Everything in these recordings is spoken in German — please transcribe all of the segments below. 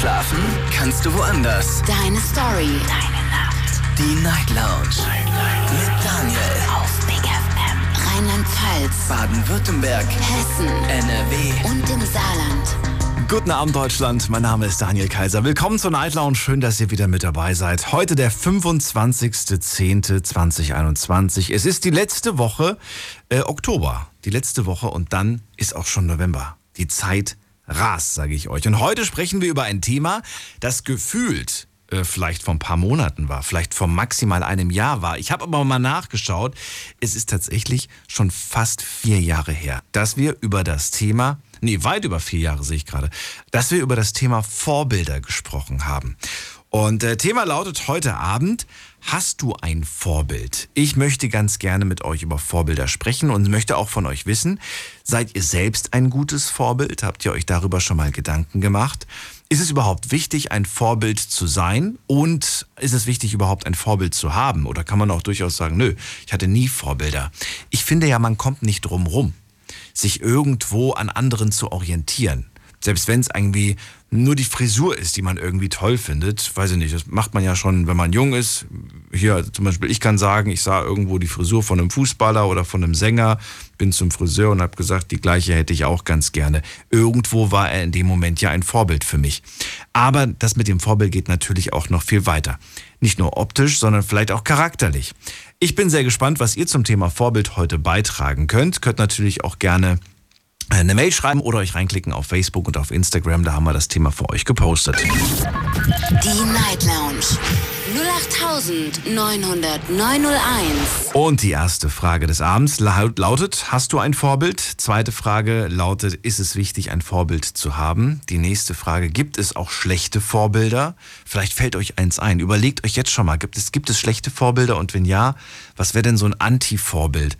Schlafen kannst du woanders. Deine Story. Deine Nacht. Die Night Lounge. Night, Mit Daniel. Auf Big FM. Rheinland-Pfalz. Baden-Württemberg. Hessen. NRW. Und im Saarland. Guten Abend, Deutschland. Mein Name ist Daniel Kaiser. Willkommen zur Night Lounge. Schön, dass ihr wieder mit dabei seid. Heute der 25.10.2021. Es ist die letzte Woche äh, Oktober. Die letzte Woche und dann ist auch schon November. Die Zeit rast, sage ich euch. Und heute sprechen wir über ein Thema, das gefühlt äh, vielleicht vor ein paar Monaten war, vielleicht vor maximal einem Jahr war. Ich habe aber mal nachgeschaut. Es ist tatsächlich schon fast vier Jahre her, dass wir über das Thema nee, weit über vier Jahre sehe ich gerade, dass wir über das Thema Vorbilder gesprochen haben. Und äh, Thema lautet heute Abend, hast du ein Vorbild? Ich möchte ganz gerne mit euch über Vorbilder sprechen und möchte auch von euch wissen, seid ihr selbst ein gutes Vorbild? Habt ihr euch darüber schon mal Gedanken gemacht? Ist es überhaupt wichtig, ein Vorbild zu sein? Und ist es wichtig, überhaupt ein Vorbild zu haben? Oder kann man auch durchaus sagen, nö, ich hatte nie Vorbilder. Ich finde ja, man kommt nicht drum rum sich irgendwo an anderen zu orientieren. Selbst wenn es irgendwie nur die Frisur ist, die man irgendwie toll findet, weiß ich nicht, das macht man ja schon, wenn man jung ist. Hier zum Beispiel, ich kann sagen, ich sah irgendwo die Frisur von einem Fußballer oder von einem Sänger, bin zum Friseur und habe gesagt, die gleiche hätte ich auch ganz gerne. Irgendwo war er in dem Moment ja ein Vorbild für mich. Aber das mit dem Vorbild geht natürlich auch noch viel weiter. Nicht nur optisch, sondern vielleicht auch charakterlich. Ich bin sehr gespannt, was ihr zum Thema Vorbild heute beitragen könnt. Könnt natürlich auch gerne eine Mail schreiben oder euch reinklicken auf Facebook und auf Instagram. Da haben wir das Thema für euch gepostet. Die Night Lounge. 08901. Und die erste Frage des Abends lautet, hast du ein Vorbild? Zweite Frage lautet, ist es wichtig, ein Vorbild zu haben? Die nächste Frage, gibt es auch schlechte Vorbilder? Vielleicht fällt euch eins ein. Überlegt euch jetzt schon mal, gibt es, gibt es schlechte Vorbilder? Und wenn ja, was wäre denn so ein Anti-Vorbild?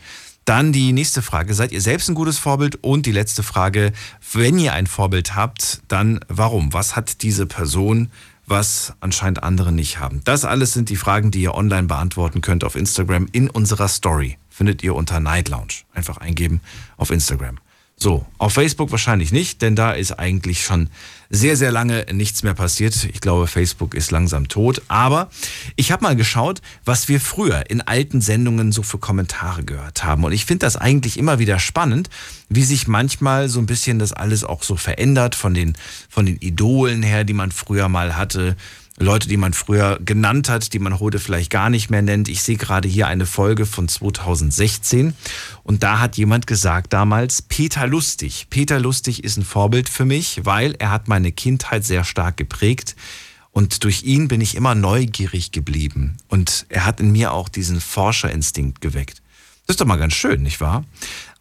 Dann die nächste Frage, seid ihr selbst ein gutes Vorbild? Und die letzte Frage, wenn ihr ein Vorbild habt, dann warum? Was hat diese Person was anscheinend andere nicht haben. Das alles sind die Fragen, die ihr online beantworten könnt auf Instagram in unserer Story. Findet ihr unter Night Lounge. Einfach eingeben auf Instagram. So, auf Facebook wahrscheinlich nicht, denn da ist eigentlich schon sehr, sehr lange nichts mehr passiert. Ich glaube, Facebook ist langsam tot. Aber ich habe mal geschaut, was wir früher in alten Sendungen so für Kommentare gehört haben. Und ich finde das eigentlich immer wieder spannend, wie sich manchmal so ein bisschen das alles auch so verändert von den, von den Idolen her, die man früher mal hatte. Leute, die man früher genannt hat, die man heute vielleicht gar nicht mehr nennt. Ich sehe gerade hier eine Folge von 2016 und da hat jemand gesagt damals, Peter Lustig. Peter Lustig ist ein Vorbild für mich, weil er hat meine Kindheit sehr stark geprägt und durch ihn bin ich immer neugierig geblieben und er hat in mir auch diesen Forscherinstinkt geweckt. Das ist doch mal ganz schön, nicht wahr?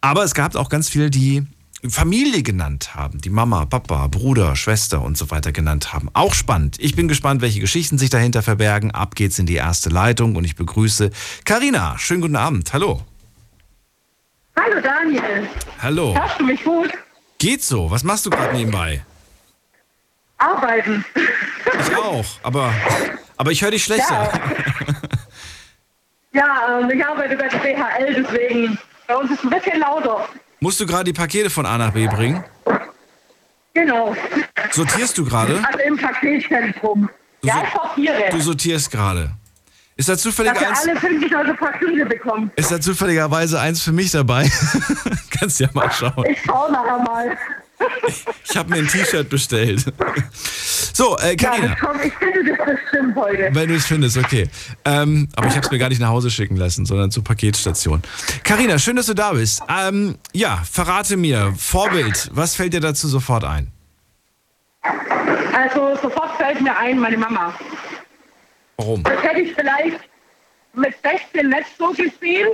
Aber es gab auch ganz viele, die Familie genannt haben, die Mama, Papa, Bruder, Schwester und so weiter genannt haben. Auch spannend. Ich bin gespannt, welche Geschichten sich dahinter verbergen. Ab geht's in die erste Leitung und ich begrüße Karina. Schönen guten Abend. Hallo. Hallo Daniel. Hallo. Hörst du mich gut? Geht so. Was machst du gerade nebenbei? Arbeiten. Ich auch, aber, aber ich höre dich schlechter. Ja, ja ähm, ich arbeite bei der DHL, deswegen bei uns ist es ein bisschen lauter. Musst du gerade die Pakete von A nach B bringen? Genau. Sortierst du gerade? Also im Paketzentrum. Du, Ja, ich sortiere. du sortierst gerade. Ist da zufällig Dass eins? alle pünktlich unsere Pakete bekommen. Ist da zufälligerweise eins für mich dabei? Kannst ja mal schauen. Ich schau nachher mal. Ich habe mir ein T-Shirt bestellt. So, äh, Ja, Karina. das kommt, ich finde das bestimmt heute. Wenn du es findest, okay. Ähm, aber ich habe es mir gar nicht nach Hause schicken lassen, sondern zur Paketstation. Karina, schön, dass du da bist. Ähm, ja, verrate mir, Vorbild, was fällt dir dazu sofort ein? Also sofort fällt mir ein, meine Mama. Warum? Das hätte ich vielleicht mit 16 nicht so gesehen.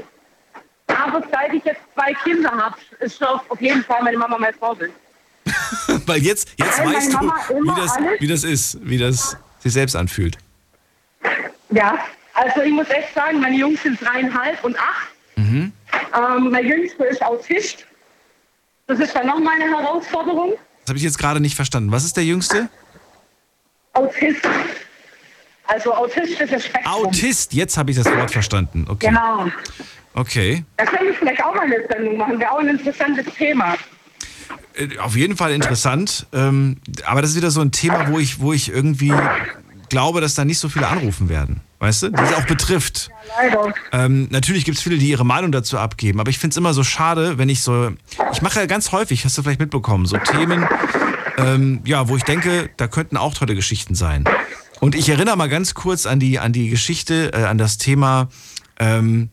Aber seit ich jetzt zwei Kinder habe, ist auf jeden Fall meine Mama mein Vorbild. Weil jetzt, jetzt Weil weißt du, wie das, alles- wie das ist, wie das sich selbst anfühlt. Ja, also ich muss echt sagen, meine Jungs sind dreieinhalb und acht. Mhm. Ähm, mein Jüngster ist Autist. Das ist dann nochmal eine Herausforderung. Das habe ich jetzt gerade nicht verstanden. Was ist der Jüngste? Autist. Also autistisches Spektrum. Autist. Jetzt habe ich das Wort verstanden. Okay. Genau. Okay. Da können wir vielleicht auch mal eine Sendung machen. Wäre auch ein interessantes Thema. Äh, Auf jeden Fall interessant. Ähm, aber das ist wieder so ein Thema, wo ich, wo ich irgendwie glaube, dass da nicht so viele anrufen werden. Weißt du? Die es auch betrifft. Leider. Ähm, natürlich gibt es viele, die ihre Meinung dazu abgeben, aber ich finde es immer so schade, wenn ich so. Ich mache ja ganz häufig, hast du vielleicht mitbekommen, so Themen, ähm, ja, wo ich denke, da könnten auch tolle Geschichten sein. Und ich erinnere mal ganz kurz an die, an die Geschichte, äh, an das Thema ähm,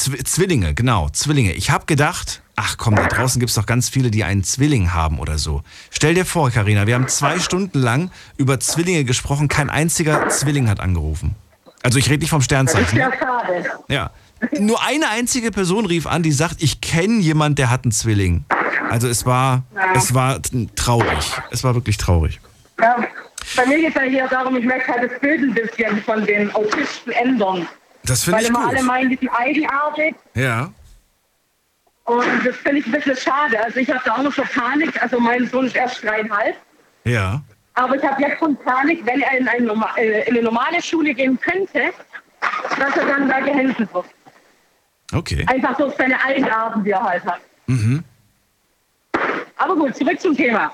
Zw Zwillinge, genau, Zwillinge. Ich habe gedacht, ach komm, da draußen gibt es doch ganz viele, die einen Zwilling haben oder so. Stell dir vor, Karina, wir haben zwei Stunden lang über Zwillinge gesprochen, kein einziger Zwilling hat angerufen. Also ich rede nicht vom Das ist Sternzeichen. ja schade. Ja. Nur eine einzige Person rief an, die sagt, ich kenne jemand, der hat einen Zwilling. Also es war, es war traurig. Es war wirklich traurig. Ja. Bei mir geht es ja hier darum, ich möchte halt das Bild ein bisschen von den Autisten ändern. Das finde Weil ich immer alle gut. meinen, die sind eigenartig. Ja. Und das finde ich ein bisschen schade. Also ich habe da auch noch schon Panik. Also mein Sohn ist erst dreieinhalb. Ja. Aber ich habe jetzt schon Panik, wenn er in eine, Norma äh, in eine normale Schule gehen könnte, dass er dann da gehänselt wird. Okay. Einfach durch seine Eigenarten, die er halt hat. Mhm. Aber gut, zurück zum Thema.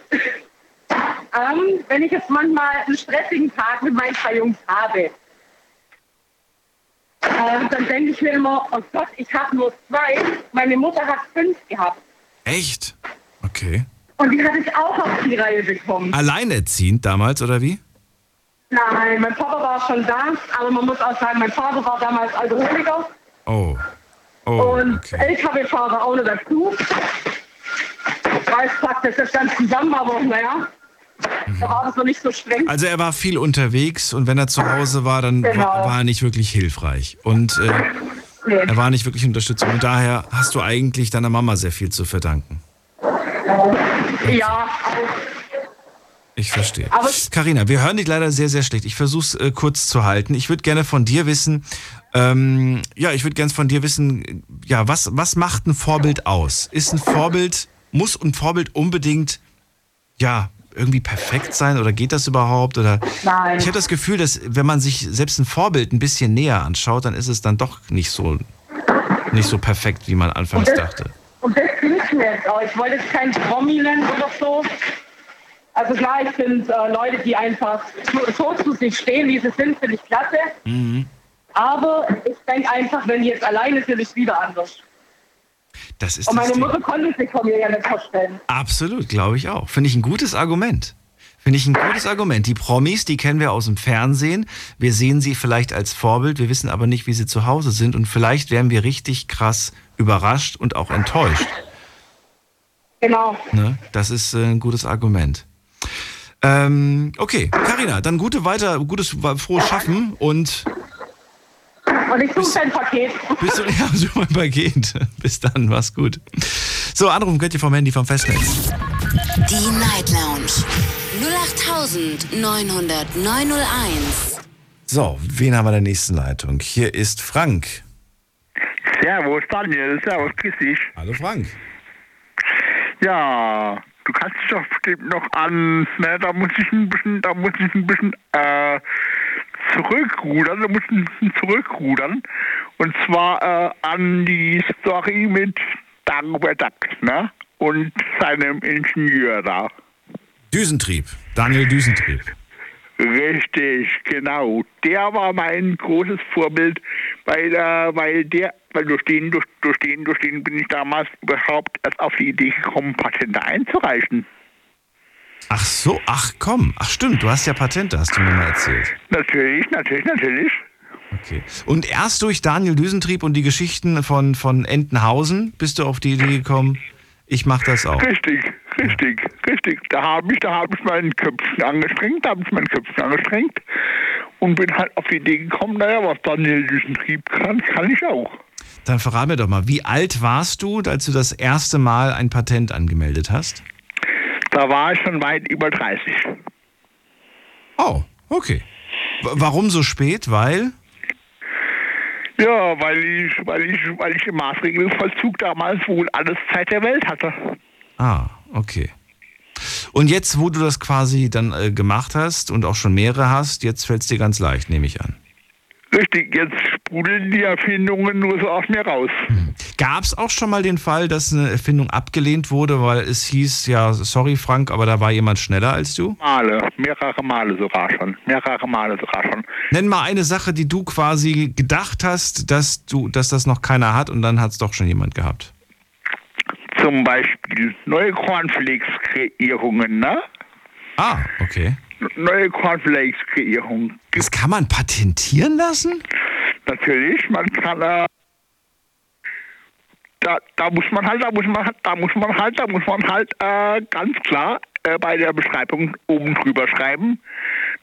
ähm, wenn ich jetzt manchmal einen stressigen Tag mit meinen zwei Jungs habe, äh, dann denke ich mir immer, oh Gott, ich habe nur zwei. Meine Mutter hat fünf gehabt. Echt? Okay. Und die hatte ich auch auf die Reihe bekommen. Alleinerziehend damals, oder wie? Nein, mein Papa war schon da, aber man muss auch sagen, mein Vater war damals Alkoholiker Oh. Oh, und okay. LKW-Fahrer auch noch dazu. Ich weiß praktisch das dann zusammen, aber naja, da war noch nicht so streng. Also er war viel unterwegs und wenn er zu Hause war, dann Genau. wa- war er nicht wirklich hilfreich. Und äh, Nee. er war nicht wirklich Unterstützung. Und daher hast du eigentlich deiner Mama sehr viel zu verdanken. Ja, Ich verstehe. Carina, wir hören dich leider sehr, sehr schlecht. Ich versuche es äh, kurz zu halten. Ich würde gerne von dir wissen, ähm, ja, ich würde gerne von dir wissen, ja, was, was macht ein Vorbild aus? Ist ein Vorbild, muss ein Vorbild unbedingt, ja, irgendwie perfekt sein oder geht das überhaupt? Oder Nein. ich habe das Gefühl, dass wenn man sich selbst ein Vorbild ein bisschen näher anschaut, dann ist es dann doch nicht so, nicht so perfekt, wie man anfangs das, dachte. und das ich mir jetzt auch. Ich wollte jetzt kein Promi nennen oder so. Also klar, ich finde äh, Leute, die einfach so, so zu sich stehen, wie sie sind, finde ich klasse. Mhm. Aber ich denke einfach, wenn die jetzt alleine sind, ist wieder anders. Das ist Und meine. Mutter konnte sich von mir ja nicht vorstellen. Absolut, glaube ich auch. Finde ich ein gutes Argument. Finde ich ein gutes Argument. Die Promis, die kennen wir aus dem Fernsehen. Wir sehen sie vielleicht als Vorbild, wir wissen aber nicht, wie sie zu Hause sind. Und vielleicht werden wir richtig krass überrascht und auch enttäuscht. Genau. Ne? Das ist äh, ein gutes Argument. Ähm, okay, Karina, dann gute weiter, gutes, frohes Schaffen und Und ich suche ein Paket. bis du, ja, so mein Paket. Bis dann, mach's gut. So, anrufen könnt ihr vom Handy vom Festnetz. Die Night Lounge 0890901. So, wen haben wir in der nächsten Leitung? Hier ist Frank. Servus, Daniel. Servus, grüß dich. Hallo Frank. Ja, du kannst dich doch bestimmt noch an, ne, da muss ich ein bisschen, da muss ich ein bisschen, äh, zurückrudern, da muss ich ein bisschen zurückrudern. Und zwar, äh, an die Story mit Dagobert Duck, ne? Und seinem Ingenieur da. Düsentrieb. Daniel Düsentrieb. Richtig, genau. Der war mein großes Vorbild, weil, äh, weil der, weil durch den, durch, durch den, durch den bin ich damals überhaupt erst auf die Idee gekommen, Patente einzureichen. Ach so, ach komm. Ach stimmt, du hast ja Patente, hast du mir mal erzählt. Natürlich, natürlich, natürlich. Okay. Und erst durch Daniel Düsentrieb und die Geschichten von, von Entenhausen bist du auf die Idee gekommen, ich mach das auch. Richtig, richtig, richtig. Da habe ich, da habe ich mein Köpfchen angestrengt, da habe ich mein Köpfchen angestrengt und bin halt auf die Idee gekommen, naja, was Daniel Düsentrieb kann, kann ich auch. Dann verrat mir doch mal, wie alt warst du, als du das erste Mal ein Patent angemeldet hast? Da war ich schon weit über 30. Oh, okay. W warum so spät? Weil? Ja, weil ich, weil ich, weil ich im Maßregelvollzug damals wohl alles Zeit der Welt hatte. Ah, okay. Und jetzt, wo du das quasi dann äh, gemacht hast und auch schon mehrere hast, jetzt fällt es dir ganz leicht, nehme ich an. Richtig, jetzt sprudeln die Erfindungen nur so aus mir raus. Gab es auch schon mal den Fall, dass eine Erfindung abgelehnt wurde, weil es hieß, ja, sorry Frank, aber da war jemand schneller als du? Male, mehrere Male sogar schon. Mehrere Male sogar schon. Nenn mal eine Sache, die du quasi gedacht hast, dass du, dass das noch keiner hat und dann hat es doch schon jemand gehabt. Zum Beispiel neue Cornflakes-Kreierungen, ne? Ah, okay. Neue Cornflakes-Kreierungen. Das kann man patentieren lassen? Natürlich, man kann äh, da, da muss man halt, da muss man halt, da muss man halt, da muss man halt äh, ganz klar äh, bei der Beschreibung oben drüber schreiben,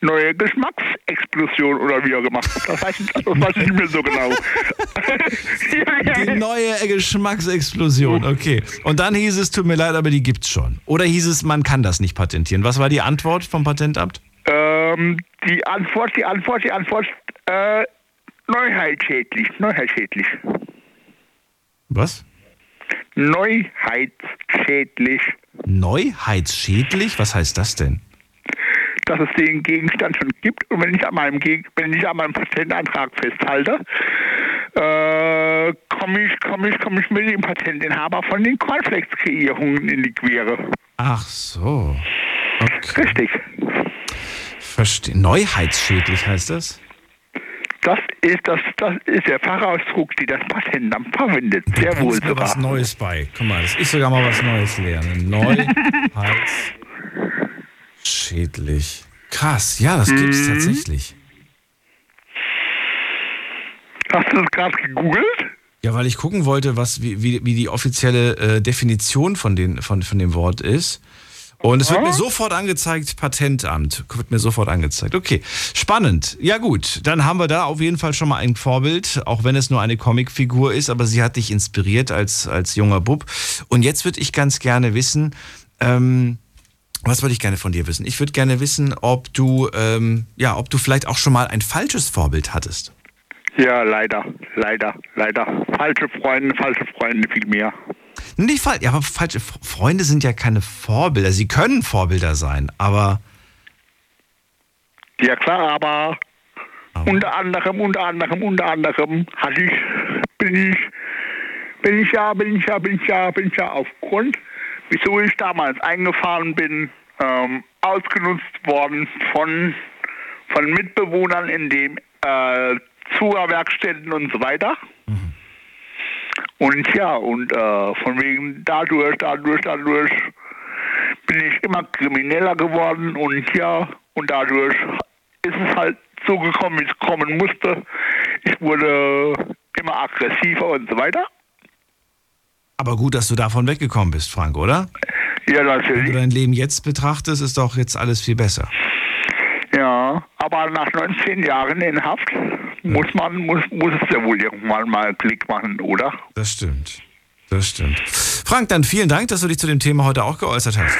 neue Geschmacksexplosion oder wie auch immer. Das weiß ich, das weiß ich nicht mehr so genau. Die neue Geschmacksexplosion, okay. Und dann hieß es, tut mir leid, aber die gibt's schon. Oder hieß es, man kann das nicht patentieren. Was war die Antwort vom Patentamt? ähm, die Antwort, die Antwort, die Antwort, äh, neuheitsschädlich, neuheitsschädlich. Was? Neuheitsschädlich. Neuheitsschädlich? Was heißt das denn? Dass es den Gegenstand schon gibt und wenn ich an meinem, Geg wenn ich an meinem Patentantrag festhalte, äh, komme ich, komm ich, komm ich mit dem Patentinhaber von den Cornflakes-Kreierungen in die Quere. Ach so. Okay. Richtig. Verstehe. Neuheitsschädlich heißt das? Das ist, das, das ist der Fachausdruck, den das Patentamt verwendet. Sehr wohl mir was sogar. Neues bei. Guck mal, dass ich sogar mal was Neues lerne. Neuheitsschädlich. Krass, ja, das gibt's Mhm. tatsächlich. Hast du das gerade gegoogelt? Ja, weil ich gucken wollte, was, wie, wie, wie die offizielle äh, Definition von, den, von, von dem Wort ist. Und es wird mir sofort angezeigt, Patentamt. Wird mir sofort angezeigt. Okay, spannend. Ja gut, dann haben wir da auf jeden Fall schon mal ein Vorbild, auch wenn es nur eine Comicfigur ist, aber sie hat dich inspiriert als, als junger Bub. Und jetzt würde ich ganz gerne wissen, ähm, was würde ich gerne von dir wissen? Ich würde gerne wissen, ob du, ähm, ja, ob du vielleicht auch schon mal ein falsches Vorbild hattest. Ja, leider, leider, leider. Falsche Freunde, falsche Freunde viel mehr. Nicht falsch, ja, aber falsche Freunde sind ja keine Vorbilder. Sie können Vorbilder sein, aber Ja klar, aber Aber- unter anderem, unter anderem, unter anderem hatte ich, bin ich, bin ich ja, bin ich ja, bin ich ja, bin ich ja aufgrund, wieso ich damals eingefahren bin, ähm, ausgenutzt worden von, von Mitbewohnern in dem äh, Zugerwerkstätten und so weiter. Und ja, und äh, von wegen dadurch, dadurch, dadurch bin ich immer krimineller geworden und ja, und dadurch ist es halt so gekommen, wie es kommen musste. Ich wurde immer aggressiver und so weiter. Aber gut, dass du davon weggekommen bist, Frank, oder? Ja, Wenn du natürlich. dein Leben jetzt betrachtest, ist doch jetzt alles viel besser. Ja, aber nach 19 Jahren in Haft muss man, muss, muss es ja wohl irgendwann mal Klick machen, oder? Das stimmt. Das stimmt. Frank, dann vielen Dank, dass du dich zu dem Thema heute auch geäußert hast.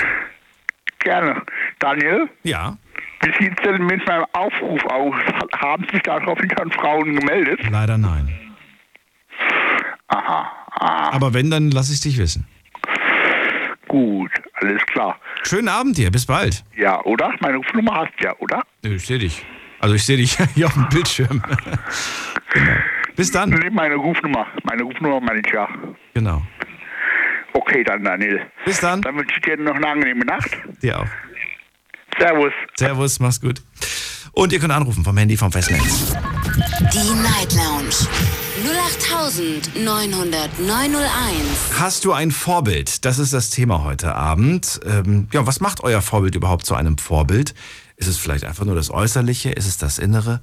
Gerne. Daniel, Ja, wie sieht es denn mit meinem Aufruf aus? Haben sich daraufhin schon Frauen gemeldet? leider nein. Aha, ah, Aber wenn, dann lass ich dich wissen. gut, alles klar. Schönen Abend dir, bis bald. Ja, oder? Meine Rufnummer hast du ja, oder? Nö, Ich sehe dich. Also ich sehe dich hier auf dem Bildschirm. genau. Bis dann. Nee, meine Rufnummer. Meine Rufnummer meine ich ja. Genau. Okay, dann Daniel. Bis dann. Dann wünsche ich dir noch eine angenehme Nacht. Dir auch. Servus. Servus, mach's gut. Und ihr könnt anrufen vom Handy vom Festnetz. Die Night Lounge 0890901. Hast du ein Vorbild? Das ist das Thema heute Abend. Ähm, ja, was macht euer Vorbild überhaupt zu einem Vorbild? Ist es vielleicht einfach nur das Äußerliche? Ist es das Innere?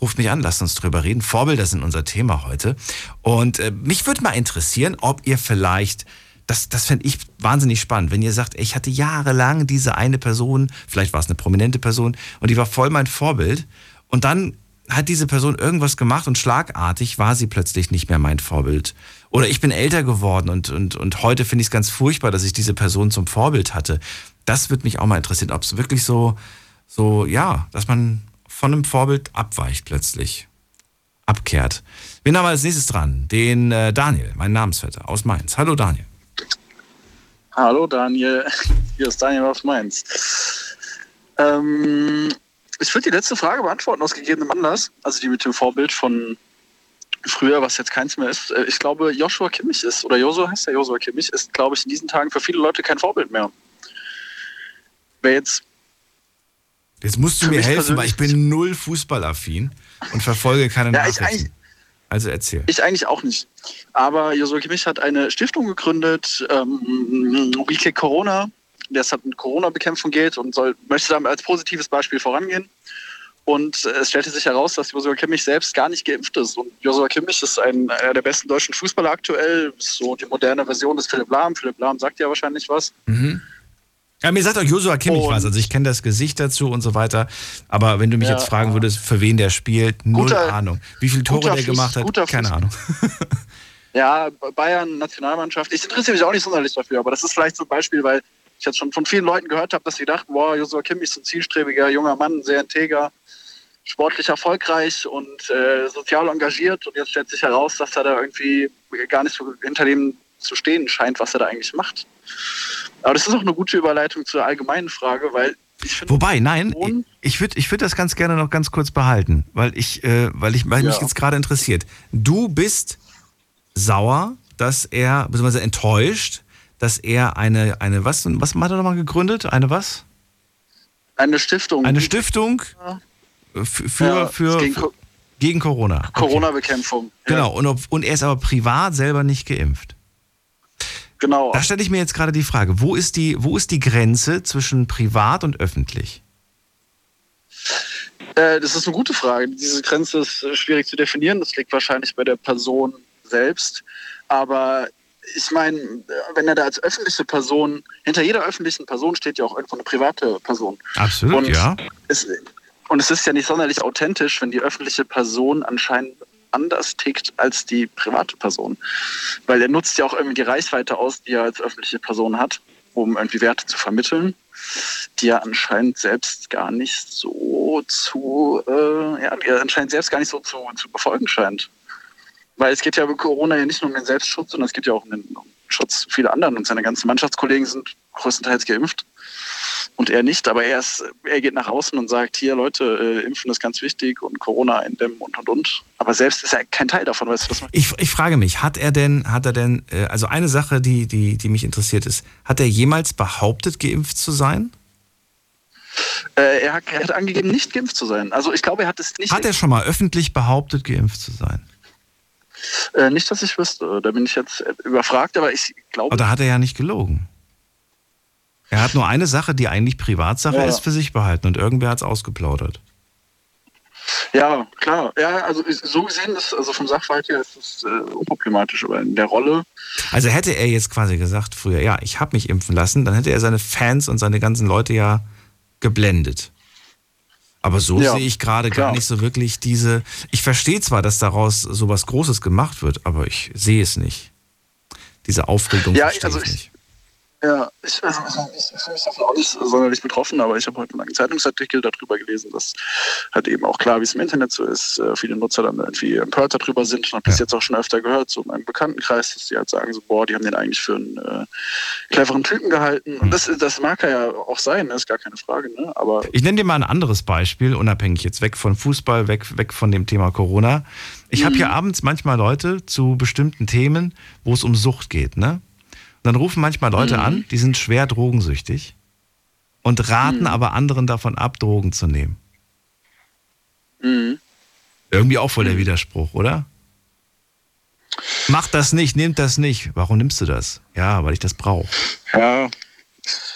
Ruft mich an, lasst uns drüber reden. Vorbilder sind unser Thema heute. Und äh, mich würde mal interessieren, ob ihr vielleicht, das, das fände ich wahnsinnig spannend, wenn ihr sagt, ich hatte jahrelang diese eine Person, vielleicht war es eine prominente Person, und die war voll mein Vorbild. Und dann hat diese Person irgendwas gemacht und schlagartig war sie plötzlich nicht mehr mein Vorbild. Oder ich bin älter geworden und, und, und heute finde ich es ganz furchtbar, dass ich diese Person zum Vorbild hatte. Das würde mich auch mal interessieren, ob es wirklich so, so, ja, dass man von einem Vorbild abweicht plötzlich. Abkehrt. Wen haben wir als nächstes dran? Den äh, Daniel, mein Namensvetter aus Mainz. Hallo Daniel. Hallo Daniel, hier ist Daniel aus Mainz. Ähm, ich würde die letzte Frage beantworten aus gegebenem Anlass. Also die mit dem Vorbild von früher, was jetzt keins mehr ist. Äh, ich glaube, Joshua Kimmich ist, oder Joshua heißt der Joshua Kimmich, ist, glaube ich, in diesen Tagen für viele Leute kein Vorbild mehr. Wer jetzt. Jetzt musst du mir helfen, weil ich bin null fußballaffin und verfolge keine Ja, ich Nachrichten. Also erzähl. Ich eigentlich auch nicht. Aber Joshua Kimmich hat eine Stiftung gegründet, ähm, We Kick Corona, der es halt mit Corona-Bekämpfung geht und soll, möchte damit als positives Beispiel vorangehen. Und es stellte sich heraus, dass Joshua Kimmich selbst gar nicht geimpft ist. Und Joshua Kimmich ist ein, einer der besten deutschen Fußballer aktuell. So die moderne Version des Philipp Lahm. Philipp Lahm sagt ja wahrscheinlich was. Mhm. Ja, mir sagt auch Josua Kimmich Und- was. Also ich kenne das Gesicht dazu und so weiter. Aber wenn du mich Ja, jetzt fragen würdest, für wen der spielt, null Guter- Ahnung. Wie viele Tore der Fuß- gemacht hat, keine Fuß- Ahnung. Ja, Bayern, Nationalmannschaft. Ich interessiere mich auch nicht sonderlich dafür, aber das ist vielleicht so ein Beispiel, weil ich jetzt schon von vielen Leuten gehört habe, dass sie dachten, boah, Joshua Kimmich ist ein zielstrebiger junger Mann, sehr integer, sportlich erfolgreich und äh, sozial engagiert. Und jetzt stellt sich heraus, dass er da irgendwie gar nicht so hinter dem zu stehen scheint, was er da eigentlich macht. Aber das ist auch eine gute Überleitung zur allgemeinen Frage, weil ich finde, Wobei, nein, ich, würde ich würd das ganz gerne noch ganz kurz behalten, weil ich, äh, weil ich weil mich Ja. jetzt gerade interessiert. Du bist sauer, dass er, beziehungsweise enttäuscht, dass er eine, eine was, was hat er nochmal gegründet? Eine was? eine Stiftung, Eine Stiftung für, für, ja, für, gegen für gegen Corona. Okay. Corona-Bekämpfung. Genau, und, ob, und er ist aber privat selber nicht geimpft. Genau. Da stelle ich mir jetzt gerade die Frage, wo ist die, wo ist die Grenze zwischen privat und öffentlich? Äh, das ist eine gute Frage. Diese Grenze ist äh, schwierig zu definieren. Das liegt wahrscheinlich bei der Person selbst. Aber ich meine, wenn er da als öffentliche Person, hinter jeder öffentlichen Person steht ja auch irgendwo eine private Person. Absolut, Und ja. Es, und es ist ja nicht sonderlich authentisch, wenn die öffentliche Person anscheinend anders tickt als die private Person. Weil er nutzt ja auch irgendwie die Reichweite aus, die er als öffentliche Person hat, um irgendwie Werte zu vermitteln, die er anscheinend selbst gar nicht so zu, äh, ja, die er anscheinend selbst gar nicht so zu, zu befolgen scheint. Weil es geht ja bei Corona ja nicht nur um den Selbstschutz, sondern es geht ja auch um den um Schutz vieler anderen. Und seine ganzen Mannschaftskollegen sind größtenteils geimpft und er nicht. Aber er, ist, er geht nach außen und sagt, hier Leute, äh, Impfen ist ganz wichtig und Corona eindämmen und und und. Aber selbst ist er kein Teil davon, weißt du, was man Ich, ich frage mich, hat er denn, hat er denn, äh, also eine Sache, die, die, die mich interessiert ist, hat er jemals behauptet, geimpft zu sein? äh, er, hat, er hat angegeben, nicht geimpft zu sein. Also ich glaube, er hat es nicht. Hat er schon mal öffentlich behauptet, geimpft zu sein? Äh, nicht, dass ich wüsste. Da bin ich jetzt überfragt, aber ich glaube. Aber da hat er ja nicht gelogen. Er hat nur eine Sache, die eigentlich Privatsache Ja. ist, für sich behalten und irgendwer hat es ausgeplaudert. Ja, klar. Ja, also so gesehen ist, also vom Sachverhalt her ist es äh, unproblematisch, aber in der Rolle. Also hätte er jetzt quasi gesagt früher, ja, ich habe mich impfen lassen, dann hätte er seine Fans und seine ganzen Leute ja geblendet. Aber so Ja, sehe ich gerade gar nicht so wirklich diese. Ich verstehe zwar, dass daraus sowas Großes gemacht wird, aber ich sehe es nicht. Diese Aufregung Ja, verstehe also ich- nicht. Ja, ich, also, also ich fühle mich davon auch nicht sonderlich betroffen, aber ich habe heute einen langen Zeitungsartikel darüber gelesen, dass halt eben auch klar, wie es im Internet so ist, äh, viele Nutzer dann irgendwie empört darüber sind. Und habe das Ja. jetzt auch schon öfter gehört, so in meinem Bekanntenkreis, dass die halt sagen, so, boah, die haben den eigentlich für einen äh, cleveren Typen gehalten. Und das, das mag er ja auch sein, ne, ist gar keine Frage, ne? Aber Ich nenne dir mal ein anderes Beispiel, unabhängig jetzt weg von Fußball, weg, weg von dem Thema Corona. Ich habe hier abends manchmal Leute zu bestimmten Themen, wo es um Sucht geht, ne? Dann rufen manchmal Leute an, die sind schwer drogensüchtig und raten aber anderen davon ab, Drogen zu nehmen. mhm. Irgendwie auch voll der Widerspruch, oder? Mach das nicht, nimm das nicht. Warum nimmst du das? Ja, weil ich das brauche. Ja,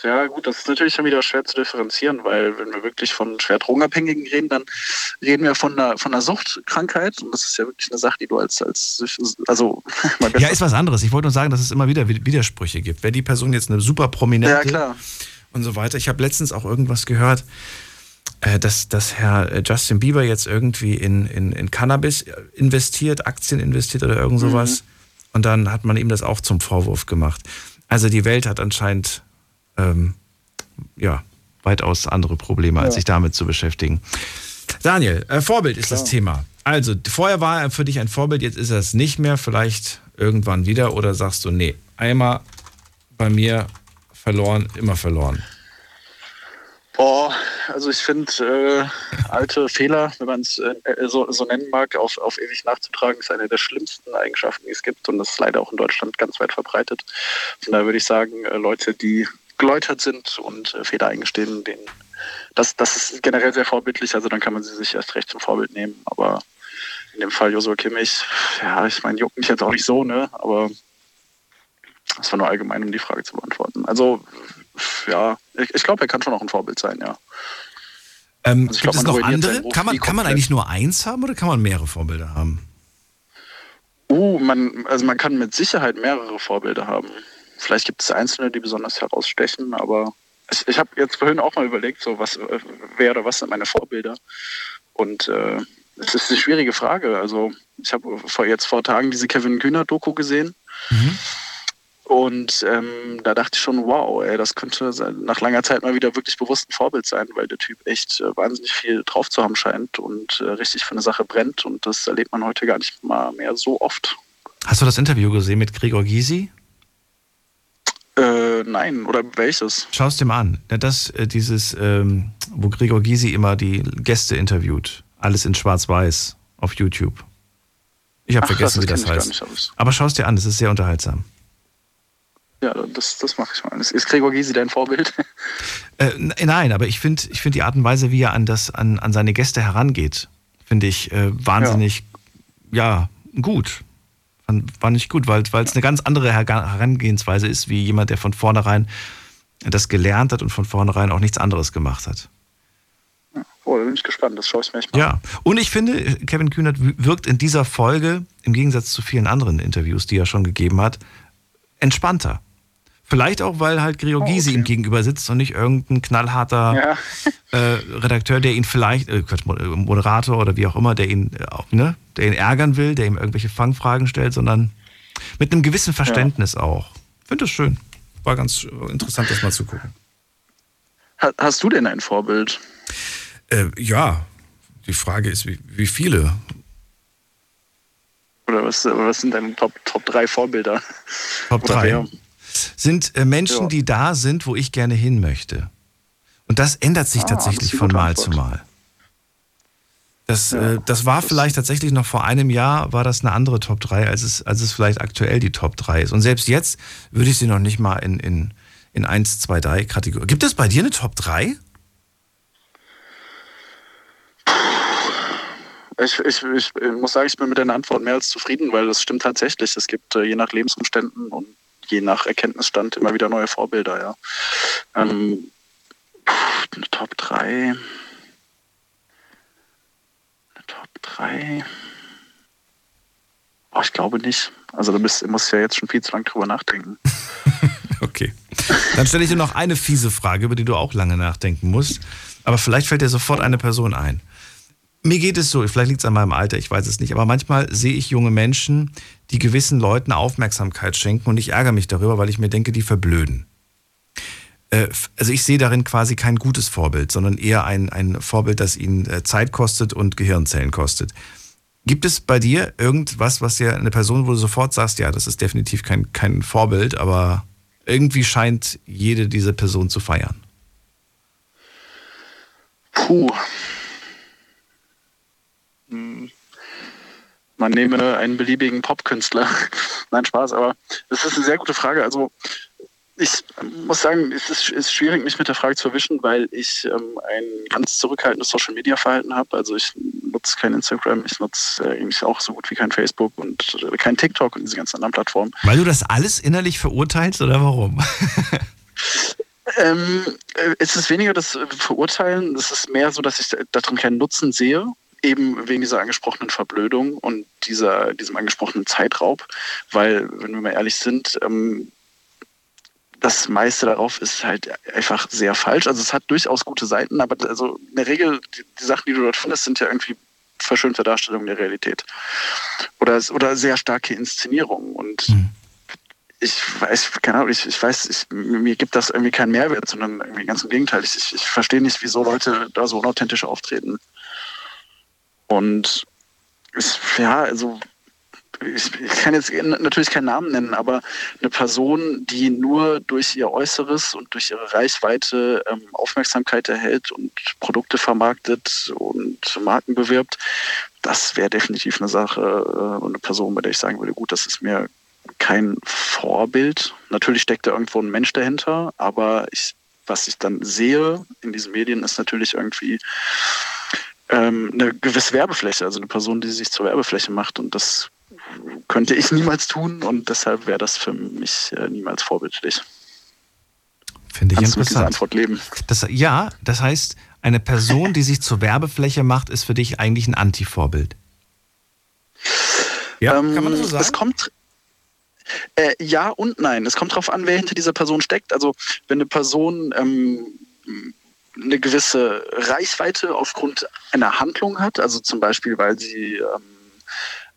ja gut, das ist natürlich schon wieder schwer zu differenzieren, weil wenn wir wirklich von schwer Drogenabhängigen reden, dann reden wir von einer, von einer Suchtkrankheit und das ist ja wirklich eine Sache, die du als, als also Ja, ist was anderes. Ich wollte nur sagen, dass es immer wieder Widersprüche gibt. Wäre die Person jetzt eine super prominente ja klar. und so weiter. Ich habe letztens auch irgendwas gehört, äh, dass, dass Herr äh, Justin Bieber jetzt irgendwie in, in, in Cannabis investiert, Aktien investiert oder irgend sowas. Und dann hat man ihm das auch zum Vorwurf gemacht. Also die Welt hat anscheinend ähm, ja, weitaus andere Probleme, als sich damit zu beschäftigen. Daniel, äh, Vorbild ist das Thema. Also, vorher war er für dich ein Vorbild, jetzt ist er es nicht mehr, vielleicht irgendwann wieder oder sagst du, nee, einmal bei mir verloren, immer verloren. Boah, also ich finde, äh, alte Fehler, wenn man es äh, so, so, nennen mag, auf, auf ewig nachzutragen, ist eine der schlimmsten Eigenschaften, die es gibt. Und das ist leider auch in Deutschland ganz weit verbreitet. Von daher würde ich sagen, äh, Leute, die geläutert sind und äh, Fehler eingestehen, denen, das, das ist generell sehr vorbildlich. Also dann kann man sie sich erst recht zum Vorbild nehmen. Aber in dem Fall Joshua Kimmich, ja, ich meine, juckt mich jetzt auch nicht so, ne? Aber das war nur allgemein, um die Frage zu beantworten. Also, ja, ich, ich glaube, er kann schon auch ein Vorbild sein, ja. Ähm, also gibt glaub, es noch andere? Kann man, kann man eigentlich nur eins haben oder kann man mehrere Vorbilder haben? Uh, man, also man kann mit Sicherheit mehrere Vorbilder haben. Vielleicht gibt es einzelne, die besonders herausstechen, aber ich, ich habe jetzt vorhin auch mal überlegt, so was äh, wer oder was sind meine Vorbilder? Und äh, es ist eine schwierige Frage. Also ich habe vor jetzt vor Tagen diese Kevin Kühner Doku gesehen. Mhm. Und ähm, da dachte ich schon, wow, ey, das könnte nach langer Zeit mal wieder wirklich bewusst ein Vorbild sein, weil der Typ echt äh, wahnsinnig viel drauf zu haben scheint und äh, richtig für eine Sache brennt. Und das erlebt man heute gar nicht mal mehr so oft. Hast du das Interview gesehen mit Gregor Gysi? Äh, nein, oder welches? Schau es dir mal an. Das, äh, dieses, ähm, wo Gregor Gysi immer die Gäste interviewt. Alles in Schwarz-Weiß auf YouTube. Ich habe vergessen, das wie das heißt. Nicht, Aber schau es dir an, es ist sehr unterhaltsam. Ja, das, das mache ich mal. Ist Gregor Gysi dein Vorbild? Äh, nein, aber ich finde ich find die Art und Weise, wie er an, das, an, an seine Gäste herangeht, finde ich äh, wahnsinnig, ja. ja, gut. Fand ich gut, weil es eine ganz andere Herangehensweise ist, wie jemand, der von vornherein das gelernt hat und von vornherein auch nichts anderes gemacht hat. Oh, da bin ich gespannt, das schaue ich mir echt mal Ja, und ich finde, Kevin Kühnert wirkt in dieser Folge, im Gegensatz zu vielen anderen Interviews, die er schon gegeben hat, entspannter. Vielleicht auch, weil halt Gregor oh, Gysi okay. ihm gegenüber sitzt und nicht irgendein knallharter ja. äh, Redakteur, der ihn vielleicht, äh, Moderator oder wie auch immer, der ihn, äh, ne, der ihn ärgern will, der ihm irgendwelche Fangfragen stellt, sondern mit einem gewissen Verständnis ja. auch. Finde das schön. War ganz interessant, das mal zu gucken. Hast du denn ein Vorbild? Äh, ja, die Frage ist, wie, wie viele? Oder was, was sind deine Top, Top 3 Vorbilder? Top 3? Sind äh, Menschen, ja. die da sind, wo ich gerne hin möchte. Und das ändert sich ah, tatsächlich von Mal Antwort. zu Mal. Das, ja, äh, das war vielleicht tatsächlich noch vor einem Jahr, war das eine andere Top 3, als es, als es vielleicht aktuell die Top 3 ist. Und selbst jetzt würde ich sie noch nicht mal in, in, in 1, 2, 3 Kategorien. Gibt es bei dir eine Top 3? Ich, ich, ich, muss sagen, ich bin mit deiner Antwort mehr als zufrieden, weil das stimmt tatsächlich. Es gibt äh, je nach Lebensumständen und je nach Erkenntnisstand immer wieder neue Vorbilder, ja. Ähm, eine Top 3. Eine Top 3. Oh, ich glaube nicht. Also du bist, musst ja jetzt schon viel zu lange drüber nachdenken. okay. Dann stelle ich dir noch eine fiese Frage, über die du auch lange nachdenken musst. Aber vielleicht fällt dir sofort eine Person ein. Mir geht es so, vielleicht liegt es an meinem Alter, ich weiß es nicht, aber manchmal sehe ich junge Menschen, die gewissen Leuten Aufmerksamkeit schenken und ich ärgere mich darüber, weil ich mir denke, die verblöden. Äh, also ich sehe darin quasi kein gutes Vorbild, sondern eher ein, ein Vorbild, das ihnen äh, Zeit kostet und Gehirnzellen kostet. Gibt es bei dir irgendwas, was dir eine Person, wo du sofort sagst, ja, das ist definitiv kein, kein Vorbild, aber irgendwie scheint jede diese Person zu feiern? Puh, man nehme einen beliebigen Popkünstler. Nein, Spaß, aber das ist eine sehr gute Frage. Also ich muss sagen, es ist, ist, schwierig, mich mit der Frage zu erwischen, weil ich ähm, ein ganz zurückhaltendes Social-Media-Verhalten habe. Also ich nutze kein Instagram, ich nutze äh, eigentlich auch so gut wie kein Facebook und äh, kein TikTok und diese ganzen anderen Plattformen. Weil du das alles innerlich verurteilst oder warum? ähm, äh, es ist weniger das Verurteilen, es ist mehr so, dass ich darin keinen Nutzen sehe eben wegen dieser angesprochenen Verblödung und dieser, diesem angesprochenen Zeitraub, weil, wenn wir mal ehrlich sind, ähm, das meiste darauf ist halt einfach sehr falsch. Also es hat durchaus gute Seiten, aber also in der Regel, die, die Sachen, die du dort findest, sind ja irgendwie verschönte Darstellungen der Realität. Oder, oder sehr starke Inszenierungen. Und mhm. ich weiß, keine Ahnung, ich, ich weiß, ich, mir gibt das irgendwie keinen Mehrwert, sondern irgendwie ganz im Gegenteil. Ich, ich, ich verstehe nicht, wieso Leute da so unauthentisch auftreten. Und ich, ja, also ich, ich kann jetzt natürlich keinen Namen nennen, aber eine Person, die nur durch ihr Äußeres und durch ihre Reichweite ähm, Aufmerksamkeit erhält und Produkte vermarktet und Marken bewirbt, das wäre definitiv eine Sache äh, und eine Person, bei der ich sagen würde, gut, das ist mir kein Vorbild. Natürlich steckt da irgendwo ein Mensch dahinter, aber ich, was ich dann sehe in diesen Medien, ist natürlich irgendwie ähm, eine gewisse Werbefläche, also eine Person, die sich zur Werbefläche macht und das könnte ich niemals tun und deshalb wäre das für mich äh, niemals vorbildlich. Finde ich Kannst du interessant. Antwort leben? Das, ja, das heißt, eine Person, die sich zur Werbefläche macht, ist für dich eigentlich ein Anti-Vorbild. Ja, Ähm, kann man das so sagen? Es kommt äh, ja und nein. Es kommt darauf an, wer hinter dieser Person steckt. Also wenn eine Person ähm, eine gewisse Reichweite aufgrund einer Handlung hat, also zum Beispiel, weil sie ähm,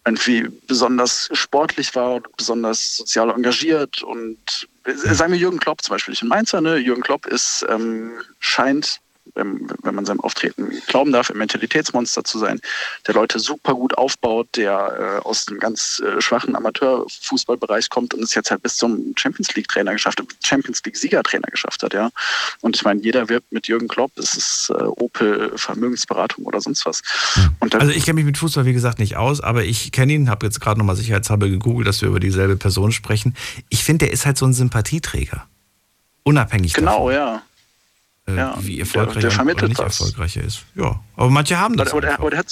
irgendwie besonders sportlich war besonders sozial engagiert und äh, sagen wir Jürgen Klopp zum Beispiel, bin Mainzer, ne? Jürgen Klopp ist, ähm, scheint wenn, wenn man seinem Auftreten glauben darf, ein Mentalitätsmonster zu sein, der Leute super gut aufbaut, der äh, aus einem ganz äh, schwachen Amateurfußballbereich kommt und es jetzt halt bis zum Champions League Trainer geschafft hat, Champions League Siegertrainer geschafft hat, ja. Und ich meine, jeder wirbt mit Jürgen Klopp, es ist äh, Opel Vermögensberatung oder sonst was. Also ich kenne mich mit Fußball, wie gesagt, nicht aus, aber ich kenne ihn, habe jetzt gerade nochmal sicherheitshalber gegoogelt, dass wir über dieselbe Person sprechen. Ich finde, der ist halt so ein Sympathieträger. Unabhängig genau, davon, ja. Äh, ja. wie Der- erfolgreich der er oder vermittelt nicht was. erfolgreich er ist. Ja, aber manche haben das. Aber, aber, der, aber der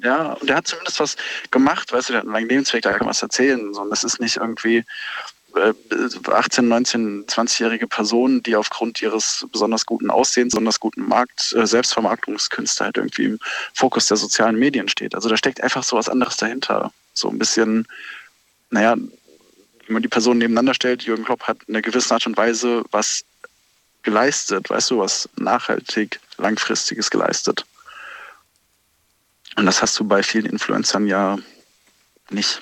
ja, und der hat zumindest was gemacht, weißt du, der hat einen langen Lebensweg, da kann man was erzählen. So, und das ist nicht irgendwie äh, 18, 19, 20-jährige Personen, die aufgrund ihres besonders guten Aussehens, besonders guten Markt, äh, Selbstvermarktungskünste halt irgendwie im Fokus der sozialen Medien steht. Also da steckt einfach so was anderes dahinter. So ein bisschen, naja, wenn man die Personen nebeneinander stellt, Jürgen Klopp hat in einer gewissen Art und Weise was geleistet, weißt du, was nachhaltig, langfristiges geleistet. Und das hast du bei vielen Influencern ja nicht.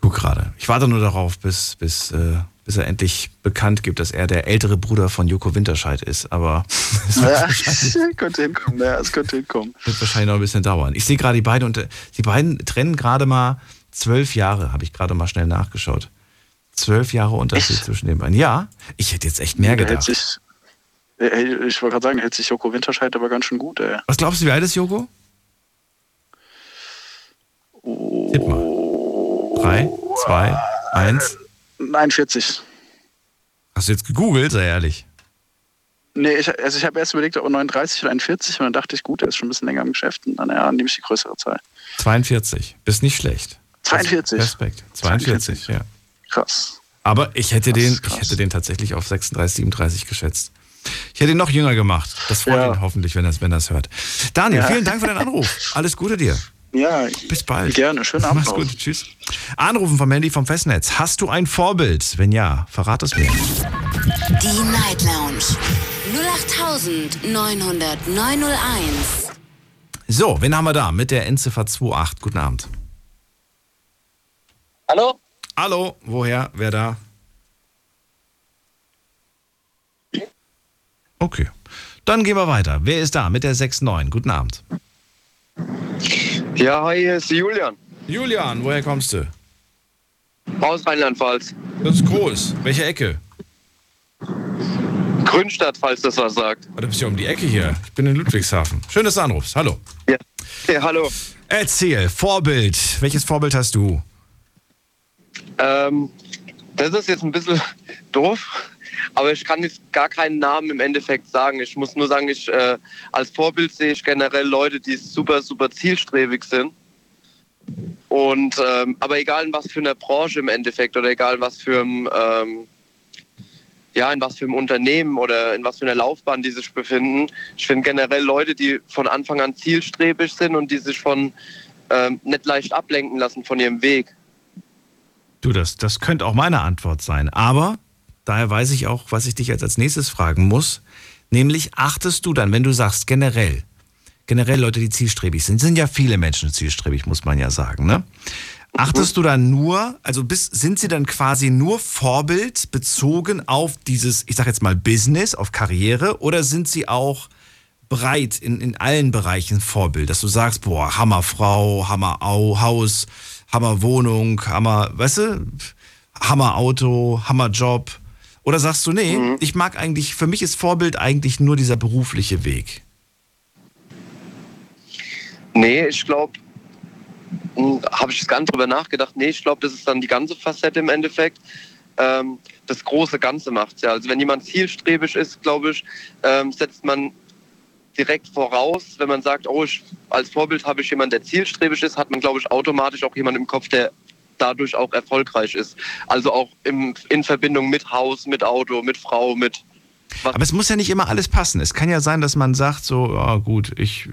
Guck gerade. Ich warte nur darauf, bis, bis, äh, bis er endlich bekannt gibt, dass er der ältere Bruder von Joko Winterscheid ist. Aber es Ja, könnte hinkommen, ja, es könnte hinkommen. wird wahrscheinlich noch ein bisschen dauern. Ich sehe gerade die beiden und äh, die beiden trennen gerade mal zwölf Jahre, habe ich gerade mal schnell nachgeschaut. Zwölf Jahre Unterschied Echt? zwischen den beiden. Ja, ich hätte jetzt echt mehr gedacht. sich, ich wollte gerade sagen, hält sich Joko Winterscheid aber ganz schön gut, ey. Was glaubst du, wie alt ist Joko? Tipp mal. Drei, zwei, eins. 41. Hast du jetzt gegoogelt, sei ehrlich. Nee, ich, also ich habe erst überlegt, ob 39 oder 41 und dann dachte ich, gut, er ist schon ein bisschen länger im Geschäft und dann ja, nehme ich die größere Zahl. 42. Bist nicht schlecht. 42. Respekt. 42, ja. Krass. Aber ich hätte, den, krass. ich hätte den tatsächlich auf 36, 37 geschätzt. Ich hätte ihn noch jünger gemacht. Das freut Ja. ihn hoffentlich, wenn er wenn das hört. Daniel, Ja. vielen Dank für deinen Anruf. Alles Gute dir. Ja, Bis bald. Gerne. Schönen Abend Mach's noch. gut. Tschüss. Anrufen vom Handy vom Festnetz. Hast du ein Vorbild? Wenn ja, verrat es mir. Die Night Lounge 0890901. So, wen haben wir da? Mit der Endziffer 28. Guten Abend. Hallo? Hallo, woher? Wer da? Okay. Dann gehen wir weiter. Wer ist da? Mit der 69. Guten Abend. Ja, hi, hier ist Julian Julian, woher kommst du? aus Rheinland-Pfalz. Das ist groß. Welche Ecke? Grünstadt, falls das was sagt. Oh, du bist ja um die Ecke hier. Ich bin in Ludwigshafen. Schön, dass du anrufst. Hallo. Ja. ja hallo. Erzähl, Vorbild. Welches Vorbild hast du? Ähm, das ist jetzt ein bisschen doof, aber ich kann jetzt gar keinen Namen im Endeffekt sagen. Ich muss nur sagen, ich äh, als Vorbild sehe ich generell Leute, die super, super zielstrebig sind. Und ähm, aber egal in was für einer Branche im Endeffekt oder egal was für ein, ähm, ja, in was für einem Unternehmen oder in was für einer Laufbahn die sich befinden. Ich finde generell Leute, die von Anfang an zielstrebig sind und die sich von ähm, nicht leicht ablenken lassen von ihrem Weg. Du, das, das könnte auch meine Antwort sein. Aber daher weiß ich auch, was ich dich jetzt als nächstes fragen muss. Nämlich, achtest du dann, wenn du sagst, generell, generell Leute, die zielstrebig sind, sind ja viele Menschen zielstrebig, muss man ja sagen, ne? Achtest du dann nur, also bist, sind sie dann quasi nur Vorbild bezogen auf dieses, ich sag jetzt mal Business, auf Karriere, oder sind sie auch breit in, in allen Bereichen Vorbild, dass du sagst, boah, Hammerfrau, Hammerhaus, Hammerwohnung, Hammer, weißt du, Hammerauto, Hammerjob? Oder sagst du, nee, mhm. ich mag eigentlich, für mich ist Vorbild eigentlich nur dieser berufliche Weg? Nee, ich glaube, hm, habe ich gar nicht drüber nachgedacht. Nee, ich glaube, das ist dann die ganze Facette im Endeffekt. Ähm, das große Ganze macht ja. Also wenn jemand zielstrebig ist, glaube ich, ähm, setzt man direkt voraus, wenn man sagt, oh, ich, als Vorbild habe ich jemanden, der zielstrebig ist, hat man, glaube ich, automatisch auch jemanden im Kopf, der dadurch auch erfolgreich ist. Also auch im, in Verbindung mit Haus, mit Auto, mit Frau, mit. Was. Aber es muss ja nicht immer alles passen. Es kann ja sein, dass man sagt, so, oh, gut, ich,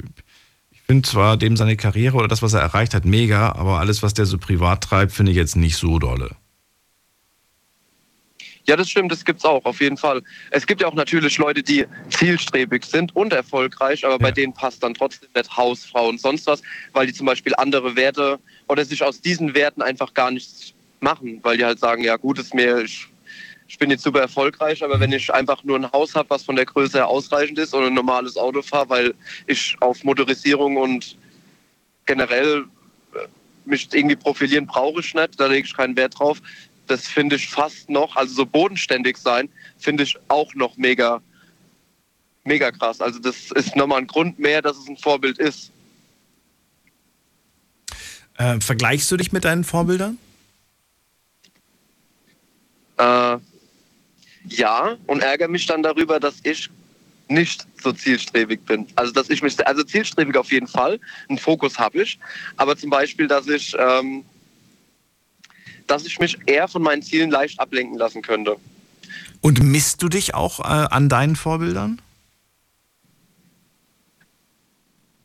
ich finde zwar dem seine Karriere oder das, was er erreicht hat, mega, aber alles, was der so privat treibt, finde ich jetzt nicht so dolle. Ja, das stimmt, das gibt es auch, auf jeden Fall. Es gibt ja auch natürlich Leute, die zielstrebig sind und erfolgreich, aber ja. bei denen passt dann trotzdem nicht Hausfrau und sonst was, weil die zum Beispiel andere Werte oder sich aus diesen Werten einfach gar nichts machen, weil die halt sagen, ja gut, ist mir, ich, ich bin jetzt super erfolgreich, aber wenn ich einfach nur ein Haus habe, was von der Größe her ausreichend ist und ein normales Auto fahre, weil ich auf Motorisierung und generell äh, mich irgendwie profilieren brauche ich nicht, da lege ich keinen Wert drauf, das finde ich fast noch, also so bodenständig sein, finde ich auch noch mega, mega krass. Also das ist nochmal ein Grund mehr, dass es ein Vorbild ist. Äh, vergleichst du dich mit deinen Vorbildern? Äh, ja, und ärgere mich dann darüber, dass ich nicht so zielstrebig bin. Also dass ich mich, also zielstrebig auf jeden Fall, einen Fokus habe ich, aber zum Beispiel, dass ich ähm, dass ich mich eher von meinen Zielen leicht ablenken lassen könnte. Und misst du dich auch äh, an deinen Vorbildern?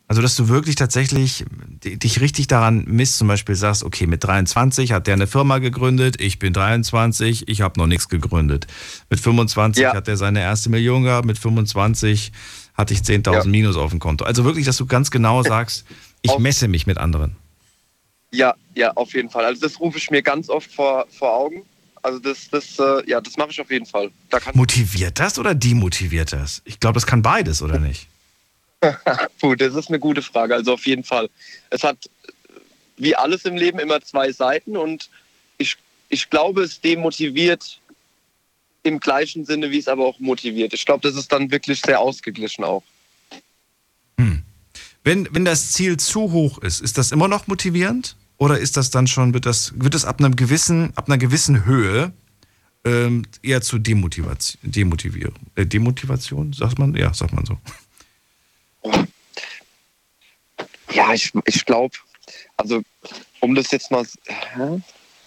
Also, dass du wirklich tatsächlich dich richtig daran misst, zum Beispiel sagst, okay, mit 23 hat der eine Firma gegründet, ich bin 23, ich habe noch nichts gegründet. Mit 25 ja. hat er seine erste Million gehabt, mit 25 hatte ich 10.000 ja. Minus auf dem Konto. Also wirklich, dass du ganz genau sagst, ich messe mich mit anderen. Ja, ja, auf jeden Fall. Also das rufe ich mir ganz oft vor, vor Augen. Also das, das, äh, ja, das mache ich auf jeden Fall. Da Motiviert das oder demotiviert das? Ich glaube, das kann beides, oder nicht? Puh, das ist eine gute Frage. Also auf jeden Fall. Es hat wie alles im Leben immer zwei Seiten und ich, ich glaube, es demotiviert im gleichen Sinne, wie es aber auch motiviert. Ich glaube, das ist dann wirklich sehr ausgeglichen auch. Wenn, wenn das Ziel zu hoch ist, ist das immer noch motivierend? Oder ist das dann schon, wird das, wird das ab, einem gewissen, ab einer gewissen Höhe ähm, eher zu Demotivation, Demotivierung, äh, Demotivation, sagt man? Ja, sagt man so. Ja, ich, ich glaube, also um das jetzt mal, hä?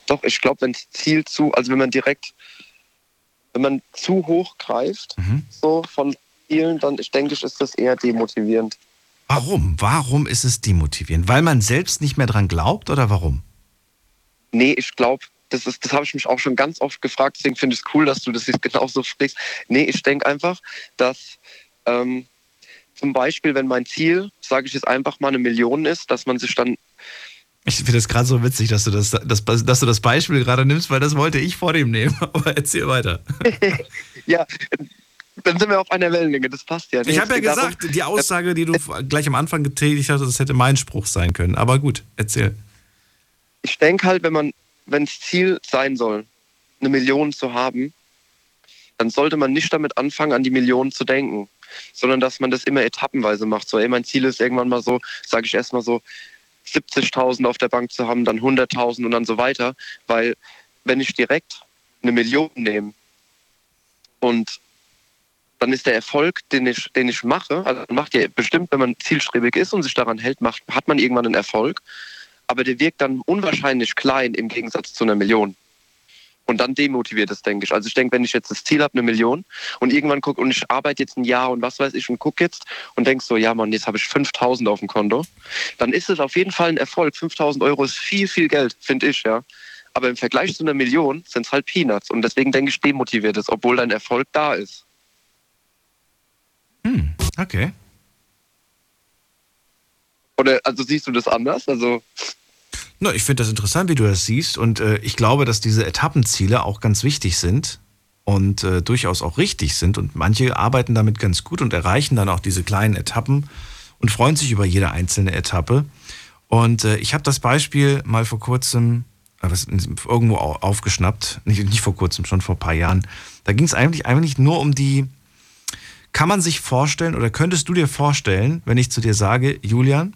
doch, ich glaube, wenn das Ziel zu, also wenn man direkt, wenn man zu hoch greift, mhm. so von Zielen, dann ich denke ich, ist das eher demotivierend. Warum? Warum ist es demotivierend? Weil man selbst nicht mehr dran glaubt oder warum? Nee, ich glaube, das, das habe ich mich auch schon ganz oft gefragt. Deswegen finde ich es cool, dass du das jetzt genauso sprichst. Nee, ich denke einfach, dass ähm, zum Beispiel, wenn mein Ziel, sage ich jetzt einfach mal, eine Million ist, dass man sich dann ich finde es gerade so witzig, dass du das, das, dass du das Beispiel gerade nimmst, weil das wollte ich vor dem nehmen. Aber erzähl weiter. ja, dann sind wir auf einer Wellenlänge, das passt ja. Nee, ich habe ja gesagt, darum, die Aussage, die du gleich am Anfang getätigt hast, das hätte mein Spruch sein können. Aber gut, erzähl. Ich denke halt, wenn man, wenn das Ziel sein soll, eine Million zu haben, dann sollte man nicht damit anfangen, an die Million zu denken, sondern dass man das immer etappenweise macht. So, ey, mein Ziel ist irgendwann mal so, sage ich erstmal so, 70.000 auf der Bank zu haben, dann 100.000 und dann so weiter. Weil wenn ich direkt eine Million nehme und dann ist der Erfolg, den ich, den ich mache, also macht ja bestimmt, wenn man zielstrebig ist und sich daran hält, macht, hat man irgendwann einen Erfolg. Aber der wirkt dann unwahrscheinlich klein im Gegensatz zu einer Million. Und dann demotiviert es, denke ich. Also ich denke, wenn ich jetzt das Ziel habe, eine Million und irgendwann gucke und ich arbeite jetzt ein Jahr und was weiß ich und gucke jetzt und denke so, ja Mann, jetzt habe ich 5000 auf dem Konto, dann ist es auf jeden Fall ein Erfolg. 5000 Euro ist viel, viel Geld, finde ich, ja. Aber im Vergleich zu einer Million sind es halt Peanuts. Und deswegen denke ich, demotiviert es, obwohl dein Erfolg da ist. Hm, okay. Oder also siehst du das anders? Also no, ich finde das interessant, wie du das siehst. Und äh, ich glaube, dass diese Etappenziele auch ganz wichtig sind, und äh, durchaus auch richtig sind. Und manche arbeiten damit ganz gut und erreichen dann auch diese kleinen Etappen und freuen sich über jede einzelne Etappe. Und äh, ich habe das Beispiel mal vor kurzem äh, was, irgendwo aufgeschnappt, nicht, nicht vor kurzem, schon vor ein paar Jahren. Da ging es eigentlich, eigentlich nur um die, kann man sich vorstellen oder könntest du dir vorstellen, wenn ich zu dir sage, Julian,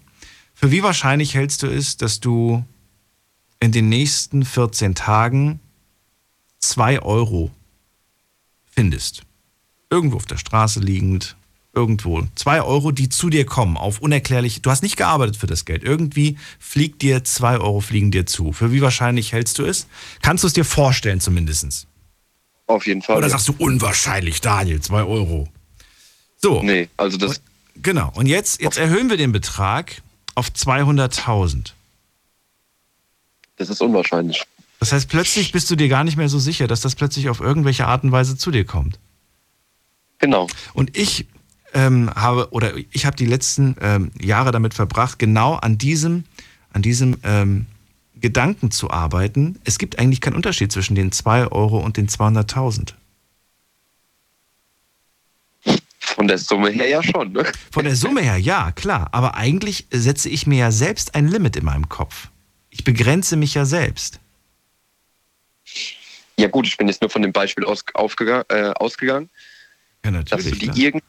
für wie wahrscheinlich hältst du es, dass du in den nächsten 14 Tagen 2 Euro findest? Irgendwo auf der Straße liegend, irgendwo. 2 Euro, die zu dir kommen, auf unerklärlich. Du hast nicht gearbeitet für das Geld. Irgendwie fliegt dir 2 Euro fliegen dir zu. Für wie wahrscheinlich hältst du es? Kannst du es dir vorstellen zumindest? Auf jeden Fall. Oder sagst du unwahrscheinlich, Daniel, 2 Euro? So. Nee, also das. Genau. Und jetzt, jetzt erhöhen wir den Betrag auf 200.000. Das ist unwahrscheinlich. Das heißt, plötzlich bist du dir gar nicht mehr so sicher, dass das plötzlich auf irgendwelche Art und Weise zu dir kommt. Genau. Und ich ähm, habe oder ich habe die letzten ähm, Jahre damit verbracht, genau an diesem, an diesem ähm, Gedanken zu arbeiten. Es gibt eigentlich keinen Unterschied zwischen den 2 Euro und den 200.000. Von der Summe her ja schon. Ne? Von der Summe her, ja, klar. Aber eigentlich setze ich mir ja selbst ein Limit in meinem Kopf. Ich begrenze mich ja selbst. Ja gut, ich bin jetzt nur von dem Beispiel aus, äh, ausgegangen, ja, dass, du die irgendwie,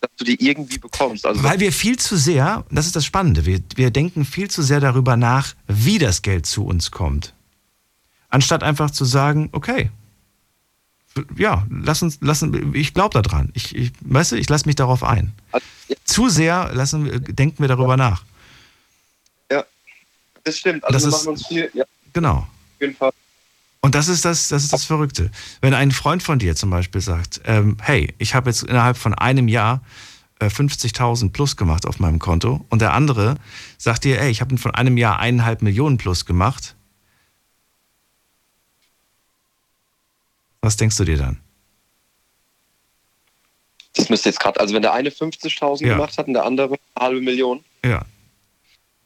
dass du die irgendwie bekommst. Also Weil wir viel zu sehr, das ist das Spannende, wir, wir denken viel zu sehr darüber nach, wie das Geld zu uns kommt. Anstatt einfach zu sagen, okay, ja, lass uns, lassen, ich glaube daran. Ich, ich, weißt du, ich lasse mich darauf ein. Zu sehr lassen, denken wir darüber nach. Ja, das stimmt. Also Das wir ist- machen uns viel, ja, auf Genau. jeden Fall. Und das ist das, das ist das Verrückte. Wenn ein Freund von dir zum Beispiel sagt, ähm, hey, ich habe jetzt innerhalb von einem Jahr äh, 50.000 plus gemacht auf meinem Konto und der andere sagt dir, ey, ich habe von einem Jahr eineinhalb Millionen plus gemacht. Was denkst du dir dann? Das müsste jetzt gerade, also wenn der eine 50.000 Ja. gemacht hat und der andere eine halbe Million, Ja.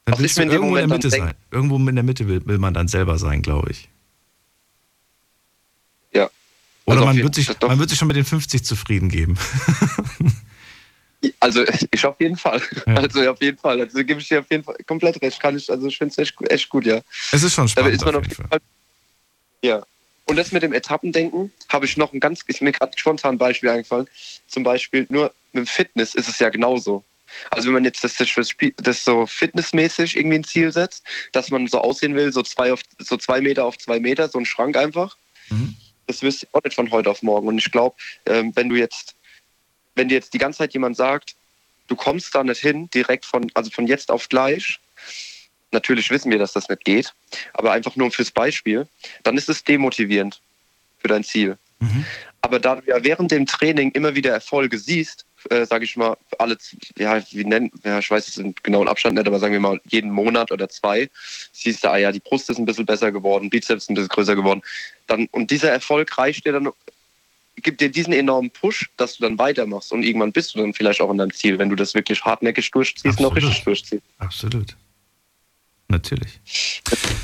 Dann willst du irgendwo in der Mitte sein. Irgendwo in der Mitte will, will man dann selber sein, glaube ich. ja. Oder Also man, wird sich, man wird sich schon mit den 50 zufrieden geben. Also ich auf jeden Fall. Ja. Also auf jeden Fall. Also gebe ich dir auf jeden Fall komplett recht. Kann ich, also ich finde es echt, echt gut, ja. Es ist schon Da spannend ist man auf jeden Fall. Fall. Ja. Und das mit dem Etappendenken habe ich noch ein ganz, ist mir gerade spontan ein Beispiel eingefallen. Zum Beispiel nur mit Fitness ist es ja genauso. Also wenn man jetzt das, das so fitnessmäßig irgendwie ein Ziel setzt, dass man so aussehen will, so zwei, auf, so zwei Meter auf zwei Meter, so ein Schrank einfach, Mhm. das wirst du auch nicht von heute auf morgen. Und ich glaube, ähm, wenn du jetzt, wenn dir jetzt die ganze Zeit jemand sagt, du kommst da nicht hin, direkt von, also von jetzt auf gleich, natürlich wissen wir, dass das nicht geht, aber einfach nur fürs Beispiel, dann ist es demotivierend für dein Ziel. Mhm. Aber da du ja während dem Training immer wieder Erfolge siehst, äh, sage ich mal, alle, ja, wie nennen, ja, ich weiß jetzt den genauen Abstand nicht, aber sagen wir mal jeden Monat oder zwei, siehst du, ah ja, die Brust ist ein bisschen besser geworden, Bizeps ein bisschen größer geworden. Dann, und dieser Erfolg reicht dir dann, gibt dir diesen enormen Push, dass du dann weitermachst und irgendwann bist du dann vielleicht auch in deinem Ziel, wenn du das wirklich hartnäckig durchziehst und auch Absolut. richtig durchziehst. Absolut. Natürlich.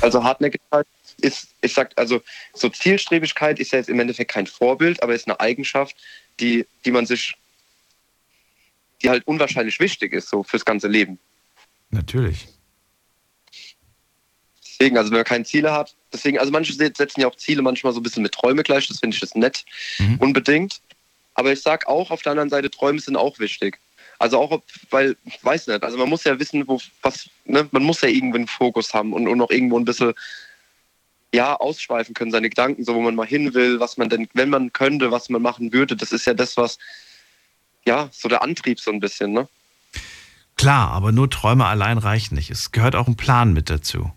Also Hartnäckigkeit ist, ich sag, also so Zielstrebigkeit ist ja jetzt im Endeffekt kein Vorbild, aber ist eine Eigenschaft, die, die man sich, die halt unwahrscheinlich wichtig ist, so fürs ganze Leben. Natürlich. Deswegen, also wenn man keine Ziele hat, deswegen, also manche se- setzen ja auch Ziele manchmal so ein bisschen mit Träume gleich, das finde ich das nett, Mhm. unbedingt. Aber ich sag auch, auf der anderen Seite, Träume sind auch wichtig. Also auch, ob- weil, ich weiß nicht, also man muss ja wissen, wo, was, ne, man muss ja irgendwie einen Fokus haben und, und auch irgendwo ein bisschen, ja, ausschweifen können, seine Gedanken, so wo man mal hin will, was man denn, wenn man könnte, was man machen würde. Das ist ja das, was, ja, so der Antrieb so ein bisschen, ne? Klar, aber nur Träume allein reichen nicht. Es gehört auch ein Plan mit dazu.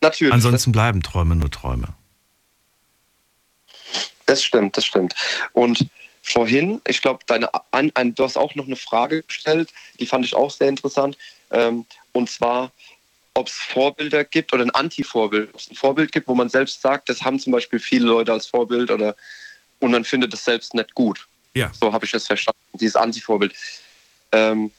Natürlich. Ansonsten bleiben Träume nur Träume. Das stimmt, das stimmt. Und vorhin, ich glaube, deine ein, ein, du hast auch noch eine Frage gestellt, die fand ich auch sehr interessant. Ähm, und zwar, ob es Vorbilder gibt oder ein Anti-Vorbild, ob es ein Vorbild gibt, wo man selbst sagt, das haben zum Beispiel viele Leute als Vorbild oder und man findet es selbst nicht gut. Ja. So habe ich das verstanden, dieses Anti-Vorbild. Ähm,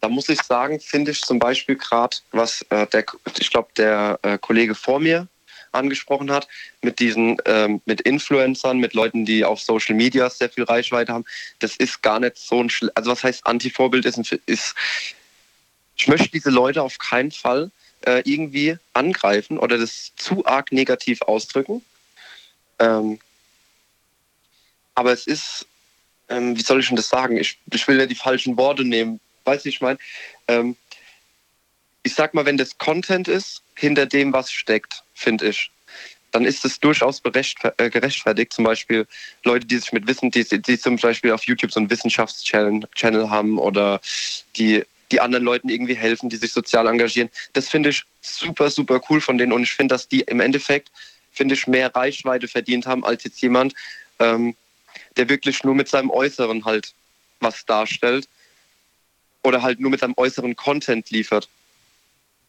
da muss ich sagen, finde ich zum Beispiel gerade, was äh, der, ich glaube, der äh, Kollege vor mir angesprochen hat, mit diesen, ähm, mit Influencern, mit Leuten, die auf Social Media sehr viel Reichweite haben, das ist gar nicht so ein, Schle also was heißt Anti-Vorbild ist, ist, ich möchte diese Leute auf keinen Fall äh, irgendwie angreifen oder das zu arg negativ ausdrücken. Ähm, aber es ist, ähm, wie soll ich denn das sagen? Ich, ich will ja die falschen Worte nehmen. Weißt du, ich meine, ähm, ich sag mal, wenn das Content ist, hinter dem, was steckt, finde ich, dann ist es durchaus äh, gerechtfertigt. Zum Beispiel Leute, die sich mit Wissen, die, die zum Beispiel auf YouTube so einen Wissenschaftschannel haben oder die, die anderen Leuten irgendwie helfen, die sich sozial engagieren. Das finde ich super, super cool von denen und ich finde, dass die im Endeffekt, finde ich, mehr Reichweite verdient haben als jetzt jemand, ähm, der wirklich nur mit seinem Äußeren halt was darstellt oder halt nur mit seinem äußeren Content liefert.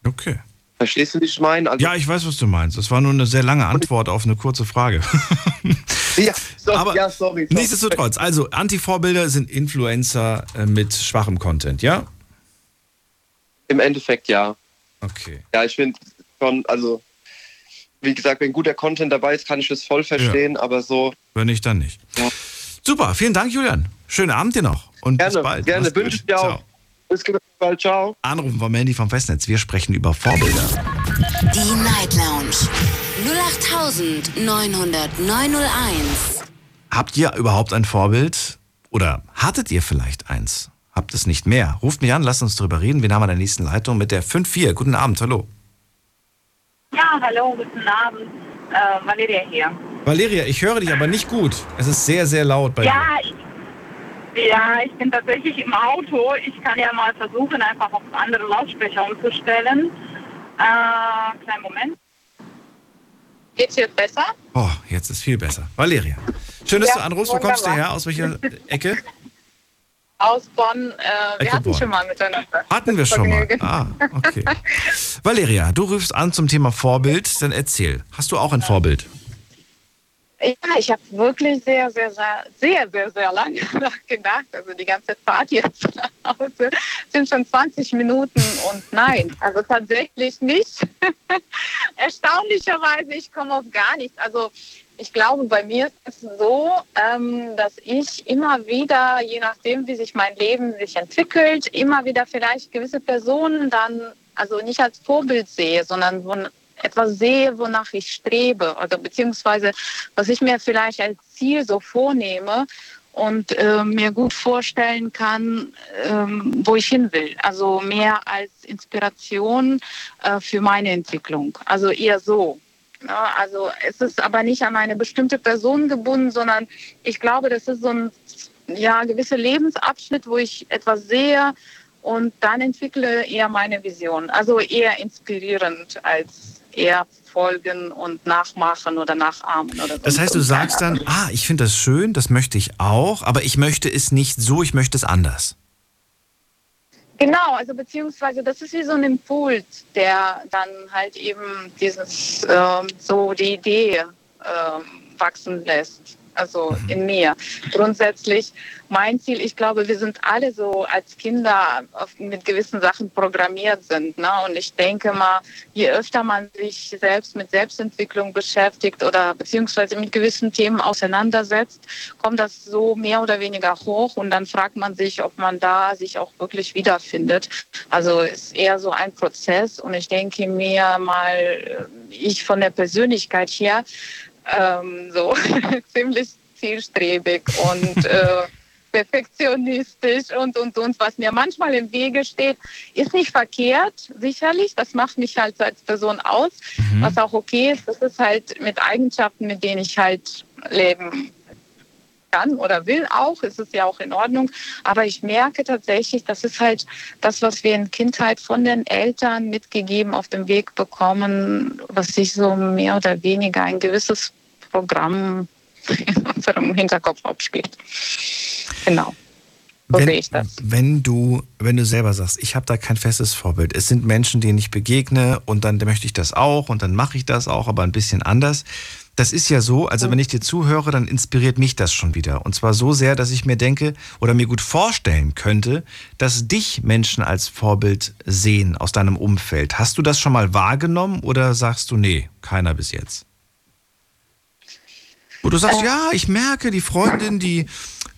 Okay. Verstehst du, wie ich meine? Also ja, ich weiß, was du meinst. Das war nur eine sehr lange Antwort auf eine kurze Frage. ja, sorry, Aber ja, sorry, sorry. nichtsdestotrotz, also Anti-Vorbilder sind Influencer äh, mit schwachem Content, ja? Im Endeffekt ja. Okay. Ja, ich finde schon, also wie gesagt, wenn guter Content dabei ist, kann ich das voll verstehen, ja. aber so. Wenn nicht, dann nicht. Ja. Super, vielen Dank, Julian. Schönen Abend dir noch. Und gerne, bis bald. Gerne, wünsche ich dir auch. Bis bald, ciao. Anrufen von Mandy vom Festnetz. Wir sprechen über Vorbilder. Die Night Lounge 0890901. Habt ihr überhaupt ein Vorbild? Oder hattet ihr vielleicht eins? Habt es nicht mehr? Ruft mich an, lasst uns darüber reden. Wir haben an der nächsten Leitung mit der 5-4. Guten Abend, hallo. Ja, hallo, guten Abend. Äh, Valeria hier. Valeria, ich höre dich aber nicht gut. Es ist sehr, sehr laut bei ja, dir. Ich, ja, ich bin tatsächlich im Auto. Ich kann ja mal versuchen, einfach auf andere Lautsprecher umzustellen. Äh, kleinen Moment. Geht's jetzt besser? Oh, jetzt ist viel besser. Valeria, schön, dass Ja, du anrufst. Wo kommst du her? Aus welcher Ecke? Aus Bonn. Äh, wir Ecke hatten Bonn. schon mal miteinander. Hatten wir schon mal. Ah, okay. Valeria, du rufst an zum Thema Vorbild. Dann erzähl. Hast du auch ein Vorbild? Ja, ich habe wirklich sehr, sehr, sehr, sehr, sehr, sehr lange nachgedacht. Also die ganze Fahrt jetzt nach Hause sind schon 20 Minuten und nein, also tatsächlich nicht. Erstaunlicherweise, ich komme auf gar nichts. Also ich glaube, bei mir ist es so, ähm, dass ich immer wieder, je nachdem, wie sich mein Leben sich entwickelt, immer wieder vielleicht gewisse Personen dann, also nicht als Vorbild sehe, sondern etwas sehe, wonach ich strebe oder beziehungsweise was ich mir vielleicht als Ziel so vornehme und äh, mir gut vorstellen kann, ähm, wo ich hin will. Also mehr als Inspiration äh, für meine Entwicklung. Also eher so. Ja, also es ist aber nicht an eine bestimmte Person gebunden, sondern ich glaube, das ist so ein ja, gewisser Lebensabschnitt, wo ich etwas sehe und dann entwickle eher meine Vision. Also eher inspirierend als eher folgen und nachmachen oder nachahmen oder so. Das heißt, du sagst dann, ah, ich finde das schön, das möchte ich auch, aber ich möchte es nicht so, ich möchte es anders. Genau, also beziehungsweise das ist wie so ein Impuls, der dann halt eben dieses ähm, so die Idee ähm, wachsen lässt. Also in mir. Grundsätzlich mein Ziel, ich glaube, wir sind alle so als Kinder auf, mit gewissen Sachen programmiert sind. Ne? Und ich denke mal, je öfter man sich selbst mit Selbstentwicklung beschäftigt oder beziehungsweise mit gewissen Themen auseinandersetzt, kommt das so mehr oder weniger hoch und dann fragt man sich, ob man da sich auch wirklich wiederfindet. Also ist eher so ein Prozess und ich denke mir mal, ich von der Persönlichkeit her, ähm, so ziemlich zielstrebig und äh, perfektionistisch und, und, und. Was mir manchmal im Wege steht, ist nicht verkehrt, sicherlich. Das macht mich halt als Person aus, Mhm. was auch okay ist. Das ist halt mit Eigenschaften, mit denen ich halt leben kann oder will auch, ist es ja auch in Ordnung. Aber ich merke tatsächlich, das ist halt das, was wir in Kindheit von den Eltern mitgegeben auf dem Weg bekommen, was sich so mehr oder weniger ein gewisses Programm in unserem Hinterkopf abspielt. Genau. So wenn, sehe ich das. Wenn du, wenn du selber sagst, ich habe da kein festes Vorbild, es sind Menschen, denen ich begegne und dann möchte ich das auch und dann mache ich das auch, aber ein bisschen anders. Das ist ja so, also wenn ich dir zuhöre, dann inspiriert mich das schon wieder. Und zwar so sehr, dass ich mir denke oder mir gut vorstellen könnte, dass dich Menschen als Vorbild sehen aus deinem Umfeld. Hast du das schon mal wahrgenommen oder sagst du, nee, keiner bis jetzt? Wo du sagst, ja, ich merke, die Freundin, die,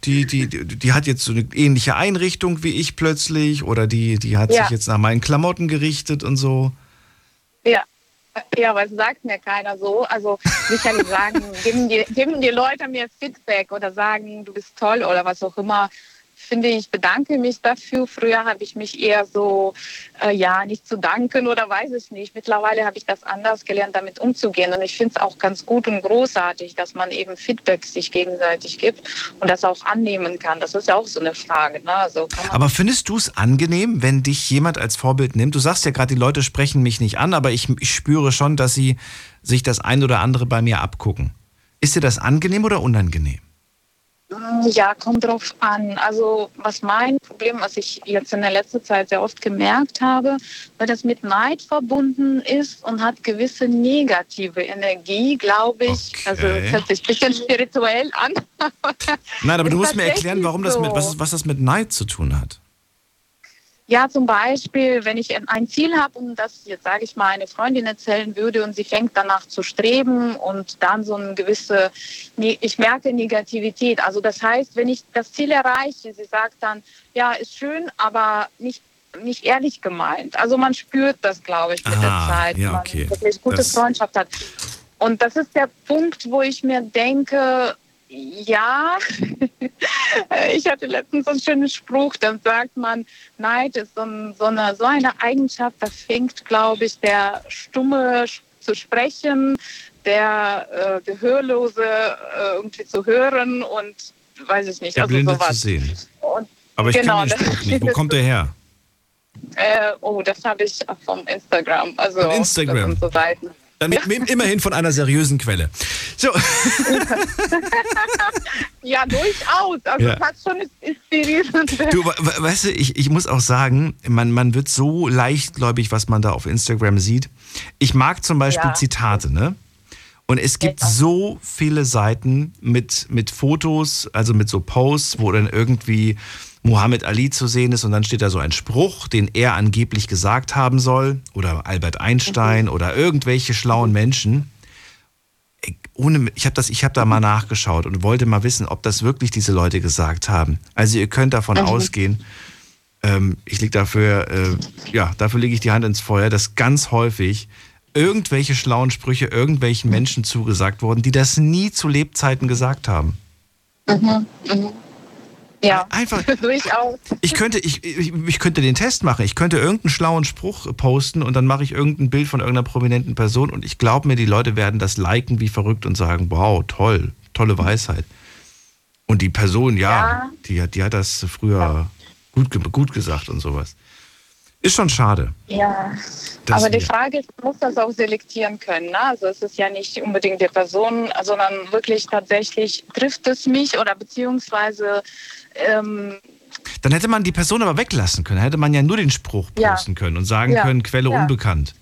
die, die, die, die hat jetzt so eine ähnliche Einrichtung wie ich plötzlich oder die, die hat Ja. sich jetzt nach meinen Klamotten gerichtet und so. Ja. Ja, aber es sagt mir keiner so. Also sicherlich sagen, geben die, geben die Leute mir Feedback oder sagen, du bist toll oder was auch immer. Finde ich, bedanke mich dafür. Früher habe ich mich eher so, äh, ja, nicht zu danken oder weiß ich nicht. Mittlerweile habe ich das anders gelernt, damit umzugehen. Und ich finde es auch ganz gut und großartig, dass man eben Feedback sich gegenseitig gibt und das auch annehmen kann. Das ist ja auch so eine Frage. Ne? Also Aber findest du es angenehm, wenn dich jemand als Vorbild nimmt? Du sagst ja gerade, die Leute sprechen mich nicht an, aber ich, ich spüre schon, dass sie sich das ein oder andere bei mir abgucken. Ist dir das angenehm oder unangenehm? Ja, kommt drauf an. Also was mein Problem, was ich jetzt in der letzten Zeit sehr oft gemerkt habe, weil das mit Neid verbunden ist und hat gewisse negative Energie, glaube ich. Also es hört sich ein bisschen spirituell an. Nein, aber du musst mir erklären, warum das mit, was, was das mit Neid zu tun hat. Ja, zum Beispiel, wenn ich ein Ziel habe und das jetzt sage ich mal eine Freundin erzählen würde und sie fängt danach zu streben und dann so eine gewisse, ne- ich merke Negativität. Also das heißt, wenn ich das Ziel erreiche, sie sagt dann, ja, ist schön, aber nicht nicht ehrlich gemeint. Also man spürt das, glaube ich, mit der Ah, Zeit, ja, wenn okay. man wirklich gute Das- Freundschaft hat. Und das ist der Punkt, wo ich mir denke, ja, ich hatte letztens so einen schönen Spruch, dann sagt man, Neid ist so, ein, so, eine, so eine Eigenschaft, da fängt, glaube ich, der Stumme zu sprechen, der äh, Gehörlose äh, irgendwie zu hören und weiß ich nicht, Der also Blinde zu sowas. sehen. Und, Aber ich genau, kenne den Spruch nicht. Wo kommt der her? Äh, oh, das habe ich vom Instagram. Also Von Instagram. Das sind so Seiten. Dann immerhin von einer seriösen Quelle. So, Ja, durchaus. Also Ja. es hat schon inspiriert. du, we- we- weißt du, ich, ich muss auch sagen, man, man wird so leichtgläubig, was man da auf Instagram sieht. Ich mag zum Beispiel Ja. Zitate, ne? Und es gibt so viele Seiten mit, mit Fotos, also mit so Posts, wo dann irgendwie Muhammad Ali zu sehen ist und dann steht da so ein Spruch, den er angeblich gesagt haben soll, oder Albert Einstein oder irgendwelche schlauen Menschen. Ohne, ich habe hab da mal nachgeschaut und wollte mal wissen, ob das wirklich diese Leute gesagt haben. Also ihr könnt davon Mhm. ausgehen, ähm, ich leg dafür, äh, ja, dafür lege ich die Hand ins Feuer, dass ganz häufig irgendwelche schlauen Sprüche irgendwelchen Menschen zugesagt wurden, die das nie zu Lebzeiten gesagt haben. Mhm. Mhm. Ja, einfach durchaus. Ich könnte, ich, ich, ich könnte den Test machen. Ich könnte irgendeinen schlauen Spruch posten und dann mache ich irgendein Bild von irgendeiner prominenten Person und ich glaube mir, die Leute werden das liken wie verrückt und sagen, wow, toll, tolle Weisheit. Und die Person, ja, Ja. Die, hat, die hat das früher gut, ge- gut gesagt und sowas. Ist schon schade. Ja, aber die Frage ist, man muss das auch selektieren können. Ne? Also es ist ja nicht unbedingt die Person, sondern wirklich tatsächlich trifft es mich oder beziehungsweise ähm, Dann hätte man die Person aber weglassen können. Hätte man ja nur den Spruch Ja. posten können und sagen Ja. können, Quelle Ja. unbekannt.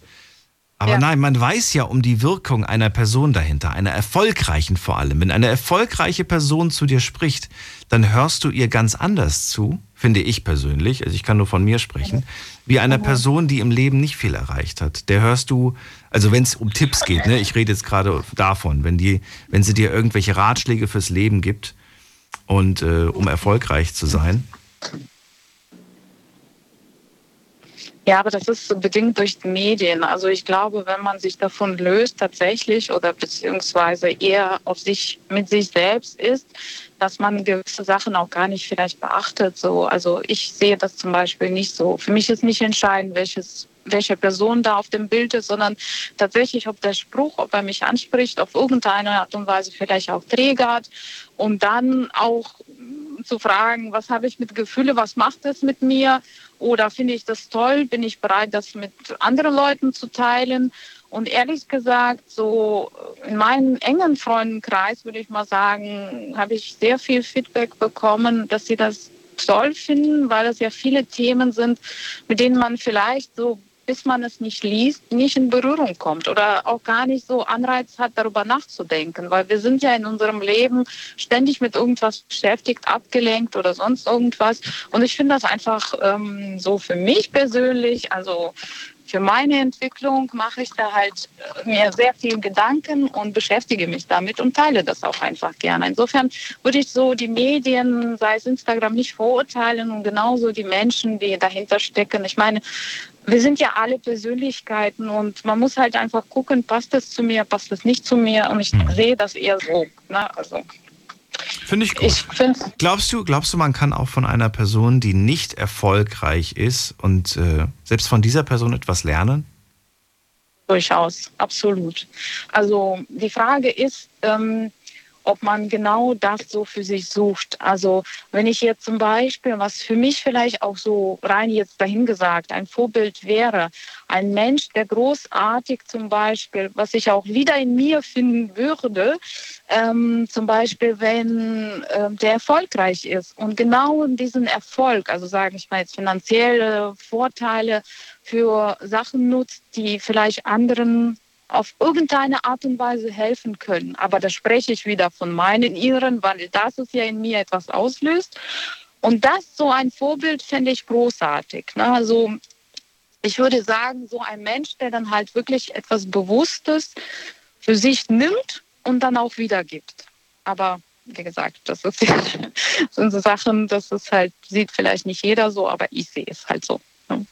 Aber Ja. nein, man weiß ja um die Wirkung einer Person dahinter, einer erfolgreichen vor allem. Wenn eine erfolgreiche Person zu dir spricht, dann hörst du ihr ganz anders zu, finde ich persönlich, also ich kann nur von mir sprechen, wie einer Person, die im Leben nicht viel erreicht hat. Der hörst du, also wenn es um Tipps geht, ne, ich rede jetzt gerade davon, wenn, die, wenn sie dir irgendwelche Ratschläge fürs Leben gibt und äh, um erfolgreich zu sein, Ja, aber das ist bedingt durch die Medien. Also ich glaube, wenn man sich davon löst tatsächlich oder beziehungsweise eher auf sich mit sich selbst ist, dass man gewisse Sachen auch gar nicht vielleicht beachtet. So, also ich sehe das zum Beispiel nicht so. Für mich ist nicht entscheidend, welches welche Person da auf dem Bild ist, sondern tatsächlich, ob der Spruch, ob er mich anspricht, auf irgendeine Art und Weise vielleicht auch triggert und dann auch zu fragen, was habe ich mit Gefühle, was macht es mit mir oder finde ich das toll, bin ich bereit, das mit anderen Leuten zu teilen. Und ehrlich gesagt, so in meinem engen Freundenkreis würde ich mal sagen, habe ich sehr viel Feedback bekommen, dass sie das toll finden, weil es ja viele Themen sind, mit denen man vielleicht so bis man es nicht liest, nicht in Berührung kommt oder auch gar nicht so Anreiz hat, darüber nachzudenken. Weil wir sind ja in unserem Leben ständig mit irgendwas beschäftigt, abgelenkt oder sonst irgendwas. Und ich finde das einfach ähm, so für mich persönlich, also für meine Entwicklung mache ich da halt äh, mir sehr viel Gedanken und beschäftige mich damit und teile das auch einfach gerne. Insofern würde ich so die Medien, sei es Instagram, nicht verurteilen und genauso die Menschen, die dahinter stecken. Ich meine, wir sind ja alle Persönlichkeiten und man muss halt einfach gucken, passt das zu mir, passt das nicht zu mir und ich Hm. sehe das eher so. Ne? Also Finde ich gut. ich Glaubst du, glaubst du, man kann auch von einer Person, die nicht erfolgreich ist und äh, selbst von dieser Person etwas lernen? Durchaus, absolut. Also die Frage ist, ähm, ob man genau das so für sich sucht. Also wenn ich jetzt zum Beispiel, was für mich vielleicht auch so rein jetzt dahingesagt ein Vorbild wäre, ein Mensch, der großartig zum Beispiel, was ich auch wieder in mir finden würde, ähm, zum Beispiel, wenn ähm, der erfolgreich ist und genau diesen Erfolg, also sage ich mal jetzt finanzielle Vorteile für Sachen nutzt, die vielleicht anderen auf irgendeine Art und Weise helfen können. Aber da spreche ich wieder von meinen Iren, weil das es ja in mir etwas auslöst. Und das so ein Vorbild fände ich großartig. Ne? Also ich würde sagen, so ein Mensch, der dann halt wirklich etwas Bewusstes für sich nimmt und dann auch wiedergibt. Aber wie gesagt, das ist das sind so Sachen, das ist halt, sieht vielleicht nicht jeder so, aber ich sehe es halt so. ne?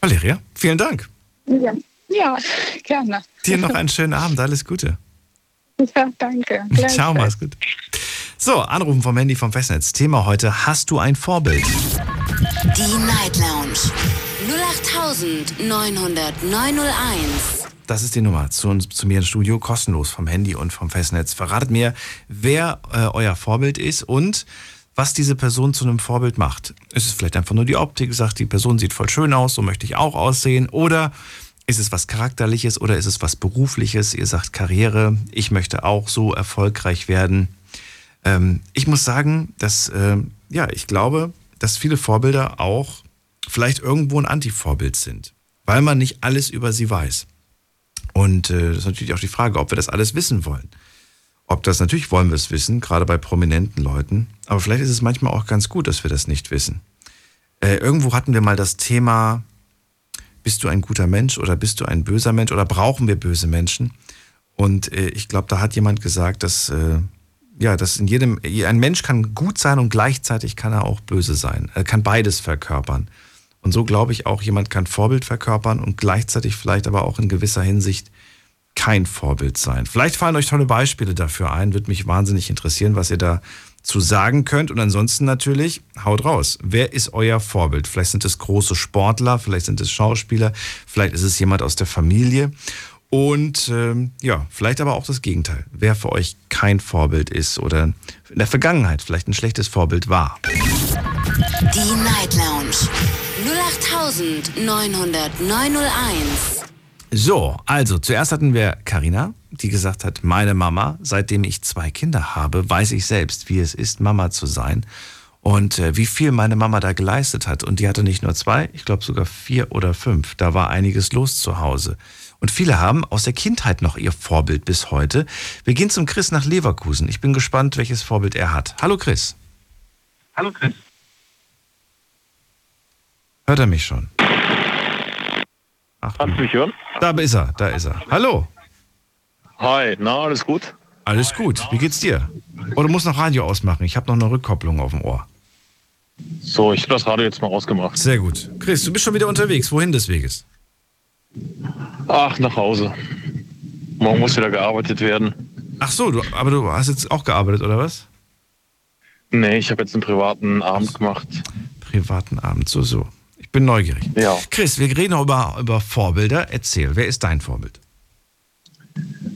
Valeria, vielen Dank. Ja, ja gerne. Dir noch einen schönen Abend, alles Gute. Ja, danke. Ciao, mach's gut. So, Anrufen vom Handy vom Festnetz. Thema heute, hast du ein Vorbild? Die Night Lounge 0890901. Das ist die Nummer zu, uns, zu mir ins Studio, kostenlos vom Handy und vom Festnetz. Verratet mir, wer äh, euer Vorbild ist und was diese Person zu einem Vorbild macht. Ist es vielleicht einfach nur die Optik, sagt, die Person sieht voll schön aus, so möchte ich auch aussehen, oder ist es was Charakterliches oder ist es was Berufliches? Ihr sagt Karriere, ich möchte auch so erfolgreich werden. Ähm, ich muss sagen, dass, ähm, ja, ich glaube, dass viele Vorbilder auch vielleicht irgendwo ein Anti-Vorbild sind, weil man nicht alles über sie weiß. Und äh, das ist natürlich auch die Frage, ob wir das alles wissen wollen. Ob das, natürlich wollen wir es wissen, gerade bei prominenten Leuten, aber vielleicht ist es manchmal auch ganz gut, dass wir das nicht wissen. Äh, irgendwo hatten wir mal das Thema, bist du ein guter Mensch oder bist du ein böser Mensch oder brauchen wir böse Menschen? Und äh, ich glaube, da hat jemand gesagt, dass, äh, ja, dass in jedem, ein Mensch kann gut sein und gleichzeitig kann er auch böse sein. Er kann beides verkörpern. Und so glaube ich auch, jemand kann Vorbild verkörpern und gleichzeitig vielleicht aber auch in gewisser Hinsicht kein Vorbild sein. Vielleicht fallen euch tolle Beispiele dafür ein, würde mich wahnsinnig interessieren, was ihr da zu sagen könnt. Und ansonsten natürlich, haut raus. Wer ist euer Vorbild? Vielleicht sind es große Sportler, vielleicht sind es Schauspieler, vielleicht ist es jemand aus der Familie. Und ähm, ja, vielleicht aber auch das Gegenteil. Wer für euch kein Vorbild ist oder in der Vergangenheit vielleicht ein schlechtes Vorbild war. Die Night Lounge 0890901. So, also zuerst hatten wir Karina, die gesagt hat, meine Mama, seitdem ich zwei Kinder habe, weiß ich selbst, wie es ist, Mama zu sein und äh, wie viel meine Mama da geleistet hat. Und die hatte nicht nur zwei, ich glaube sogar vier oder fünf. Da war einiges los zu Hause. Und viele haben aus der Kindheit noch ihr Vorbild bis heute. Wir gehen zum Chris nach Leverkusen. Ich bin gespannt, welches Vorbild er hat. Hallo Chris. Hallo Chris. Hört er mich schon? Ach, Kannst du mich hören? da ist er, da ist er. Hallo. Hi, na, alles gut? Alles gut. Wie geht's dir? Oh, du musst noch Radio ausmachen. Ich habe noch eine Rückkopplung auf dem Ohr. So, ich habe das Radio jetzt mal ausgemacht. Sehr gut. Chris, du bist schon wieder unterwegs. Wohin des Weges? Ach, nach Hause. Morgen muss wieder gearbeitet werden. Ach so, du, aber du hast jetzt auch gearbeitet, oder was? Nee, ich habe jetzt einen privaten Abend gemacht. Privaten Abend, so, so. Ich bin neugierig. Ja. Chris, wir reden über, über Vorbilder. Erzähl, wer ist dein Vorbild?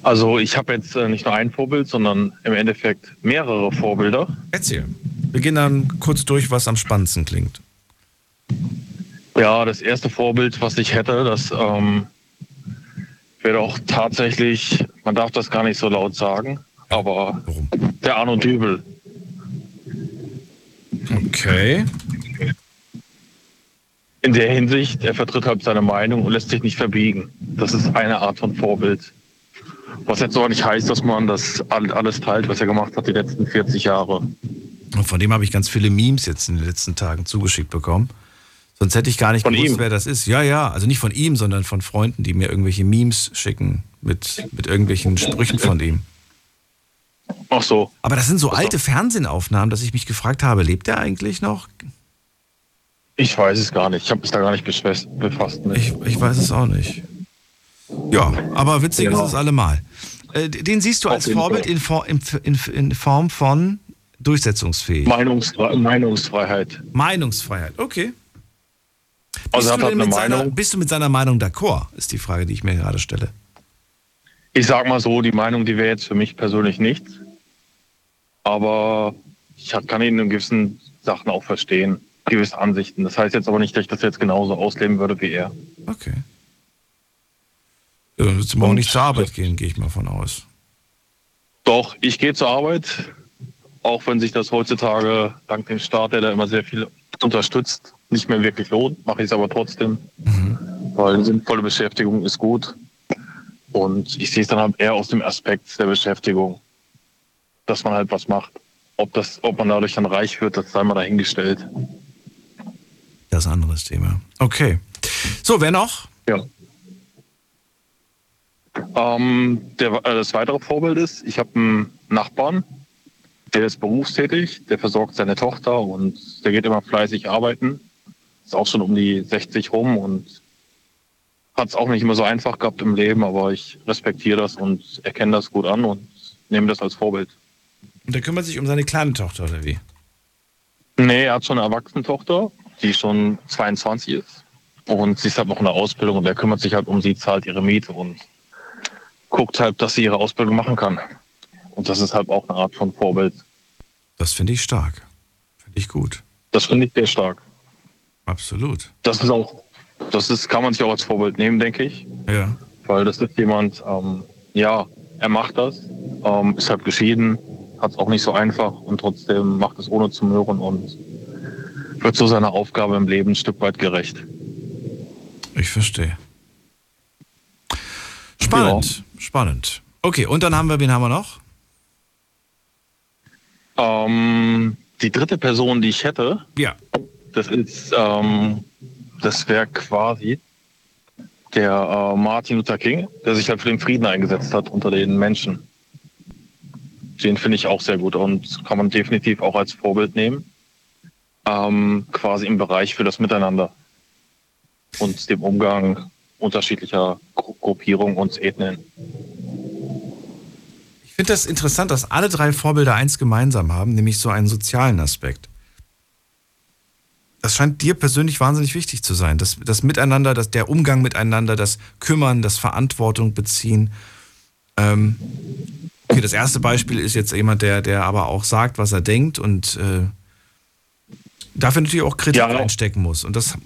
Also ich habe jetzt äh, nicht nur ein Vorbild, sondern im Endeffekt mehrere Vorbilder. Erzähl. Wir gehen dann kurz durch, was am spannendsten klingt. Ja, das erste Vorbild, was ich hätte, das ähm, wäre auch tatsächlich, man darf das gar nicht so laut sagen, aber Warum? der Arno Dübel. Okay. In der Hinsicht, er vertritt halt seine Meinung und lässt sich nicht verbiegen. Das ist eine Art von Vorbild. Was jetzt aber nicht heißt, dass man das all- alles teilt, was er gemacht hat die letzten 40 Jahre. Und von dem habe ich ganz viele Memes jetzt in den letzten Tagen zugeschickt bekommen. Sonst hätte ich gar nicht Von gewusst, ihm? wer das ist. Ja, ja, also nicht von ihm, sondern von Freunden, die mir irgendwelche Memes schicken mit, mit irgendwelchen Sprüchen von ihm. Ach so. Aber das sind so alte Fernsehaufnahmen, dass ich mich gefragt habe, lebt er eigentlich noch? Ich weiß es gar nicht. Ich habe mich da gar nicht befasst. Mit. Ich, ich weiß es auch nicht. Ja, aber witzig Genau. ist es allemal. Äh, Den siehst du Auf als Vorbild in, in, in, Form von durchsetzungsfähig. Meinungsfre Meinungsfreiheit. Meinungsfreiheit, okay. Bist, Also er du eine mit seiner, Meinung. bist du mit seiner Meinung d'accord, ist die Frage, die ich mir gerade stelle. Ich sag mal so, die Meinung, die wäre jetzt für mich persönlich nichts. Aber ich kann ihn in gewissen Sachen auch verstehen, gewisse Ansichten. Das heißt jetzt aber nicht, dass ich das jetzt genauso ausleben würde wie er. Okay. Ja, dann würdest du morgen nicht zur Arbeit gehen, gehe ich mal von aus. Doch, ich gehe zur Arbeit, auch wenn sich das heutzutage dank dem Staat, der da immer sehr viel unterstützt, nicht mehr wirklich lohnt, mache ich es aber trotzdem, weil eine sinnvolle Beschäftigung ist gut. Und ich sehe es dann halt eher aus dem Aspekt der Beschäftigung, dass man halt was macht. Ob, das, ob man dadurch dann reich wird, das sei mal dahingestellt. Das ist ein anderes Thema. Okay. So, wer noch? Ja. Ähm, der, äh, das weitere Vorbild ist, ich habe einen Nachbarn, der ist berufstätig, der versorgt seine Tochter und der geht immer fleißig arbeiten. Ist auch schon um die 60 rum und hat es auch nicht immer so einfach gehabt im Leben, aber ich respektiere das und erkenne das gut an und nehme das als Vorbild. Und der kümmert sich um seine kleine Tochter, oder wie? Nee, er hat schon eine erwachsene Tochter, die schon 22 ist. Und sie ist halt noch in der Ausbildung und er kümmert sich halt um sie, zahlt ihre Miete und guckt halt, dass sie ihre Ausbildung machen kann. Und das ist halt auch eine Art von Vorbild. Das finde ich stark. Finde ich gut. Das finde ich sehr stark. Absolut. Das ist auch, das ist, kann man sich auch als Vorbild nehmen, denke ich. Ja. Weil das ist jemand, ähm, ja, er macht das, ähm, ist halt geschieden, hat es auch nicht so einfach und trotzdem macht es ohne zu möhren und wird so seiner Aufgabe im Leben ein Stück weit gerecht. Ich verstehe. Spannend. Spannend. Okay, und dann haben wir, wen haben wir noch? Ähm, die dritte Person, die ich hätte, Ja. das ist, ähm, das wäre quasi der äh, Martin Luther King, der sich halt für den Frieden eingesetzt hat unter den Menschen. Den finde ich auch sehr gut und kann man definitiv auch als Vorbild nehmen. Ähm, quasi im Bereich für das Miteinander und dem Umgang unterschiedlicher Gru Gruppierungen und Ethnien. Ich finde das interessant, dass alle drei Vorbilder eins gemeinsam haben, nämlich so einen sozialen Aspekt. Das scheint dir persönlich wahnsinnig wichtig zu sein. Das, das Miteinander, das, der Umgang miteinander, das Kümmern, das Verantwortung beziehen. Ähm, okay, das erste Beispiel ist jetzt jemand, der, der aber auch sagt, was er denkt und äh, dafür natürlich auch Kritik Ja. einstecken muss. Und das,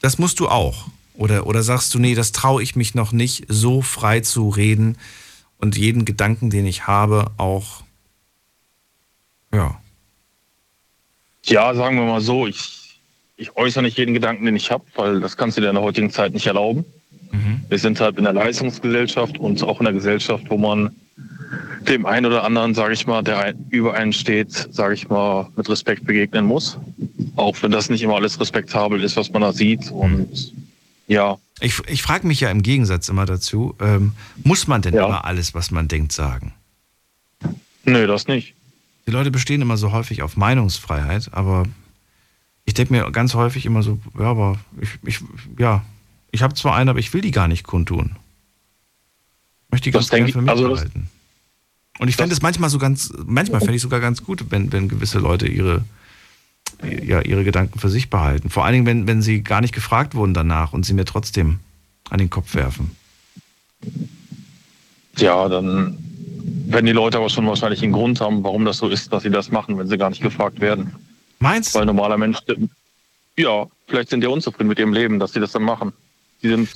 das musst du auch. Oder, oder sagst du, nee, das traue ich mich noch nicht, so frei zu reden und jeden Gedanken, den ich habe, auch, ja. Ja, sagen wir mal so, ich, ich äußere nicht jeden Gedanken, den ich habe, weil das kannst du dir in der heutigen Zeit nicht erlauben. Wir sind halt in der Leistungsgesellschaft und auch in der Gesellschaft, wo man dem einen oder anderen, sage ich mal, der über einen steht, sage ich mal, mit Respekt begegnen muss. Auch wenn das nicht immer alles respektabel ist, was man da sieht. Und ja, Ich, ich frage mich ja im Gegensatz immer dazu, ähm, muss man denn Ja. immer alles, was man denkt, sagen? nö, das nicht. Die Leute bestehen immer so häufig auf Meinungsfreiheit, aber ich denke mir ganz häufig immer so, ja, aber ich, ich ja, ich habe zwar eine, aber ich will die gar nicht kundtun. Ich möchte die Das ganz gerne für ich- mich also das- behalten. Und ich fände es manchmal so ganz, manchmal fände ich sogar ganz gut, wenn, wenn gewisse Leute ihre, ja, ihre Gedanken für sich behalten. Vor allen Dingen, wenn, wenn sie gar nicht gefragt wurden danach und sie mir trotzdem an den Kopf werfen. Ja, dann werden die Leute aber schon wahrscheinlich einen Grund haben, warum das so ist, dass sie das machen, wenn sie gar nicht gefragt werden. Meinst Weil ein normaler Mensch, ja, vielleicht sind die unzufrieden mit ihrem Leben, dass sie das dann machen. Die sind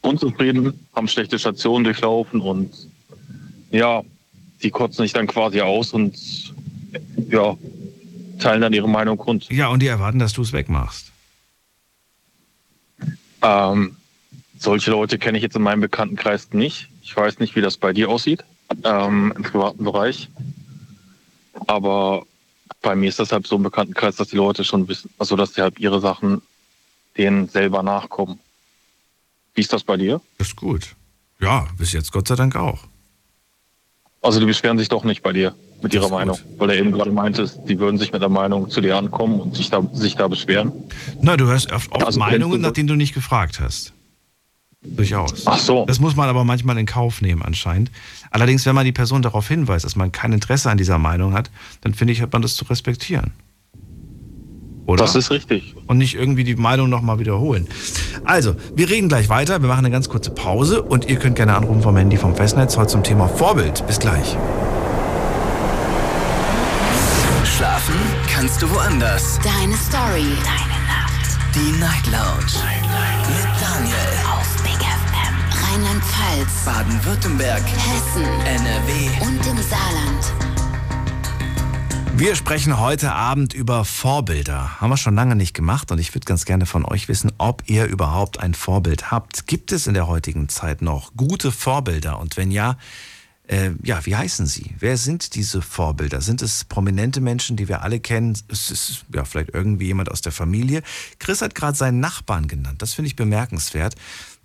unzufrieden, haben schlechte Stationen durchlaufen und ja, die kotzen sich dann quasi aus und ja, teilen dann ihre Meinung kund. Ja, und die erwarten, dass du es wegmachst. Ähm, solche Leute kenne ich jetzt in meinem Bekanntenkreis nicht. Ich weiß nicht, wie das bei dir aussieht ähm, im privaten Bereich. Aber bei mir ist das halt so im Bekanntenkreis, dass die Leute schon wissen, also dass die halt ihre Sachen denen selber nachkommen. Wie ist das bei dir? Das ist gut. Ja, bis jetzt Gott sei Dank auch. Also die beschweren sich doch nicht bei dir mit ihrer Meinung, weil er eben gerade meintest, die würden sich mit der Meinung zu dir ankommen und sich da, sich da beschweren. Na, du hörst oft, Also Meinungen, nach denen du nicht gefragt hast. Durchaus. Ach so. Das muss man aber manchmal in Kauf nehmen anscheinend. Allerdings, wenn man die Person darauf hinweist, dass man kein Interesse an dieser Meinung hat, dann finde ich, hat man das zu respektieren. Oder? Das ist richtig. Und nicht irgendwie die Meinung nochmal wiederholen. Also, wir reden gleich weiter. Wir machen eine ganz kurze Pause und ihr könnt gerne anrufen vom Handy vom Festnetz heute zum Thema Vorbild. Bis gleich. Schlafen kannst du woanders. Deine Story. Deine Nacht. Die Night Lounge. Mit Daniel. Auf Big FM. Rheinland-Pfalz. Baden-Württemberg. Hessen. NRW. Und im Saarland. Wir sprechen heute Abend über Vorbilder. Haben wir schon lange nicht gemacht und ich würde ganz gerne von euch wissen, ob ihr überhaupt ein Vorbild habt. Gibt es in der heutigen Zeit noch gute Vorbilder? Und wenn ja, äh, ja, wie heißen sie? Wer sind diese Vorbilder? Sind es prominente Menschen, die wir alle kennen? Es ist ja vielleicht irgendwie jemand aus der Familie. Chris hat gerade seinen Nachbarn genannt. Das finde ich bemerkenswert.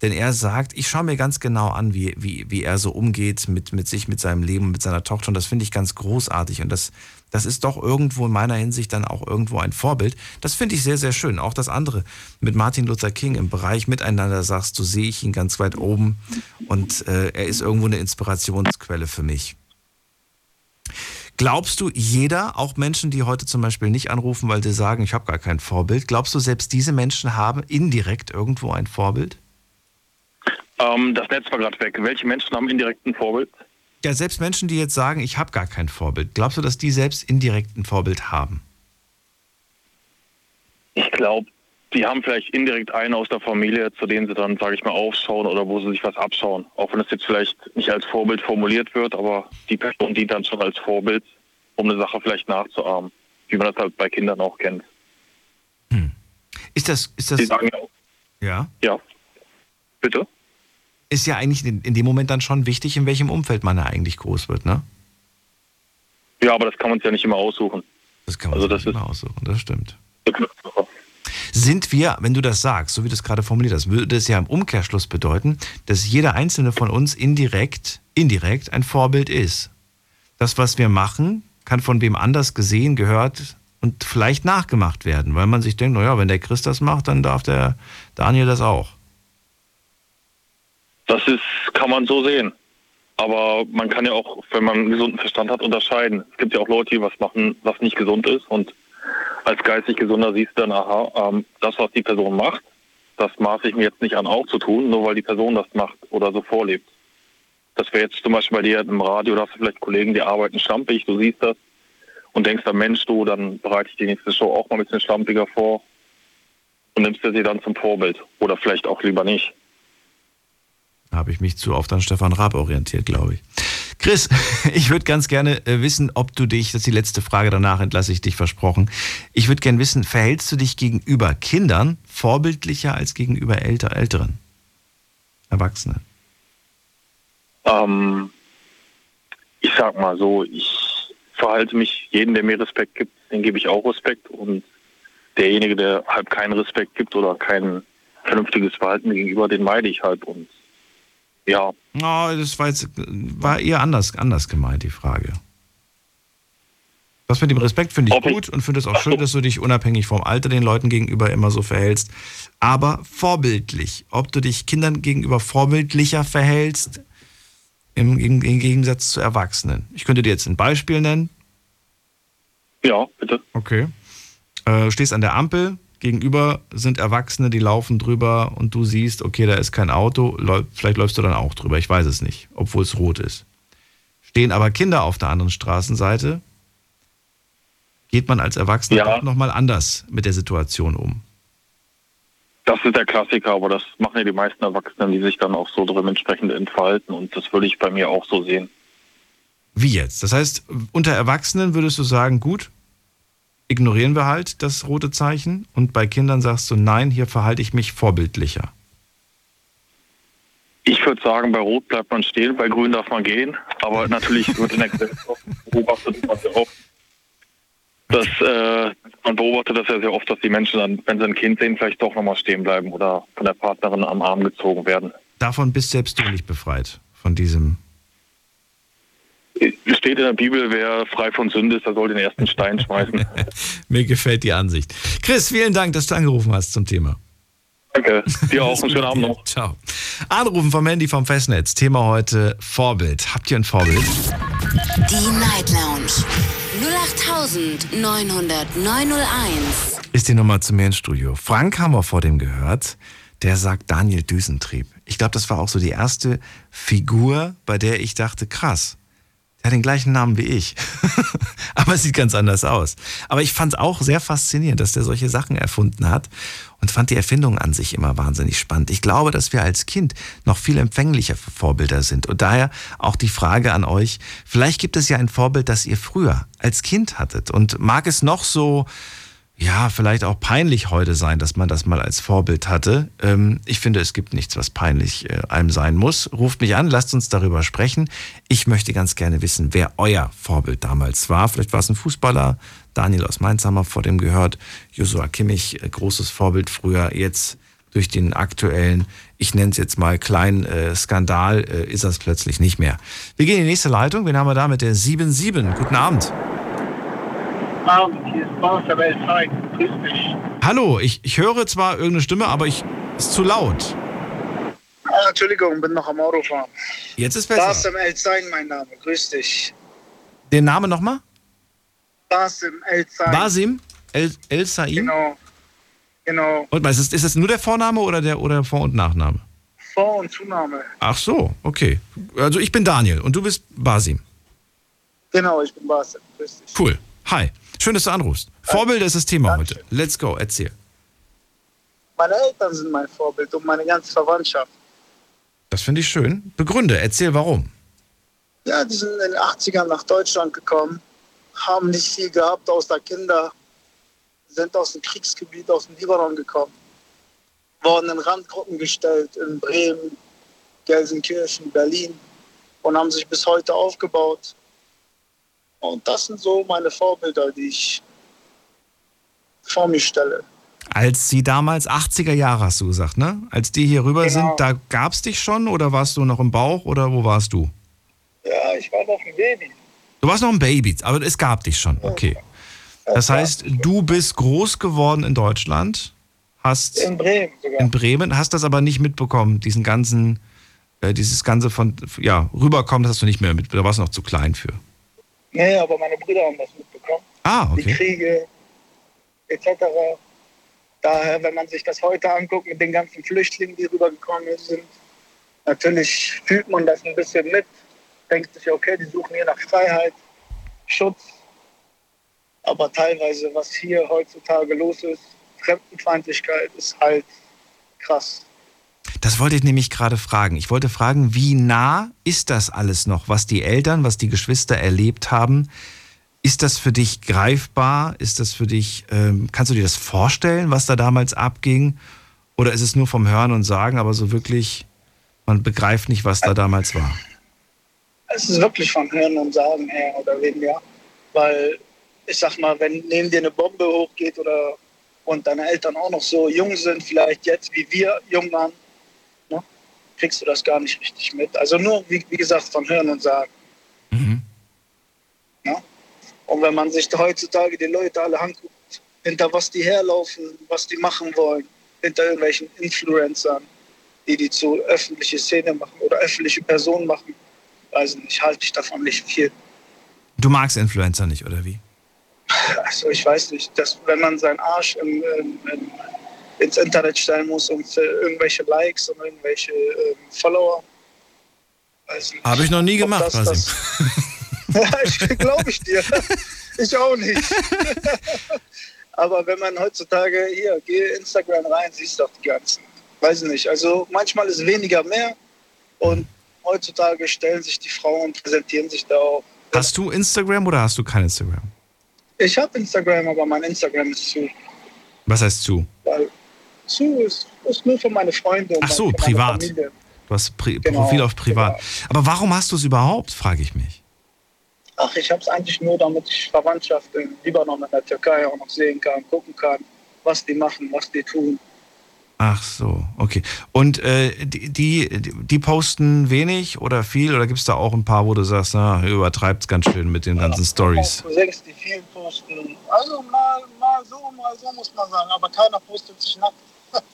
Denn er sagt, ich schaue mir ganz genau an, wie, wie, wie er so umgeht mit, mit sich, mit seinem Leben, mit seiner Tochter. Und das finde ich ganz großartig. Und das, das ist doch irgendwo in meiner Hinsicht dann auch irgendwo ein Vorbild. Das finde ich sehr, sehr schön. Auch das andere mit Martin Luther King im Bereich Miteinander sagst du, sehe ich ihn ganz weit oben. Und äh, er ist irgendwo eine Inspirationsquelle für mich. Glaubst du, jeder, auch Menschen, die heute zum Beispiel nicht anrufen, weil sie sagen, ich habe gar kein Vorbild, glaubst du, selbst diese Menschen haben indirekt irgendwo ein Vorbild? Ähm, das Netz war gerade weg. Welche Menschen haben indirekt ein Vorbild? Ja, selbst Menschen, die jetzt sagen, ich habe gar kein Vorbild, glaubst du, dass die selbst indirekt ein Vorbild haben? Ich glaube, die haben vielleicht indirekt einen aus der Familie, zu denen sie dann, sage ich mal, aufschauen oder wo sie sich was abschauen. Auch wenn es jetzt vielleicht nicht als Vorbild formuliert wird, aber die Person dient dann schon als Vorbild, um eine Sache vielleicht nachzuahmen, wie man das halt bei Kindern auch kennt. Ist das, ist Die das, sagen ja auch, ja, ja, bitte? Ist ja eigentlich in, dem Moment dann schon wichtig, in welchem Umfeld man da eigentlich groß wird, ne? Ja, aber das kann man sich ja nicht immer aussuchen. Das kann man Also sich das immer aussuchen, das stimmt. Sind wir, wenn du das sagst, so wie du es gerade formuliert hast, würde es ja im Umkehrschluss bedeuten, dass jeder einzelne von uns indirekt, indirekt ein Vorbild ist. Das, was wir machen, kann von wem anders gesehen, gehört und vielleicht nachgemacht werden, weil man sich denkt, naja, wenn der Chris das macht, dann darf der Daniel das auch. Das ist, kann man so sehen. Aber man kann ja auch, wenn man einen gesunden Verstand hat, unterscheiden. Es gibt ja auch Leute, die was machen, was nicht gesund ist. Und als geistig Gesunder siehst du dann, aha, ähm, das, was die Person macht, das maße ich mir jetzt nicht an, auch zu tun, nur weil die Person das macht oder so vorlebt. Das wäre jetzt zum Beispiel bei dir im Radio, da hast du vielleicht Kollegen, die arbeiten schlampig, du siehst das und denkst dann, Mensch, du, dann bereite ich die nächste Show auch mal ein bisschen schlampiger vor und nimmst dir sie dann zum Vorbild. Oder vielleicht auch lieber nicht. Habe ich mich zu oft an Stefan Raab orientiert, glaube ich. Chris, ich würde ganz gerne äh, wissen, ob du dich, das ist die letzte Frage, danach entlasse ich dich versprochen. Ich würde gerne wissen, verhältst du dich gegenüber Kindern vorbildlicher als gegenüber älter, Älteren? Erwachsenen? Ähm, ich sag mal so, ich verhalte mich, jeden, der mir Respekt gibt, den gebe ich auch Respekt. Und derjenige, der halt keinen Respekt gibt oder kein vernünftiges Verhalten gegenüber, den meide ich halt. Und ja, Oh, das war jetzt war eher anders, anders gemeint, die Frage. Das mit dem Respekt finde ich Okay. gut und finde es auch schön, dass du dich unabhängig vom Alter den Leuten gegenüber immer so verhältst. Aber vorbildlich, ob du dich Kindern gegenüber vorbildlicher verhältst, im, im, im Gegensatz zu Erwachsenen. Ich könnte dir jetzt ein Beispiel nennen. ja, bitte. Okay. Äh, stehst an der Ampel, gegenüber sind Erwachsene, die laufen drüber und du siehst, okay, da ist kein Auto, vielleicht läufst du dann auch drüber, ich weiß es nicht, obwohl es rot ist. Stehen aber Kinder auf der anderen Straßenseite, geht man als Erwachsener Ja. auch nochmal anders mit der Situation um. Das ist der Klassiker, aber das machen ja die meisten Erwachsenen, die sich dann auch so drin entsprechend entfalten. Und das würde ich bei mir auch so sehen. Wie jetzt? Das heißt, unter Erwachsenen würdest du sagen, gut, ignorieren wir halt das rote Zeichen und bei Kindern sagst du, nein, hier verhalte ich mich vorbildlicher. Ich würde sagen, bei Rot bleibt man stehen, bei Grün darf man gehen. Aber natürlich wird in der Gesellschaft beobachtet man sehr oft, dass äh, man beobachtet das ja sehr oft, dass die Menschen dann, wenn sie ein Kind sehen, vielleicht doch nochmal stehen bleiben oder von der Partnerin am Arm gezogen werden. Davon bist selbst du nicht befreit, von diesem. Es steht in der Bibel, wer frei von Sünde ist, der soll den ersten Stein schmeißen. Mir gefällt die Ansicht. Chris, vielen Dank, dass du angerufen hast zum Thema. Danke. Dir auch einen schönen Abend noch. Ciao. Anrufen vom Handy vom Festnetz. Thema heute Vorbild. Habt ihr ein Vorbild? Die Night Lounge 0890901. Ist die Nummer zu mir ins Studio. Frank haben wir vor dem gehört. Der sagt Daniel Düsentrieb. Ich glaube, das war auch so die erste Figur, bei der ich dachte, krass. Der hat den gleichen Namen wie ich. Aber es sieht ganz anders aus. Aber ich fand es auch sehr faszinierend, dass der solche Sachen erfunden hat und fand die Erfindung an sich immer wahnsinnig spannend. Ich glaube, dass wir als Kind noch viel empfänglicher für Vorbilder sind. Und daher auch die Frage an euch, vielleicht gibt es ja ein Vorbild, das ihr früher als Kind hattet. Und mag es noch so ja, vielleicht auch peinlich heute sein, dass man das mal als Vorbild hatte. Ähm, ich finde, es gibt nichts, was peinlich äh, einem sein muss. Ruft mich an, lasst uns darüber sprechen. Ich möchte ganz gerne wissen, wer euer Vorbild damals war. Vielleicht war es ein Fußballer. Daniel aus Mainz haben wir vor dem gehört. Joshua Kimmich, äh, großes Vorbild früher. Jetzt durch den aktuellen, ich nenne es jetzt mal kleinen äh, Skandal, äh, ist das plötzlich nicht mehr. Wir gehen in die nächste Leitung. Wen haben wir da mit der 7-7? Guten Abend. Abend, hier ist Baustabell Zeit. Grüß dich. Hallo, ich, ich höre zwar irgendeine Stimme, aber ich ist zu laut. Ah, Entschuldigung, bin noch am Autofahren. Jetzt ist besser. Basim El Zain, mein Name. Grüß dich. Den Namen nochmal? Basim El Zain. Basim El, El Sain? Genau. Genau. Und ist das, ist das nur der Vorname oder der oder Vor- und Nachname? Vor- und Zunahme. Ach so, okay. Also ich bin Daniel und du bist Basim. Genau, ich bin Basim. Grüß dich. Cool. Hi. Schön, dass du anrufst. Vorbilder ist das Thema heute. Let's go, erzähl. Meine Eltern sind mein Vorbild und meine ganze Verwandtschaft. Das finde ich schön. Begründe, erzähl warum. Ja, die sind in den 80ern nach Deutschland gekommen, haben nicht viel gehabt außer Kinder, sind aus dem Kriegsgebiet, aus dem Libanon gekommen, wurden in Randgruppen gestellt in Bremen, Gelsenkirchen, Berlin und haben sich bis heute aufgebaut. Und das sind so meine Vorbilder, die ich vor mir stelle. Als sie damals 80er Jahre, hast du gesagt, ne? Als die hier rüber Genau. sind, da gab es dich schon oder warst du noch im Bauch oder wo warst du? Ja, ich war noch ein Baby. Du warst noch ein Baby, aber es gab dich schon, okay. Das heißt, du bist groß geworden in Deutschland, hast In Bremen sogar. in Bremen, hast das aber nicht mitbekommen, diesen ganzen, äh, dieses ganze von, ja, rüberkommen, das hast du nicht mehr mit, da warst du noch zu klein für. Nee, aber meine Brüder haben das mitbekommen. Ah, Die okay. Kriege etc. Daher, wenn man sich das heute anguckt mit den ganzen Flüchtlingen, die rübergekommen sind, natürlich fühlt man das ein bisschen mit, denkt sich, okay, die suchen hier nach Freiheit, Schutz. Aber teilweise, was hier heutzutage los ist, Fremdenfeindlichkeit, ist halt krass. Das wollte ich nämlich gerade fragen. Ich wollte fragen, wie nah ist das alles noch, was die Eltern, was die Geschwister erlebt haben? Ist das für dich greifbar? Ist das für dich, ähm, kannst du dir das vorstellen, was da damals abging? Oder ist es nur vom Hören und Sagen, aber so wirklich, man begreift nicht, was da damals war? Es ist wirklich von Hören und Sagen her oder weniger. Weil ich sag mal, wenn neben dir eine Bombe hochgeht oder und deine Eltern auch noch so jung sind, vielleicht jetzt wie wir jung waren, kriegst du das gar nicht richtig mit. Also nur, wie, wie gesagt, von Hören und Sagen. Ne? Und wenn man sich heutzutage die Leute alle anguckt, hinter was die herlaufen, was die machen wollen, hinter irgendwelchen Influencern, die die zu öffentliche Szene machen oder öffentliche Personen machen, weiß ich nicht, halte ich davon nicht viel. Du magst Influencer nicht, oder wie? Also ich weiß nicht, dass wenn man seinen Arsch im, im, im, ins Internet stellen muss und für irgendwelche Likes und irgendwelche ähm, Follower. Habe ich noch nie gemacht, das, das, glaube ich dir. Ich auch nicht. Aber wenn man heutzutage hier, geh Instagram rein, siehst doch die ganzen. Weiß ich nicht. Also manchmal ist weniger mehr und heutzutage stellen sich die Frauen und präsentieren sich da auch. Hast du Instagram oder hast du kein Instagram? Ich habe Instagram, aber mein Instagram ist zu. Was heißt zu? Weil zu ist, ist nur für meine Freunde und Ach so, privat. Familie. Du hast Pri Genau, Profil auf privat. Aber warum hast du es überhaupt, frage ich mich. Ach, ich habe es eigentlich nur, damit ich Verwandtschaft in Libanon, in der Türkei auch noch sehen kann, gucken kann, was die machen, was die tun. Ach so, okay. Und äh, die, die, die posten wenig oder viel? Oder gibt es da auch ein paar, wo du sagst, na, übertreibt es ganz schön mit den ganzen Stories? Cousins, die viel posten. Also mal, mal so, mal so muss man sagen, aber keiner postet sich nackt.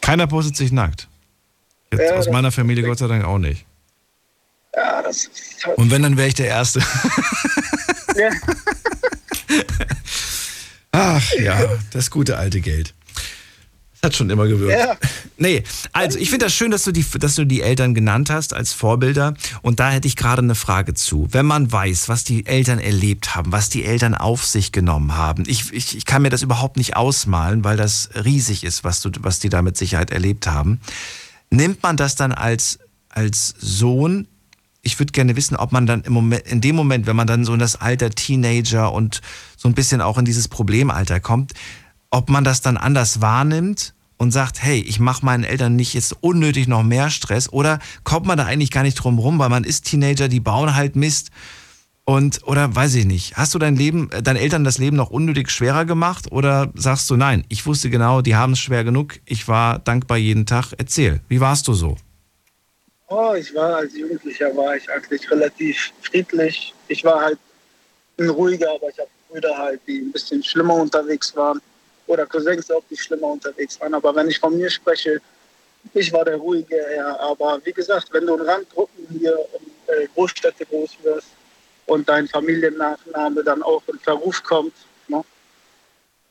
Keiner postet sich nackt. Jetzt Ja, aus meiner Familie Gott sei Dank auch nicht. Ja, das ist halt. Und wenn, dann wäre ich der Erste. Ja. Ach ja, das gute alte Geld. Hat schon immer gewirkt. Ja. Nee, also ich finde das schön, dass du, die, dass du die Eltern genannt hast als Vorbilder. Und da hätte ich gerade eine Frage zu. Wenn man weiß, was die Eltern erlebt haben, was die Eltern auf sich genommen haben, ich, ich, ich kann mir das überhaupt nicht ausmalen, weil das riesig ist, was, du, was die da mit Sicherheit erlebt haben. Nimmt man das dann als, als Sohn ich würde gerne wissen, ob man dann im Moment, in dem Moment, wenn man dann so in das Alter Teenager und so ein bisschen auch in dieses Problemalter kommt, ob man das dann anders wahrnimmt und sagt, hey, ich mache meinen Eltern nicht jetzt unnötig noch mehr Stress oder kommt man da eigentlich gar nicht drum rum, weil man ist Teenager, die bauen halt Mist und oder weiß ich nicht. Hast du dein Leben, äh, deinen Eltern das Leben noch unnötig schwerer gemacht oder sagst du nein, ich wusste genau, die haben es schwer genug, ich war dankbar jeden Tag. Erzähl, wie warst du so? Oh, ich war als Jugendlicher war ich eigentlich relativ friedlich. Ich war halt ein ruhiger, aber ich habe Brüder halt, die ein bisschen schlimmer unterwegs waren. Oder Cousins auch, die schlimmer unterwegs waren. Aber wenn ich von mir spreche, ich war der ruhige Herr. Aber wie gesagt, wenn du in Randgruppen hier in äh, Großstädte groß wirst und dein Familiennachname dann auch in Verruf kommt, ne,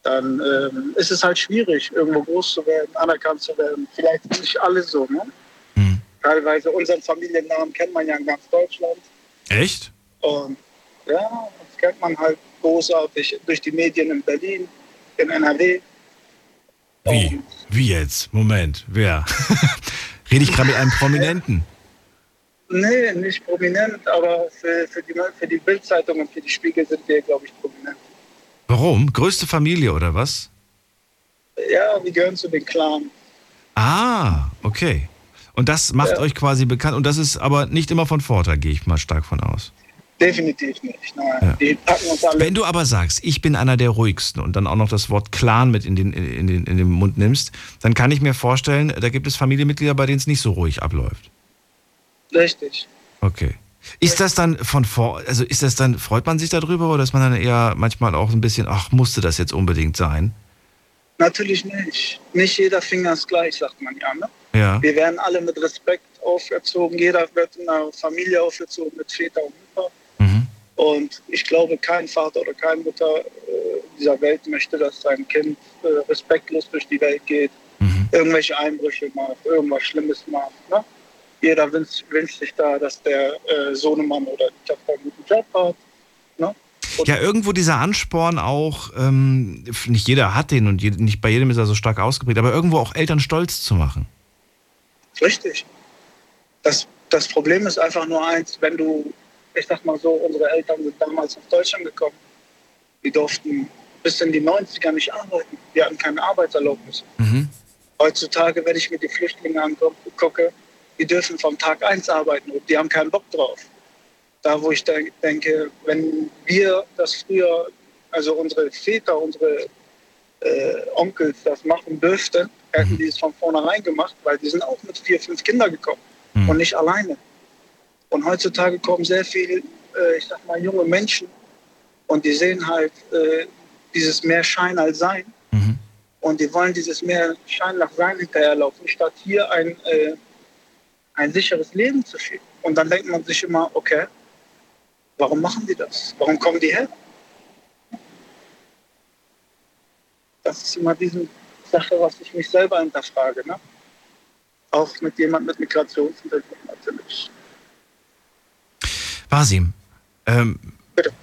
dann ähm, ist es halt schwierig, irgendwo groß zu werden, anerkannt zu werden. Vielleicht nicht alle so. Ne? Teilweise unseren Familiennamen kennt man ja in ganz Deutschland. Echt? Und ja, das kennt man halt großartig durch die Medien in Berlin, in NRW. Wie? Wie jetzt? Moment, wer? Rede ich gerade mit einem Prominenten? Nee, nicht prominent, aber für, für die, für die Bildzeitung und für die Spiegel sind wir, glaube ich, prominent. Warum? Größte Familie oder was? Ja, wir gehören zu den Clan. Ah, okay. Und das macht Ja. euch quasi bekannt. Und das ist aber nicht immer von Vorteil, gehe ich mal stark von aus. Definitiv nicht. Nein, Ja. die packen uns alle. Wenn du aber sagst, ich bin einer der ruhigsten und dann auch noch das Wort Clan mit in den, in, den, in den Mund nimmst, dann kann ich mir vorstellen, da gibt es Familienmitglieder, bei denen es nicht so ruhig abläuft. Richtig. Okay. Ist das dann von vor, also ist das dann, freut man sich darüber oder ist man dann eher manchmal auch ein bisschen, ach, musste das jetzt unbedingt sein? Natürlich nicht. Nicht jeder Finger ist gleich, sagt man ja. Ne? Ja. Wir werden alle mit Respekt aufgezogen. Jeder wird in einer Familie aufgezogen mit Väter und Mutter. Und ich glaube, kein Vater oder keine Mutter äh, dieser Welt möchte, dass sein Kind äh, respektlos durch die Welt geht, irgendwelche Einbrüche macht, irgendwas Schlimmes macht. Ne? Jeder wünscht, wünscht sich da, dass der äh, Sohnemann oder die Tochter einen guten Job hat. Ne? Ja, irgendwo dieser Ansporn auch, ähm, nicht jeder hat den und je, nicht bei jedem ist er so stark ausgeprägt, aber irgendwo auch Eltern stolz zu machen. Richtig. Das, das Problem ist einfach nur eins, wenn du, ich sag mal so, unsere Eltern sind damals nach Deutschland gekommen. Die durften bis in die 90er nicht arbeiten. Die hatten keine Arbeitserlaubnis. Heutzutage, wenn ich mir die Flüchtlinge angucke, die dürfen vom Tag 1 arbeiten und die haben keinen Bock drauf. Da, wo ich denk- denke, wenn wir das früher, also unsere Väter, unsere äh, Onkels das machen dürften, hätten die es von vornherein gemacht, weil die sind auch mit vier, fünf Kindern gekommen und nicht alleine. Und heutzutage kommen sehr viele, äh, ich sag mal, junge Menschen und die sehen halt äh, dieses mehr Schein als Sein. Und die wollen dieses mehr Schein nach Sein hinterherlaufen, statt hier ein, äh, ein sicheres Leben zu führen. Und dann denkt man sich immer, okay, warum machen die das? Warum kommen die her? Das ist immer diese Sache, was ich mich selber hinterfrage. Ne? Auch mit jemand mit Migrationshintergrund natürlich. Wasim, ähm,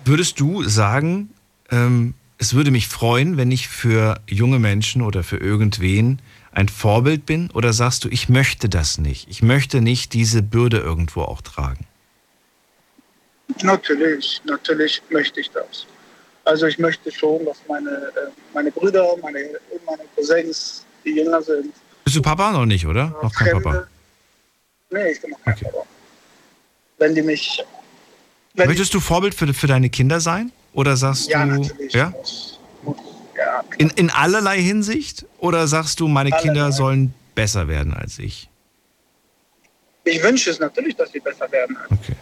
würdest du sagen, ähm, es würde mich freuen, wenn ich für junge Menschen oder für irgendwen ein Vorbild bin? Oder sagst du, ich möchte das nicht? Ich möchte nicht diese Bürde irgendwo auch tragen. Natürlich, natürlich möchte ich das. Also ich möchte schon, dass meine, äh, meine Brüder, meine, meine Cousins, die jünger sind, Bist du Papa noch nicht, oder? Noch kein Papa. Nee, ich bin noch kein Vorbild. Wenn die mich. Wenn Möchtest du Vorbild für, für deine Kinder sein? Oder sagst Ja, du. natürlich. Ja? ja, In, in allerlei Hinsicht? Oder sagst du, meine Kinder Allerlei. sollen besser werden als ich? ich wünsche es natürlich, dass sie besser werden. Okay.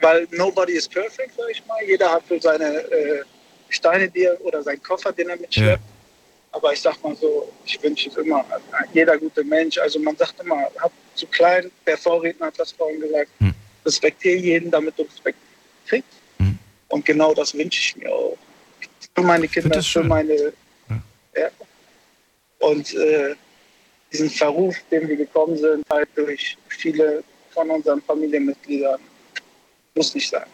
Weil nobody is perfect, sag ich mal. Jeder hat so seine äh, Steine, die er, oder seinen Koffer, den er mitschleppt. Aber ich sag mal so, ich wünsche es immer. Jeder gute Mensch, also man sagt immer, hab zu klein, der Vorredner hat das vorhin gesagt, Hm. Respektiere jeden, damit du Respekt kriegst. Und genau das wünsche ich mir auch. Für meine Kinder, für meine. Ja. Und äh, diesen Verruf, den wir gekommen sind, halt durch viele von unseren Familienmitgliedern, muss nicht sein.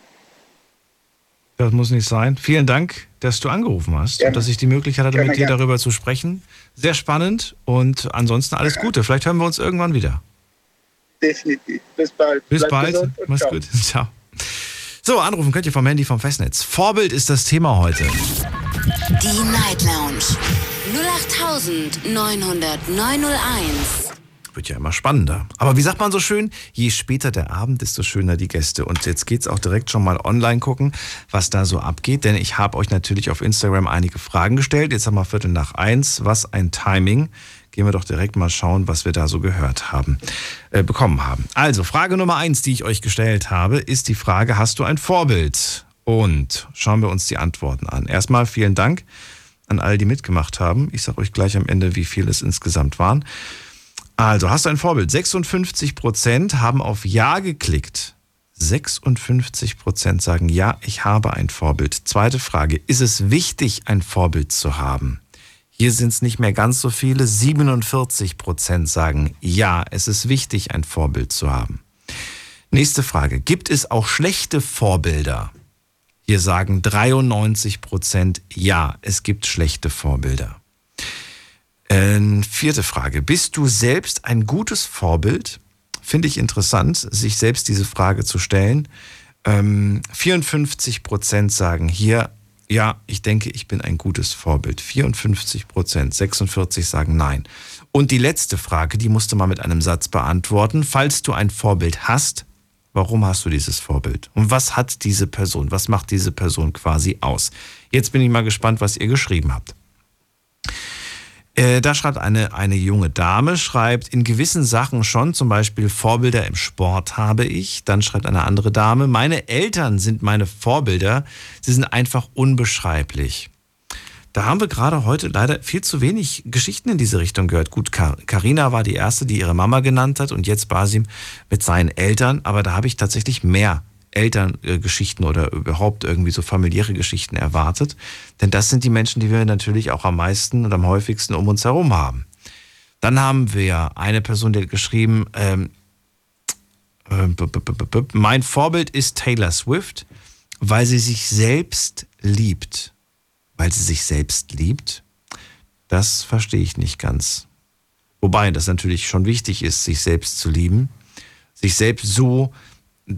Das muss nicht sein. Vielen Dank, dass du angerufen hast Gerne. und dass ich die Möglichkeit hatte, Gerne, mit dir gerne. darüber zu sprechen. Sehr spannend und ansonsten alles Gute. Vielleicht hören wir uns irgendwann wieder. Definitiv. Bis bald. Bis Bleibt bald. Mach's ciao. gut. Ciao. So, anrufen könnt ihr vom Handy vom Festnetz. Vorbild ist das Thema heute. Die Night Lounge 0890901. Wird ja immer spannender. Aber wie sagt man so schön, je später der Abend, desto schöner die Gäste. Und jetzt geht's auch direkt schon mal online gucken, was da so abgeht. Denn ich habe euch natürlich auf Instagram einige Fragen gestellt. Jetzt haben wir Viertel nach eins. Was ein Timing. Gehen wir doch direkt mal schauen, was wir da so gehört haben, äh, bekommen haben. Also, Frage Nummer eins, die ich euch gestellt habe, ist die Frage, hast du ein Vorbild? Und schauen wir uns die Antworten an. Erstmal vielen Dank an all, die mitgemacht haben. Ich sage euch gleich am Ende, wie viel es insgesamt waren. Also, hast du ein Vorbild? 56 Prozent haben auf Ja geklickt. 56 Prozent sagen Ja, ich habe ein Vorbild. Zweite Frage, ist es wichtig, ein Vorbild zu haben? Hier sind es nicht mehr ganz so viele. 47 Prozent sagen Ja, es ist wichtig, ein Vorbild zu haben. Nächste Frage, gibt es auch schlechte Vorbilder? Hier sagen 93 Prozent Ja, es gibt schlechte Vorbilder. Äh, vierte Frage. Bist du selbst ein gutes Vorbild? Finde ich interessant, sich selbst diese Frage zu stellen. Ähm, 54 Prozent sagen hier, ja, ich denke, ich bin ein gutes Vorbild. 54 Prozent, 46 sagen nein. Und die letzte Frage, die musst du mal mit einem Satz beantworten. Falls du ein Vorbild hast, warum hast du dieses Vorbild? Und was hat diese Person? Was macht diese Person quasi aus? Jetzt bin ich mal gespannt, was ihr geschrieben habt. Äh, da schreibt eine, eine junge Dame, schreibt, in gewissen Sachen schon, zum Beispiel Vorbilder im Sport habe ich. Dann schreibt eine andere Dame, meine Eltern sind meine Vorbilder, sie sind einfach unbeschreiblich. Da haben wir gerade heute leider viel zu wenig Geschichten in diese Richtung gehört. Gut, Karina war die erste, die ihre Mama genannt hat und jetzt Basim mit seinen Eltern, aber da habe ich tatsächlich mehr Elterngeschichten oder überhaupt irgendwie so familiäre Geschichten erwartet. Denn das sind die Menschen, die wir natürlich auch am meisten und am häufigsten um uns herum haben. Dann haben wir eine Person, die hat geschrieben, ähm, äh, mein Vorbild ist Taylor Swift, weil sie sich selbst liebt. Weil sie sich selbst liebt? Das verstehe ich nicht ganz. Wobei das natürlich schon wichtig ist, sich selbst zu lieben. Sich selbst so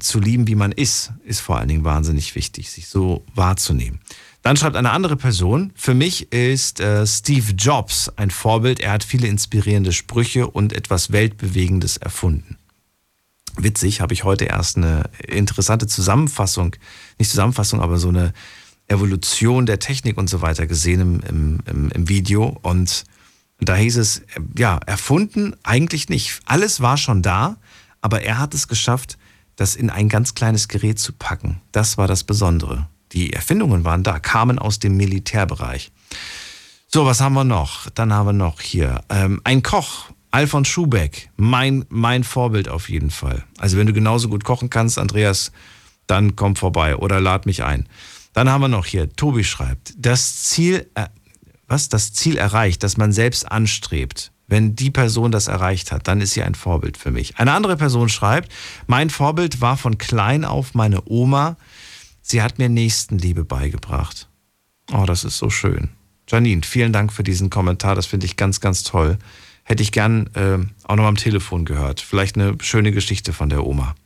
zu lieben, wie man ist, ist vor allen Dingen wahnsinnig wichtig, sich so wahrzunehmen. Dann schreibt eine andere Person, für mich ist äh, Steve Jobs ein Vorbild. Er hat viele inspirierende Sprüche und etwas Weltbewegendes erfunden. Witzig, habe ich heute erst eine interessante Zusammenfassung, nicht Zusammenfassung, aber so eine Evolution der Technik und so weiter gesehen im, im, im, im Video. Und da hieß es, ja, erfunden eigentlich nicht. Alles war schon da, aber er hat es geschafft, das in ein ganz kleines Gerät zu packen. Das war das Besondere. Die Erfindungen waren da, kamen aus dem Militärbereich. So, was haben wir noch? Dann haben wir noch hier ähm, ein Koch, Alfons Schubeck, mein, mein Vorbild auf jeden Fall. Also wenn du genauso gut kochen kannst, Andreas, dann komm vorbei oder lad mich ein. Dann haben wir noch hier, Tobi schreibt, das Ziel, äh, was, das Ziel erreicht, das man selbst anstrebt. Wenn die Person das erreicht hat, dann ist sie ein Vorbild für mich. Eine andere Person schreibt, mein Vorbild war von klein auf meine Oma. Sie hat mir Nächstenliebe beigebracht. Oh, das ist so schön. Janine, vielen Dank für diesen Kommentar. Das finde ich ganz, ganz toll. Hätte ich gern äh, auch noch am Telefon gehört. Vielleicht eine schöne Geschichte von der Oma.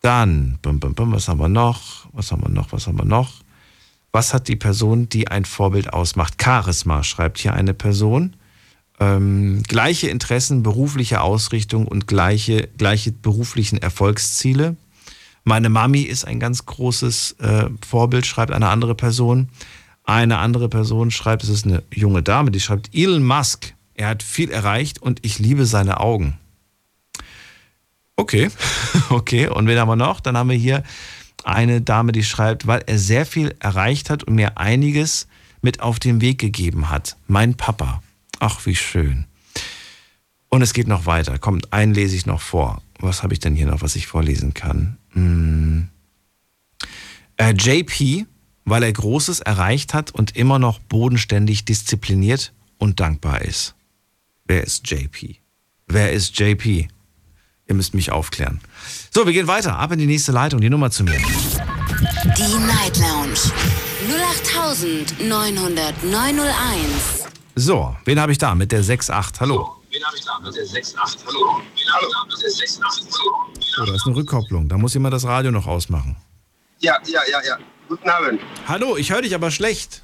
Dann, bum, bum, bum, was haben wir noch? Was haben wir noch? Was haben wir noch? Was hat die Person, die ein Vorbild ausmacht? Charisma, schreibt hier eine Person. Ähm, gleiche Interessen, berufliche Ausrichtung und gleiche, gleiche beruflichen Erfolgsziele. Meine Mami ist ein ganz großes äh, Vorbild, schreibt eine andere Person. Eine andere Person schreibt, es ist eine junge Dame, die schreibt, Elon Musk, er hat viel erreicht und ich liebe seine Augen. Okay, okay. Und wen haben wir noch? Dann haben wir hier eine Dame, die schreibt, weil er sehr viel erreicht hat und mir einiges mit auf den Weg gegeben hat. Mein Papa. Ach, wie schön. Und es geht noch weiter. Kommt, einen lese ich noch vor. Was habe ich denn hier noch, was ich vorlesen kann? Hm. Äh, JP, weil er Großes erreicht hat und immer noch bodenständig diszipliniert und dankbar ist. Wer ist JP? Wer ist JP? Ihr müsst mich aufklären. So, wir gehen weiter. Ab in die nächste Leitung. Die Nummer zu mir. Die Night Lounge 0890901. So, wen habe ich da mit der 6.8? Hallo. Wen habe ich da mit der 6.8? Hallo. Wen habe ich da mit der 6.8? Hallo. Oh, da ist eine Rückkopplung. Da muss jemand das Radio noch ausmachen. Ja, ja, ja, ja. Guten Abend. Hallo, ich höre dich aber schlecht.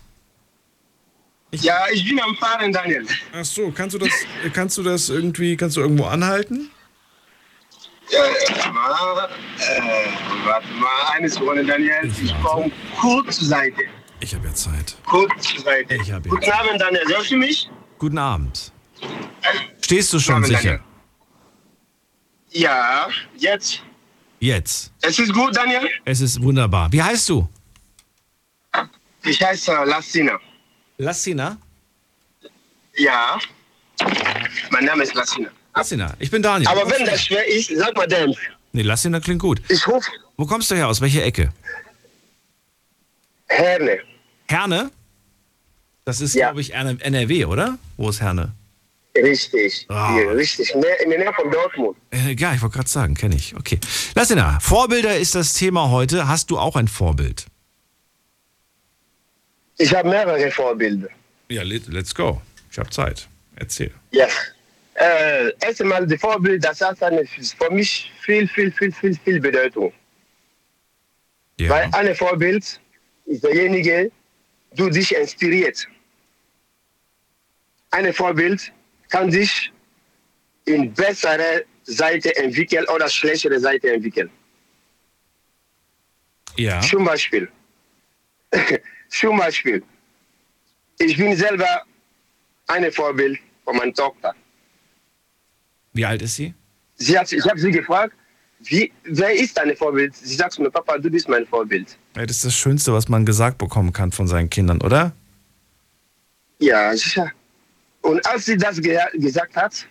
Ja, ich bin am Fahren, Daniel. Ach so, kannst du das, kannst du das irgendwie, kannst du irgendwo anhalten? Ja, warte mal, äh, warte mal, eine Sekunde, Daniel. Ich komme kurz zur Seite. Ich habe ja Zeit. Kurz zur Seite. Ich habe ja Guten Abend, Daniel. Hörst du mich? Guten Abend. Stehst du schon Abend, sicher? Daniel. Ja, jetzt. Jetzt. Es ist gut, Daniel. Es ist wunderbar. Wie heißt du? Ich heiße Lassina. Lassina? Ja. Mein Name ist Lassina. Lassina, ich bin Daniel. Aber wenn das schwer ist, sag mal Dämpf. Nee, Lassina klingt gut. Ich rufe Wo kommst du her? Aus welcher Ecke? Herne. Herne? Das ist, glaube ich, NRW, oder? Wo ist Herne? Richtig. Hier, richtig. In der Nähe von Dortmund. Äh, ja, ich wollte gerade sagen, kenne ich. Okay. Lassina, Vorbilder ist das Thema heute. Hast du auch ein Vorbild? Ich habe mehrere Vorbilder. Ja, let- let's go. Ich habe Zeit. Erzähl. Ja. Äh, erst einmal, die Vorbild, das hat eine, für mich viel, viel, viel, viel, viel Bedeutung. Weil ein Vorbild ist derjenige, du dich inspiriert. Ein Vorbild kann dich in bessere Seite entwickeln oder schlechtere Seite entwickeln. Ja. Zum Beispiel. Zum Beispiel. Ich bin selber ein Vorbild von meiner Tochter. Wie alt ist sie? Sie hat, ich habe sie gefragt, wie, wer ist dein Vorbild? Sie sagt mir, Papa, du bist mein Vorbild. Ja, das ist das Schönste, was man gesagt bekommen kann von seinen Kindern, oder? Ja, sicher. Und als sie das ge gesagt hat,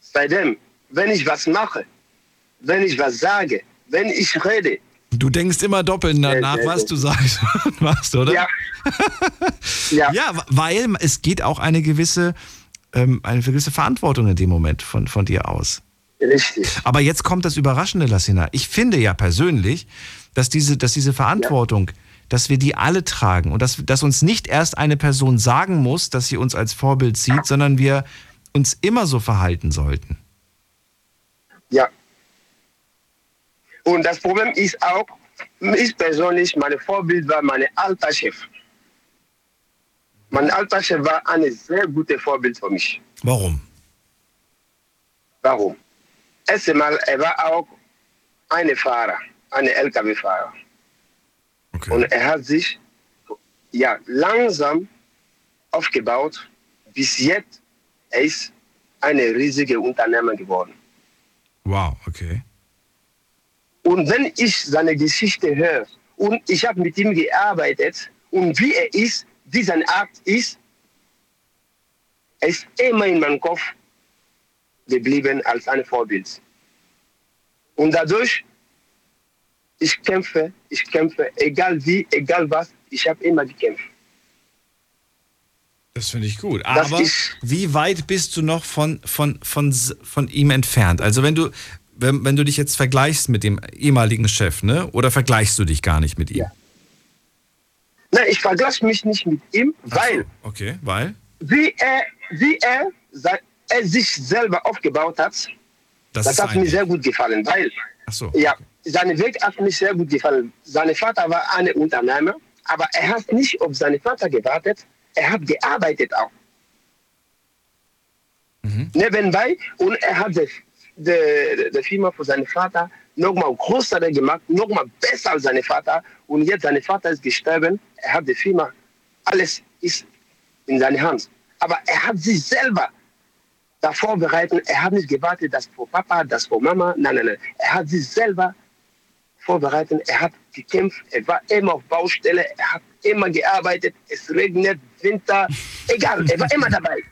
seitdem, wenn ich was mache, wenn ich was sage, wenn ich rede, Du denkst immer doppelt danach, was du sagst und machst, oder? Ja. ja. Ja, weil es geht auch eine gewisse, ähm, eine gewisse Verantwortung in dem Moment von, von dir aus. Richtig. Aber jetzt kommt das Überraschende, Lassina. Ich finde ja persönlich, dass diese, dass diese Verantwortung, dass wir die alle tragen und dass, dass uns nicht erst eine Person sagen muss, dass sie uns als Vorbild sieht, sondern wir uns immer so verhalten sollten. Ja. Und das Problem ist auch, ich persönlich, mein Vorbild war mein alter Chef. Mein alter Chef war ein sehr gutes Vorbild für mich. Warum? Warum? Erst einmal, er war auch ein Fahrer, ein LKW-Fahrer. Und er hat sich ja, langsam aufgebaut. Bis jetzt er ist eine riesige Unternehmer geworden. Wow, okay. Und wenn ich seine Geschichte höre und ich habe mit ihm gearbeitet und wie er ist, wie seine Art ist, er ist immer in meinem Kopf geblieben als ein Vorbild. Und dadurch, ich kämpfe, ich kämpfe, egal wie, egal was, ich habe immer gekämpft. Das finde ich gut. Aber wie weit bist du noch von, von, von, von ihm entfernt? Also wenn du, wenn, wenn du dich jetzt vergleichst mit dem ehemaligen Chef, ne? Oder vergleichst du dich gar nicht mit ihm? Nein, ich vergleiche mich nicht mit ihm, weil Okay, weil? wie er, wie er, er sich selber aufgebaut hat, Das das, hat mir sehr gut gefallen, weil Ach so. ja, sein Weg hat mir sehr gut gefallen. Sein Vater war ein Unternehmer, aber er hat nicht auf seinen Vater gewartet, er hat gearbeitet auch. Nebenbei. Und er hat die, die, die Firma von seinem Vater nochmal größer gemacht, nochmal besser als sein Vater. Und jetzt sein Vater ist gestorben. Er hat die Firma, alles ist in seiner Hand. Aber er hat sich selber da vorbereitet. Er hat nicht gewartet, das vor Papa, das vor Mama. Nein, nein, nein. Er hat sich selber vorbereitet. Er hat gekämpft. Er war immer auf Baustelle. Er hat immer gearbeitet. Es regnet, Winter, egal. Er war immer dabei.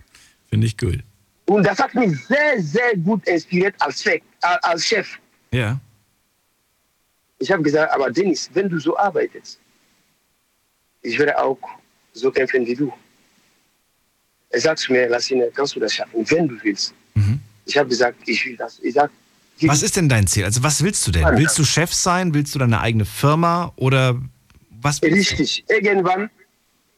Finde ich gut. Und das hat mich sehr, sehr gut inspiriert als, Chef. Als Chef. Ja. Ich habe gesagt, aber Dennis, wenn du so arbeitest, ich werde auch so kämpfen wie du. Er sagt zu mir, Lassine, kannst du das schaffen, wenn du willst. Ich habe gesagt, ich will das. Ich sag, Was ist denn dein Ziel? Also was willst du denn? Willst du Chef sein? Willst du deine eigene Firma? Oder was willst Richtig. Irgendwann,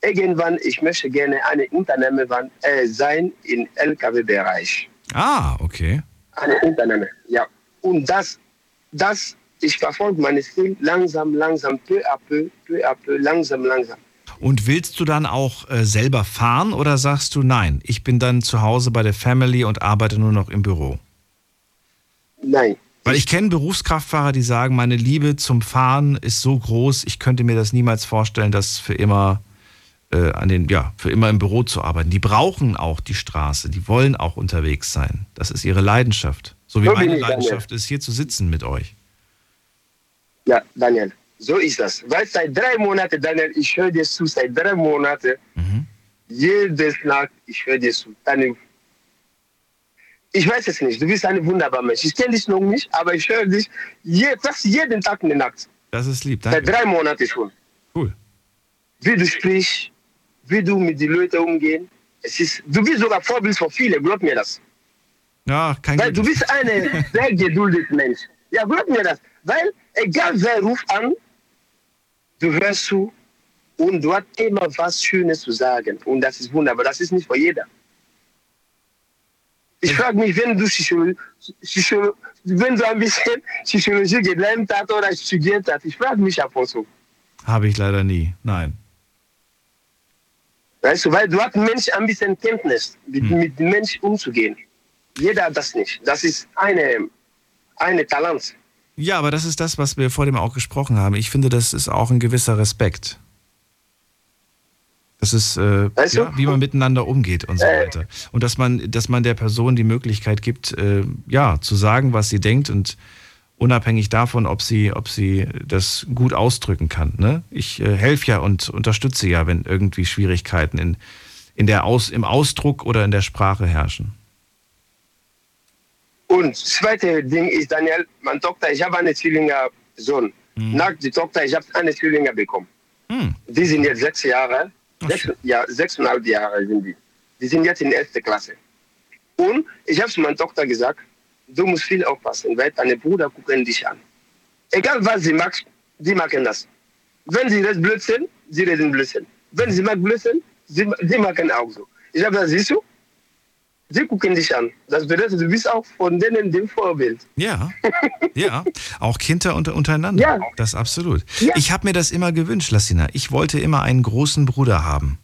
irgendwann, ich möchte gerne eine Unternehmer wan- äh, sein im LKW-Bereich. Ah, okay. Eine Unternehmer, ja. Und das, das, ich verfolge mein Ziel langsam, langsam, peu à peu, peu à peu, langsam, langsam. Und willst du dann auch äh, selber fahren oder sagst du, nein, ich bin dann zu Hause bei der Family und arbeite nur noch im Büro? Nein. Weil ich kenne Berufskraftfahrer, die sagen, meine Liebe zum Fahren ist so groß, ich könnte mir das niemals vorstellen, das für immer äh, an den, ja, für immer im Büro zu arbeiten. Die brauchen auch die Straße, die wollen auch unterwegs sein. Das ist ihre Leidenschaft. So wie So meine ich, Daniel. Leidenschaft ist, hier zu sitzen mit euch. Ja, Daniel, so ist das. Weil seit drei Monaten, Daniel, ich höre dir zu, seit drei Monaten, jedes Nacht, ich höre dir zu. Daniel, ich weiß es nicht, du bist ein wunderbarer Mensch. Ich kenne dich noch nicht, aber ich höre dich je, fast jeden Tag in der Nacht. Das ist lieb, Seit danke. drei Monaten schon. Cool. Wie du sprichst, wie du mit den Leuten umgehst. Es ist, du bist sogar Vorbild für viele, glaub mir das. Ja, kein Weil du bist ein sehr geduldiger Mensch. Ja, glaub mir das. Weil, egal wer ruft an, du hörst zu und du hast immer was Schönes zu sagen. Und das ist wunderbar. Das ist nicht für jeder. Ich frage mich, wenn du, Psycholo Psycholo wenn du ein bisschen Psychologie gelernt hast oder studiert hast, ich frage mich ab und zu. Habe ich leider nie. Nein. Weißt du, weil du hast Mensch ein bisschen Kenntnis, mit, mit dem Mensch umzugehen. Jeder hat das nicht. Das ist eine, eine Talent. Ja, aber das ist das, was wir vor dem auch gesprochen haben. Ich finde, das ist auch ein gewisser Respekt. Das ist, äh, Weißt du? ja, wie man miteinander umgeht und so Äh. weiter. Und dass man, dass man der Person die Möglichkeit gibt, äh, ja, zu sagen, was sie denkt und unabhängig davon, ob sie, ob sie das gut ausdrücken kann. Ne? Ich äh, helfe ja und unterstütze ja, wenn irgendwie Schwierigkeiten in, in der Aus, im Ausdruck oder in der Sprache herrschen. Und das zweite Ding ist, Daniel, meine Tochter, ich habe eine Zwillinger-Sohn. Nach der Tochter, ich habe eine Zwillinger bekommen. Die sind jetzt sechs Jahre, sechs, ja, sechseinhalb Jahre sind die. Die sind jetzt in der ersten Klasse. Und ich habe zu meiner Tochter gesagt, du musst viel aufpassen, weil deine Brüder gucken dich an. Egal was sie mag, die machen das. Wenn sie das Blödsinn, sie reden Blödsinn. Wenn sie mag Blödsinn, sie, sie machen auch so. Ich habe gesagt, siehst du, sie gucken dich an. Das bedeutet, du bist auch von denen dem Vorbild. Ja, ja, auch Kinder unter, untereinander. Ja. Das absolut. Ich habe mir das immer gewünscht, Lassina. Ich wollte immer einen großen Bruder haben.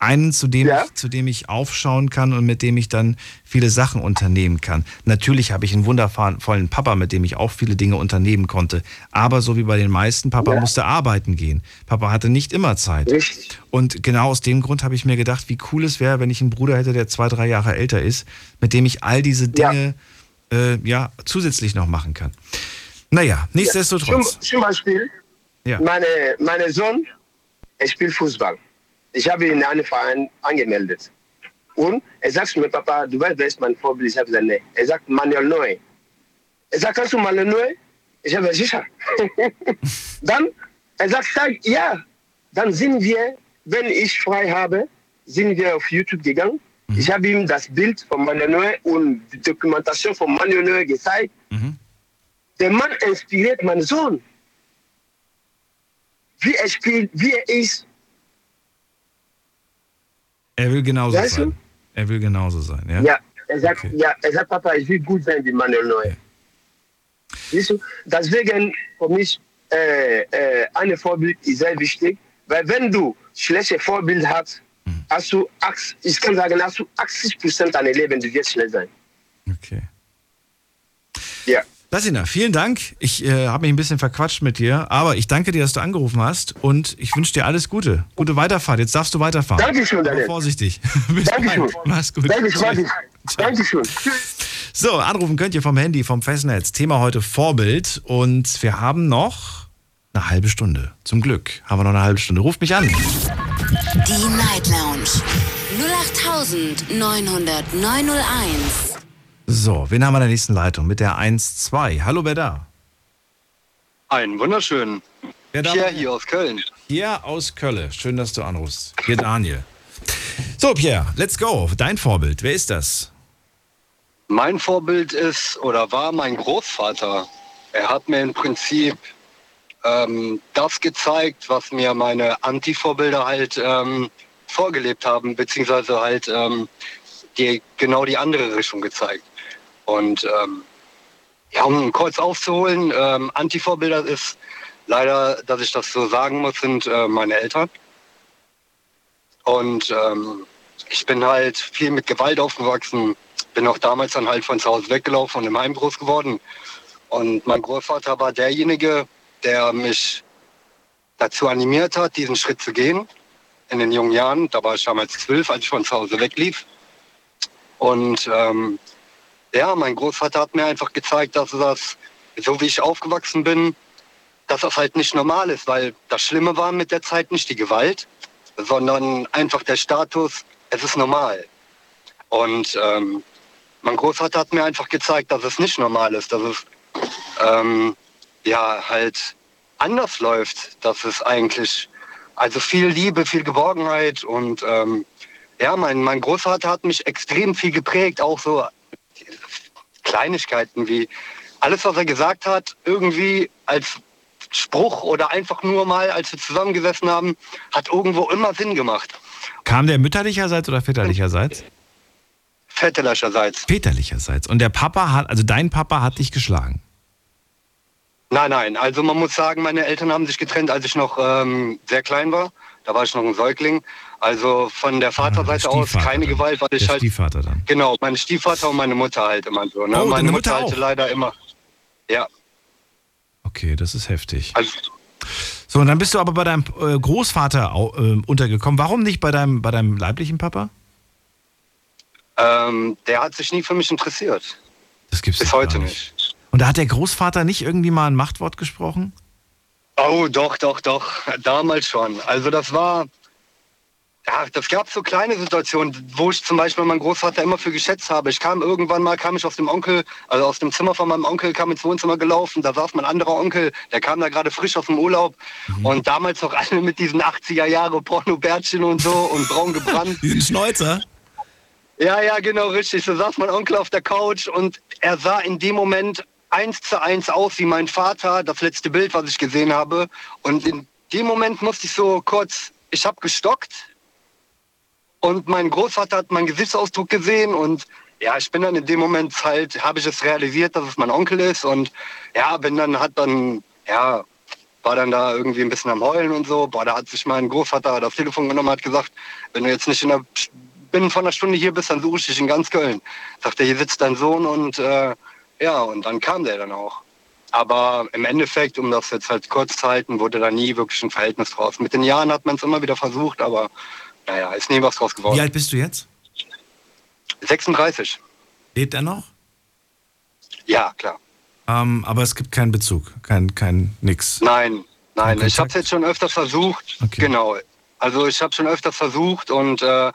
Einen, zu dem, ich, zu dem ich aufschauen kann und mit dem ich dann viele Sachen unternehmen kann. Natürlich habe ich einen wundervollen Papa, mit dem ich auch viele Dinge unternehmen konnte. Aber so wie bei den meisten, Papa Ja. musste arbeiten gehen. Papa hatte nicht immer Zeit. Richtig. Und genau aus dem Grund habe ich mir gedacht, wie cool es wäre, wenn ich einen Bruder hätte, der zwei, drei Jahre älter ist, mit dem ich all diese Dinge äh, ja, zusätzlich noch machen kann. Naja, nichtsdestotrotz. Zum, zum Beispiel, Ja. meine, meine Sohn, er spielt Fußball. Ich habe ihn in einen Verein angemeldet. Und er sagt zu mir, Papa, du weißt, wer ist mein Vorbild? Ich habe gesagt, nee. Er sagt, Manuel Neu. Er sagt, kannst du Manuel Neu? Ich habe sicher. dann, er sagt, sag, ja. Dann sind wir, wenn ich frei habe, sind wir auf YouTube gegangen. Ich habe ihm das Bild von Manuel Neu und die Dokumentation von Manuel Neu gezeigt. Der Mann inspiriert meinen Sohn. Wie er spielt, wie er ist. Er will genauso Weißt du? sein. Er will genauso sein, ja? Ja, er sagt, ja, er sagt, Papa, ich will gut sein wie Manuel Neuer. Siehst du, deswegen für mich äh, äh, eine Vorbild ist sehr wichtig, weil wenn du schlechte Vorbild hast, hast du, ich kann sagen, hast du 80 Prozent deines Lebens, die wird schnell sein. Okay. Ja. Lassina, vielen Dank. Ich äh, habe mich ein bisschen verquatscht mit dir, aber ich danke dir, dass du angerufen hast und ich wünsche dir alles Gute. Gute Weiterfahrt. Jetzt darfst du weiterfahren. Dankeschön, Aber Daniel. vorsichtig. Bis Dankeschön. bald. Mach's gut. Dankeschön, Tschüss. Dankeschön. Dankeschön. So, anrufen könnt ihr vom Handy, vom Festnetz. Thema heute Vorbild und wir haben noch eine halbe Stunde. Zum Glück haben wir noch eine halbe Stunde. Ruft mich an. Die Night Lounge 0890901. So, wen haben wir in der nächsten Leitung? Mit der 1-2. Hallo, wer da? Einen wunderschönen. Wer da? Pierre hier aus Köln. Hier aus Köln. Schön, dass du anrufst. Hier Daniel. So, Pierre, let's go. Dein Vorbild, wer ist das? Mein Vorbild ist oder war mein Großvater. Er hat mir im Prinzip ähm, das gezeigt, was mir meine Anti-Vorbilder halt ähm, vorgelebt haben, beziehungsweise halt ähm, die, genau die andere Richtung gezeigt. Und ähm, ja, um kurz aufzuholen, ähm, Anti-Vorbilder ist leider, dass ich das so sagen muss, sind äh, meine Eltern. Und ähm, ich bin halt viel mit Gewalt aufgewachsen, bin auch damals dann halt von zu Hause weggelaufen und im Heim groß geworden. Und mein Großvater war derjenige, der mich dazu animiert hat, diesen Schritt zu gehen in den jungen Jahren. Da war ich damals zwölf, als ich von zu Hause weglief. Und ähm, ja, mein Großvater hat mir einfach gezeigt, dass das, so wie ich aufgewachsen bin, dass das halt nicht normal ist, weil das Schlimme war mit der Zeit nicht die Gewalt, sondern einfach der Status, es ist normal. Und ähm, mein Großvater hat mir einfach gezeigt, dass es nicht normal ist, dass es ähm, ja halt anders läuft, dass es eigentlich also viel Liebe, viel Geborgenheit und ähm, ja, mein, mein Großvater hat mich extrem viel geprägt, auch so Kleinigkeiten wie alles, was er gesagt hat, irgendwie als Spruch oder einfach nur mal, als wir zusammengesessen haben, hat irgendwo immer Sinn gemacht. Kam der mütterlicherseits oder väterlicherseits? Väterlicherseits. Väterlicherseits. Und der Papa hat, also dein Papa hat dich geschlagen. Nein, nein. Also man muss sagen, meine Eltern haben sich getrennt, als ich noch ähm, sehr klein war. Da war ich noch ein Säugling. Also von der Vaterseite aus Stiefvater keine dann. Gewalt, weil ich Der halt. Stiefvater dann. Genau, mein Stiefvater und meine Mutter halt immer so. Ne? Oh, meine deine Mutter Mutter auch? leider immer. Ja. Okay, das ist heftig. Also, So, und dann bist du aber bei deinem äh, Großvater au- äh, untergekommen. Warum nicht bei deinem, bei deinem leiblichen Papa? ähm, der hat sich nie für mich interessiert. Das gibt's Bis heute gar nicht. Und da hat der Großvater nicht irgendwie mal ein Machtwort gesprochen? Oh, doch, doch, doch. Damals schon. Also das war. Ja, das gab so kleine Situationen, wo ich zum Beispiel meinen Großvater immer für geschätzt habe. Ich kam irgendwann mal, kam ich aus dem Onkel, also aus dem Zimmer von meinem Onkel, kam ins Wohnzimmer gelaufen, da saß mein anderer Onkel, der kam da gerade frisch aus dem Urlaub und damals auch alle mit diesen 80er Jahre Pornobärtchen und so und braun gebrannt. Diesen Schnäuzer? Ja, ja, genau, richtig. So saß mein Onkel auf der Couch und er sah in dem Moment eins zu eins aus wie mein Vater, das letzte Bild, was ich gesehen habe. Und in dem Moment musste ich so kurz, ich habe gestockt und mein Großvater hat meinen Gesichtsausdruck gesehen und ja, ich bin dann in dem Moment halt, habe ich es realisiert, dass es mein Onkel ist und ja, bin dann, hat dann, ja, war dann da irgendwie ein bisschen am Heulen und so. Boah, da hat sich mein Großvater das Telefon genommen, hat gesagt, wenn du jetzt nicht in der binnen von einer Stunde hier bist, dann suche ich dich in ganz Köln. Sagt er, hier sitzt dein Sohn und äh, ja, und dann kam der dann auch. Aber im Endeffekt, um das jetzt halt kurz zu halten, wurde da nie wirklich ein Verhältnis draus. Mit den Jahren hat man es immer wieder versucht, aber naja, ist nie was draus geworden. Wie alt bist du jetzt? 36. Lebt er noch? Ja, klar. Ähm, aber es gibt keinen Bezug, kein, kein nix. Nein, nein, ich habe es jetzt schon öfters versucht. Genau. Also ich habe schon öfters versucht und äh,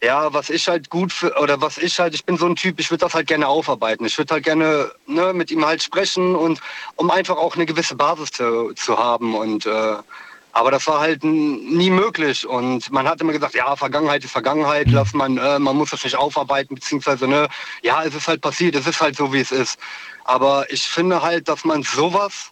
ja, was ich halt gut für, oder was ich halt, ich bin so ein Typ, ich würde das halt gerne aufarbeiten. Ich würde halt gerne ne, mit ihm halt sprechen und um einfach auch eine gewisse Basis zu, zu haben und äh, aber das war halt nie möglich und man hat immer gesagt, ja, Vergangenheit ist Vergangenheit, lass man, äh, man muss das nicht aufarbeiten, beziehungsweise, ne, ja, es ist halt passiert, es ist halt so, wie es ist. Aber ich finde halt, dass man sowas,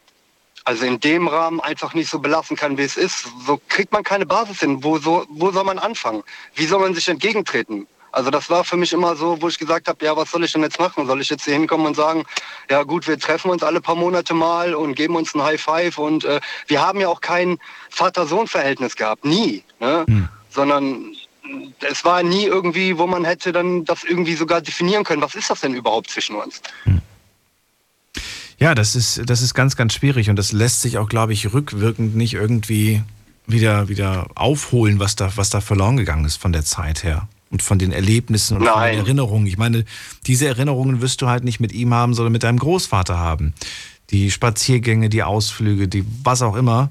also in dem Rahmen einfach nicht so belassen kann, wie es ist. So kriegt man keine Basis hin. Wo, so, wo soll man anfangen? Wie soll man sich entgegentreten? Also das war für mich immer so, wo ich gesagt habe, ja, was soll ich denn jetzt machen? Soll ich jetzt hier hinkommen und sagen, ja gut, wir treffen uns alle paar Monate mal und geben uns ein High Five und äh, wir haben ja auch kein Vater-Sohn-Verhältnis gehabt, nie, ne? sondern es war nie irgendwie, wo man hätte dann das irgendwie sogar definieren können. Was ist das denn überhaupt zwischen uns? Ja, das ist, das ist ganz, ganz schwierig und das lässt sich auch, glaube ich, rückwirkend nicht irgendwie wieder, wieder aufholen, was da, was da verloren gegangen ist von der Zeit her und von den Erlebnissen und von den Erinnerungen. Ich meine, diese Erinnerungen wirst du halt nicht mit ihm haben, sondern mit deinem Großvater haben. Die Spaziergänge, die Ausflüge, die was auch immer,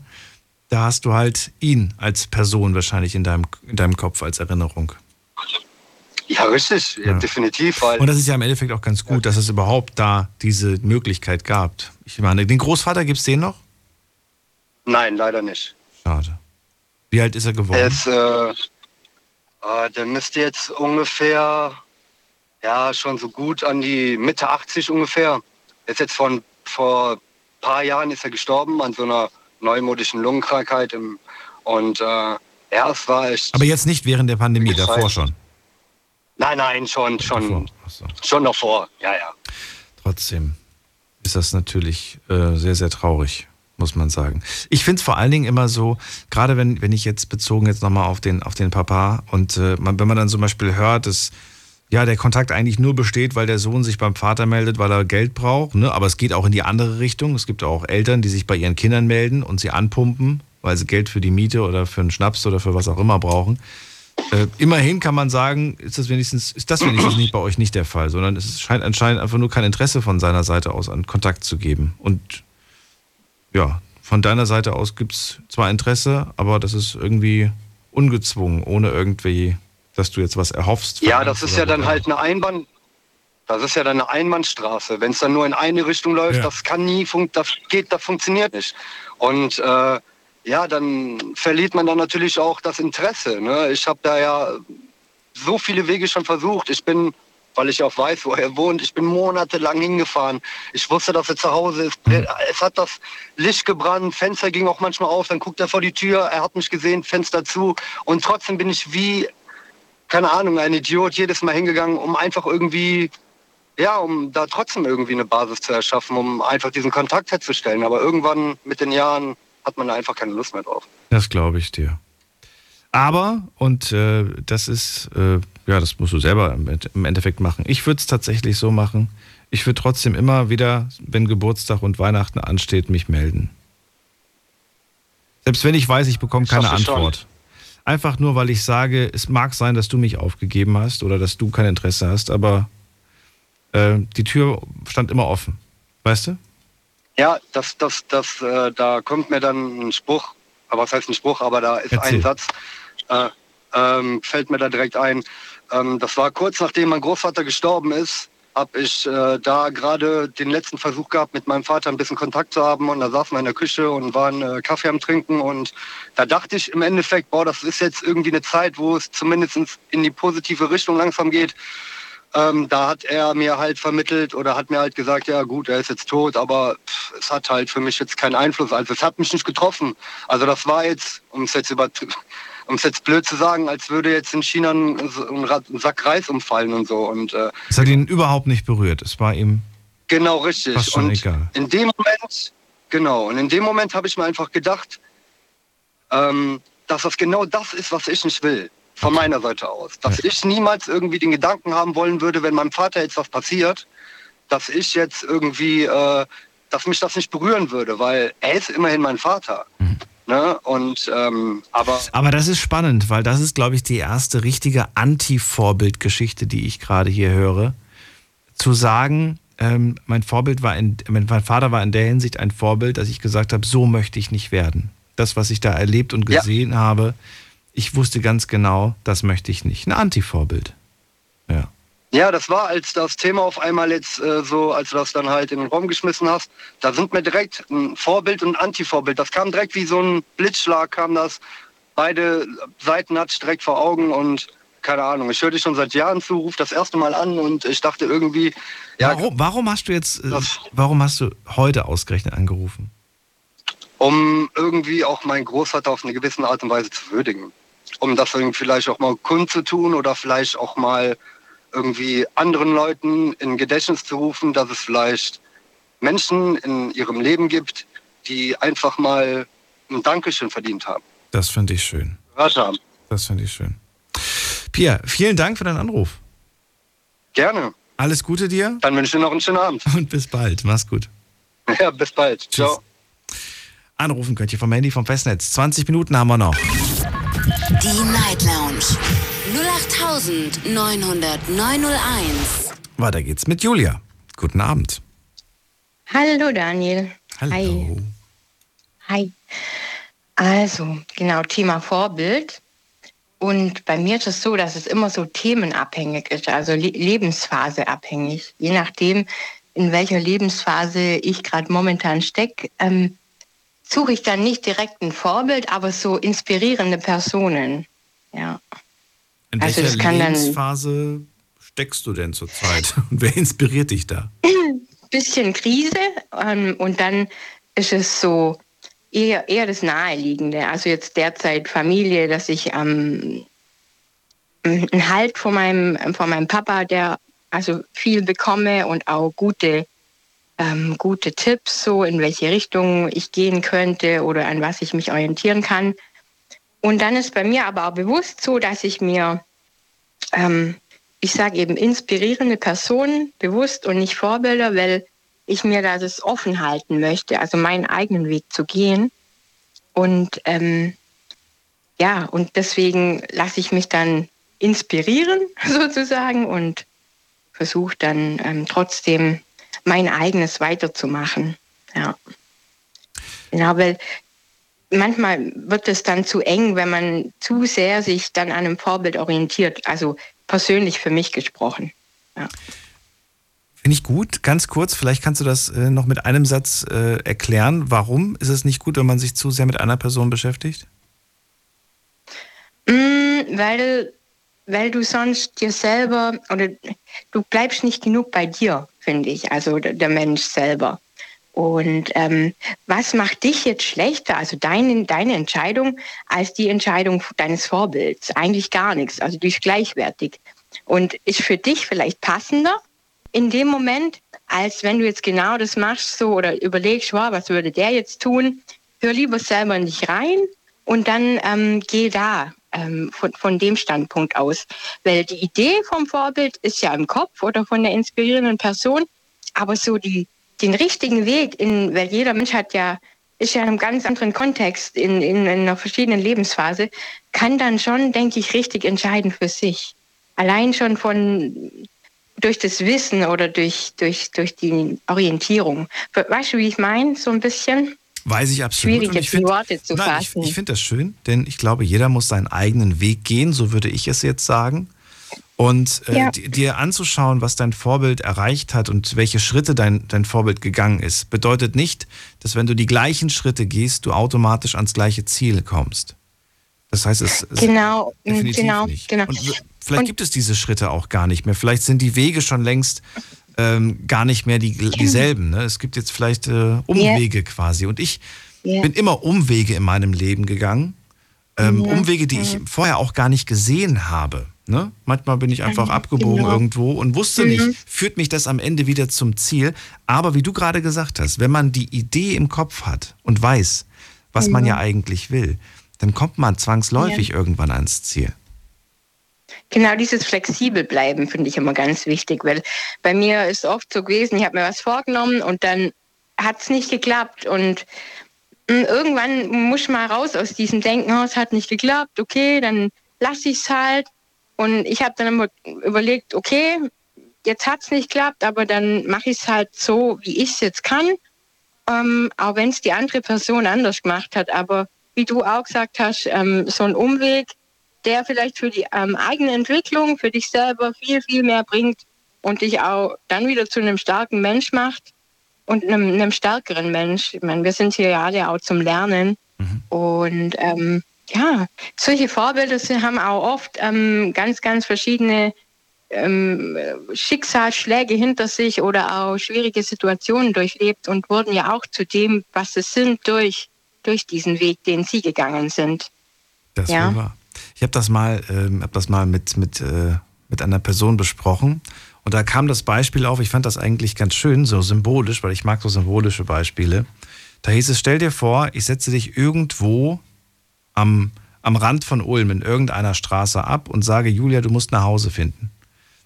da hast du halt ihn als Person wahrscheinlich in deinem, in deinem Kopf als Erinnerung. Ja, richtig, ja, definitiv. Weil Und das ist ja im Endeffekt auch ganz gut, dass es überhaupt da diese Möglichkeit gab. Ich meine, den Großvater gibt es den noch? Nein, leider nicht. Schade. Wie alt ist er geworden? Er ist, äh, äh, der müsste jetzt ungefähr, ja, schon so gut an die Mitte 80 ungefähr. Ist jetzt von, vor ein paar Jahren ist er gestorben an so einer neumodischen Lungenkrankheit. Im, und äh, ja, es war echt. Aber jetzt nicht während der Pandemie, davor schon. Nein, nein, schon, schon, schon davor, ja, ja. Trotzdem ist das natürlich äh, sehr, sehr traurig, muss man sagen. Ich finde es vor allen Dingen immer so, gerade wenn, wenn ich jetzt bezogen jetzt nochmal auf den, auf den Papa und äh, man, wenn man dann zum Beispiel hört, dass ja, der Kontakt eigentlich nur besteht, weil der Sohn sich beim Vater meldet, weil er Geld braucht. Ne? Aber es geht auch in die andere Richtung. Es gibt auch Eltern, die sich bei ihren Kindern melden und sie anpumpen, weil sie Geld für die Miete oder für einen Schnaps oder für was auch immer brauchen. Äh, immerhin kann man sagen, ist das wenigstens, ist das wenigstens nicht bei euch nicht der Fall, sondern es scheint anscheinend einfach nur kein Interesse von seiner Seite aus an Kontakt zu geben. Und ja, von deiner Seite aus gibt es zwar Interesse, aber das ist irgendwie ungezwungen, ohne irgendwie, dass du jetzt was erhoffst. Ja, das ist ja dann halt eine Einbahn. Das ist ja dann eine Einbahnstraße. Wenn es dann nur in eine Richtung läuft, Ja. das kann nie, das geht, das funktioniert nicht. Und äh, ja, dann verliert man dann natürlich auch das Interesse. Ne? Ich habe da ja so viele Wege schon versucht. Ich bin, weil ich auch weiß, wo er wohnt, ich bin monatelang hingefahren. Ich wusste, dass er zu Hause ist. Es hat das Licht gebrannt, Fenster ging auch manchmal auf, dann guckt er vor die Tür, er hat mich gesehen, Fenster zu. Und trotzdem bin ich wie, keine Ahnung, ein Idiot jedes Mal hingegangen, um einfach irgendwie, ja, um da trotzdem irgendwie eine Basis zu erschaffen, um einfach diesen Kontakt herzustellen. Aber irgendwann mit den Jahren hat man da einfach keine Lust mehr drauf. Das glaube ich dir. Aber, und äh, das ist, äh, ja, das musst du selber im End- im Endeffekt machen. Ich würde es tatsächlich so machen. Ich würde trotzdem immer wieder, wenn Geburtstag und Weihnachten ansteht, mich melden. Selbst wenn ich weiß, ich bekomme keine. Antwort. Einfach nur, weil ich sage, es mag sein, dass du mich aufgegeben hast oder dass du kein Interesse hast, aber äh, die Tür stand immer offen. Weißt du? Ja, das, das, das, äh, da kommt mir dann ein Spruch, aber was heißt ein Spruch, aber da ist Erzähl. ein Satz, äh, ähm, fällt mir da direkt ein. Ähm, das war kurz nachdem mein Großvater gestorben ist, habe ich äh, da gerade den letzten Versuch gehabt, mit meinem Vater ein bisschen Kontakt zu haben und da saßen wir in der Küche und waren äh, Kaffee am Trinken und da dachte ich im Endeffekt, boah, das ist jetzt irgendwie eine Zeit, wo es zumindest in die positive Richtung langsam geht. Ähm, da hat er mir halt vermittelt oder hat mir halt gesagt, ja gut, er ist jetzt tot, aber pff, es hat halt für mich jetzt keinen Einfluss. Also es hat mich nicht getroffen. Also das war jetzt, um es jetzt über, um es jetzt blöd zu sagen, als würde jetzt in China ein, ein, Sack Reis umfallen und so. Und äh, Es hat ihn überhaupt nicht berührt. Es war ihm genau richtig. fast schon und egal. in dem Moment, genau, und in dem Moment habe ich mir einfach gedacht, ähm, dass das genau das ist, was ich nicht will. Von meiner Seite aus. Dass ich niemals irgendwie den Gedanken haben wollen würde, wenn meinem Vater jetzt was passiert, dass ich jetzt irgendwie, äh, dass mich das nicht berühren würde, weil er ist immerhin mein Vater. Mhm. Ne? Und ähm, aber Aber das ist spannend, weil das ist, glaube ich, die erste richtige Anti-Vorbildgeschichte, die ich gerade hier höre. Zu sagen, ähm, mein Vorbild war in, mein Vater war in der Hinsicht ein Vorbild, dass ich gesagt habe, so möchte ich nicht werden. Das, was ich da erlebt und Ja. gesehen habe, ich wusste ganz genau, das möchte ich nicht. Ein Anti-Vorbild. Ja. Das war, als das Thema auf einmal jetzt äh, so, als du das dann halt in den Raum geschmissen hast, da sind mir direkt ein Vorbild und ein Antivorbild. Das kam direkt wie so ein Blitzschlag, kam das. Beide Seiten ich direkt vor Augen und keine Ahnung, ich höre dich schon seit Jahren zu, ruf das erste Mal an und ich dachte irgendwie, ja, Warum, warum hast du jetzt, äh, warum hast du heute ausgerechnet angerufen? um irgendwie auch meinen Großvater auf eine gewisse Art und Weise zu würdigen. Um das vielleicht auch mal kundzutun oder vielleicht auch mal irgendwie anderen Leuten in Gedächtnis zu rufen, dass es vielleicht Menschen in ihrem Leben gibt, die einfach mal ein Dankeschön verdient haben. Das finde ich schön. Gehört haben. Das finde ich schön. Pia, vielen Dank für deinen Anruf. Gerne. Alles Gute dir. Dann wünsche ich dir noch einen schönen Abend. Und bis bald. Mach's gut. Ja, bis bald. Ciao. Anrufen könnt ihr vom Handy vom Festnetz. 20 Minuten haben wir noch. Die Night Lounge 0890901. Weiter geht's mit Julia. Guten Abend. Hallo Daniel. Hallo. Hi. Hi. Also, genau, Thema Vorbild. Und bei mir ist es so, dass es immer so themenabhängig ist, also Le Lebensphase abhängig. Je nachdem, in welcher Lebensphase ich gerade momentan stecke, ähm, suche ich dann nicht direkt ein Vorbild, aber so inspirierende Personen. Ja. In Also welcher Lebensphase steckst du denn zurzeit? Und wer inspiriert dich da? bisschen Krise ähm, und dann ist es so eher, eher das Naheliegende. Also jetzt derzeit Familie, dass ich ähm, einen Halt von meinem, von meinem Papa, der also viel bekomme und auch gute, ähm, gute Tipps, so in welche Richtung ich gehen könnte oder an was ich mich orientieren kann. Und dann ist bei mir aber auch bewusst so, dass ich mir ähm, ich sage eben inspirierende Personen bewusst und nicht Vorbilder, weil ich mir da das offen halten möchte, also meinen eigenen Weg zu gehen. Und ähm, ja, und deswegen lasse ich mich dann inspirieren sozusagen und versuche dann ähm, trotzdem mein eigenes weiterzumachen. Ja. Genau, weil manchmal wird es dann zu eng, wenn man zu sehr sich dann an einem Vorbild orientiert. Also persönlich für mich gesprochen. Finde ich gut. Ganz kurz, vielleicht kannst du das äh, noch mit einem Satz äh, erklären. Warum ist es nicht gut, wenn man sich zu sehr mit einer Person beschäftigt? Mm, weil, weil du sonst dir selber oder du bleibst nicht genug bei dir, finde ich, also der Mensch selber. Und ähm, was macht dich jetzt schlechter, also deine, deine Entscheidung, als die Entscheidung deines Vorbilds? Eigentlich gar nichts. Also die ist gleichwertig. Und ist für dich vielleicht passender in dem Moment, als wenn du jetzt genau das machst so oder überlegst, wow, was würde der jetzt tun? Hör lieber selber in dich rein und dann ähm, geh da ähm, von, von dem Standpunkt aus. Weil die Idee vom Vorbild ist ja im Kopf oder von der inspirierenden Person, aber so die, den richtigen Weg, in, weil jeder Mensch hat ja, ist ja in einem ganz anderen Kontext, in, in, in einer verschiedenen Lebensphase, kann dann schon, denke ich, richtig entscheiden für sich. Allein schon von durch das Wissen oder durch, durch, durch die Orientierung. Weißt du, wie ich meine? So ein bisschen? Weiß ich absolut. Schwierig ich jetzt in find- Worte zu Nein, ich, fassen. ich finde das schön, denn ich glaube, jeder muss seinen eigenen Weg gehen, so würde ich es jetzt sagen. Und äh, Ja. di- dir anzuschauen, was dein Vorbild erreicht hat und welche Schritte dein, dein Vorbild gegangen ist, bedeutet nicht, dass wenn du die gleichen Schritte gehst, du automatisch ans gleiche Ziel kommst. Das heißt, es Genau, mm, definitiv genau, nicht. genau. Und vielleicht gibt es diese Schritte auch gar nicht mehr. Vielleicht sind die Wege schon längst ähm, gar nicht mehr die, dieselben. Ne? Es gibt jetzt vielleicht äh, Umwege quasi. Und ich Ja. bin immer Umwege in meinem Leben gegangen. Ähm, Mhm. Umwege, die ich vorher auch gar nicht gesehen habe. Ne? Manchmal bin ich einfach abgebogen genau. irgendwo und wusste Mhm. nicht, führt mich das am Ende wieder zum Ziel. Aber wie du gerade gesagt hast, wenn man die Idee im Kopf hat und weiß, was man Mhm. ja eigentlich will, dann kommt man zwangsläufig Ja. irgendwann ans Ziel. Genau, dieses flexibel bleiben finde ich immer ganz wichtig, weil bei mir ist oft so gewesen, ich habe mir was vorgenommen und dann hat es nicht geklappt und irgendwann muss ich mal raus aus diesem Denken, oh, es hat nicht geklappt, okay, dann lasse ich es halt. Und ich habe dann immer überlegt, okay, jetzt hat es nicht geklappt, aber dann mache ich es halt so, wie ich es jetzt kann, ähm, auch wenn es die andere Person anders gemacht hat, aber wie du auch gesagt hast, ähm, so ein Umweg, der vielleicht für die ähm, eigene Entwicklung, für dich selber viel, viel mehr bringt und dich auch dann wieder zu einem starken Mensch macht und einem, einem stärkeren Mensch. Ich meine, wir sind hier ja alle auch zum Lernen. Und ähm, ja, solche Vorbilder haben auch oft ähm, ganz, ganz verschiedene ähm, Schicksalsschläge hinter sich oder auch schwierige Situationen durchlebt und wurden ja auch zu dem, was sie sind, durch, durch diesen Weg, den sie gegangen sind. Das Ja. wahr. Ich habe das mal, ähm, hab das mal mit, mit, äh, mit einer Person besprochen. Und da kam das Beispiel auf, ich fand das eigentlich ganz schön, so symbolisch, weil ich mag so symbolische Beispiele. Da hieß es, stell dir vor, ich setze dich irgendwo am, am Rand von Ulm in irgendeiner Straße ab und sage, Julia, du musst nach Hause finden.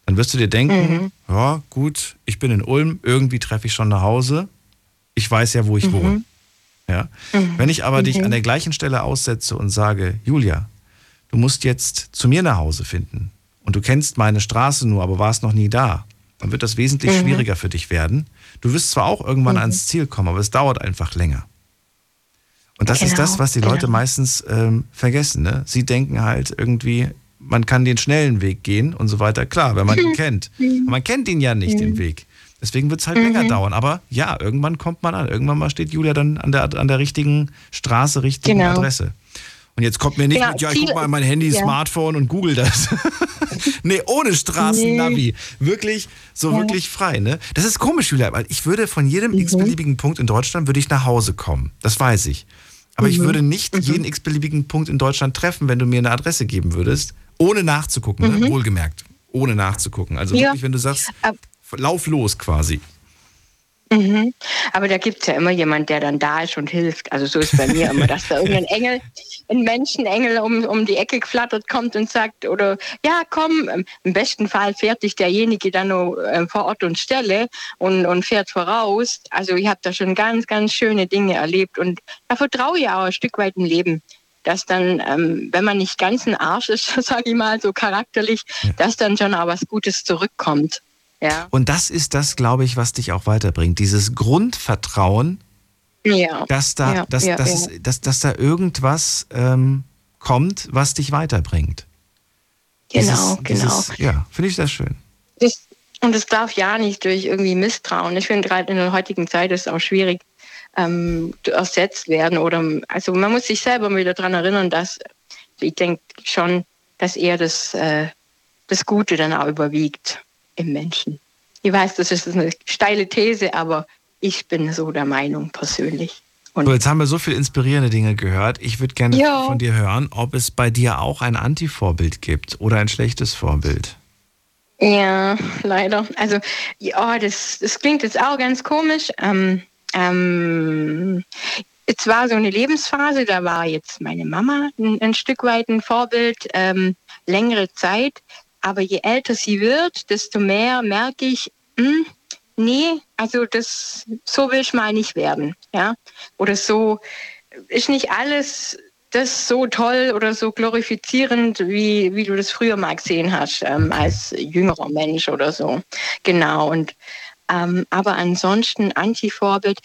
Dann wirst du dir denken, ja, gut, ich bin in Ulm, irgendwie treffe ich schon nach Hause. Ich weiß ja, wo ich wohne. Ja? Wenn ich aber dich an der gleichen Stelle aussetze und sage, Julia, du musst jetzt zu mir nach Hause finden und du kennst meine Straße nur, aber warst noch nie da, dann wird das wesentlich Mhm. schwieriger für dich werden. Du wirst zwar auch irgendwann Mhm. ans Ziel kommen, aber es dauert einfach länger. Und das ist Genau, das, was die Leute genau. meistens ähm, vergessen. Ne? Sie denken halt irgendwie, man kann den schnellen Weg gehen und so weiter. Klar, wenn man ihn kennt. Aber man kennt ihn ja nicht, den Weg. Deswegen wird es halt länger Mhm. dauern. Aber ja, irgendwann kommt man an. Irgendwann mal steht Julia dann an der, an der richtigen Straße, richtigen Genau. Adresse. Und jetzt kommt mir nicht Genau, mit, ja, ich guck mal in ist- mein Handy, ja. Smartphone und google das. nee, ohne Straßennavi. Wirklich, so Ja. wirklich frei, ne? Das ist komisch, Julia, weil ich würde von jedem Mhm. x-beliebigen Punkt in Deutschland würde ich nach Hause kommen. Das weiß ich. Aber ich Mhm. würde nicht jeden x-beliebigen Punkt in Deutschland treffen, wenn du mir eine Adresse geben würdest, ohne nachzugucken, ne? wohlgemerkt. Ohne nachzugucken. Also Ja. wirklich, wenn du sagst, Ab- lauf los quasi. Mhm. Aber da gibt es ja immer jemand, der dann da ist und hilft. Also so ist bei mir immer, dass da irgendein Engel, ein Menschenengel um, um die Ecke geflattert kommt und sagt, oder ja, komm, ähm, im besten Fall fährt dich derjenige dann noch äh, vor Ort und Stelle und, und fährt voraus. Also ich habe da schon ganz, ganz schöne Dinge erlebt und da vertraue ich auch ein Stück weit im Leben. Dass dann, ähm, wenn man nicht ganz ein Arsch ist, sage ich mal, so charakterlich, dass dann schon auch was Gutes zurückkommt. Ja. Und das ist das, glaube ich, was dich auch weiterbringt. Dieses Grundvertrauen, Ja. dass da, ja, dass, dass. Es, dass, dass da irgendwas ähm, kommt, was dich weiterbringt. Genau, genau. ja, finde ich sehr schön. Das, und es darf ja nicht durch irgendwie Misstrauen. Ich finde gerade in der heutigen Zeit ist es auch schwierig, ähm, ersetzt werden oder also man muss sich selber wieder daran erinnern, dass ich denke schon, dass eher das, äh, das Gute dann auch überwiegt im Menschen. Ich weiß, das ist eine steile These, aber ich bin so der Meinung persönlich. So, jetzt haben wir so viele inspirierende Dinge gehört. Ich würde gerne Ja. von dir hören, ob es bei dir auch ein Anti-Vorbild gibt oder ein schlechtes Vorbild. Ja, leider. Also, ja, das, das klingt jetzt auch ganz komisch. Ähm, ähm, es war so eine Lebensphase, da war jetzt meine Mama ein, ein Stück weit ein Vorbild, ähm, längere Zeit. Aber je älter sie wird, desto mehr merke ich, hm, nee, also das, so will ich mal nicht werden. Ja? Oder so ist nicht alles das so toll oder so glorifizierend, wie, wie du das früher mal gesehen hast, ähm, als jüngerer Mensch oder so. Genau. Und ähm, aber ansonsten Anti-Vorbild.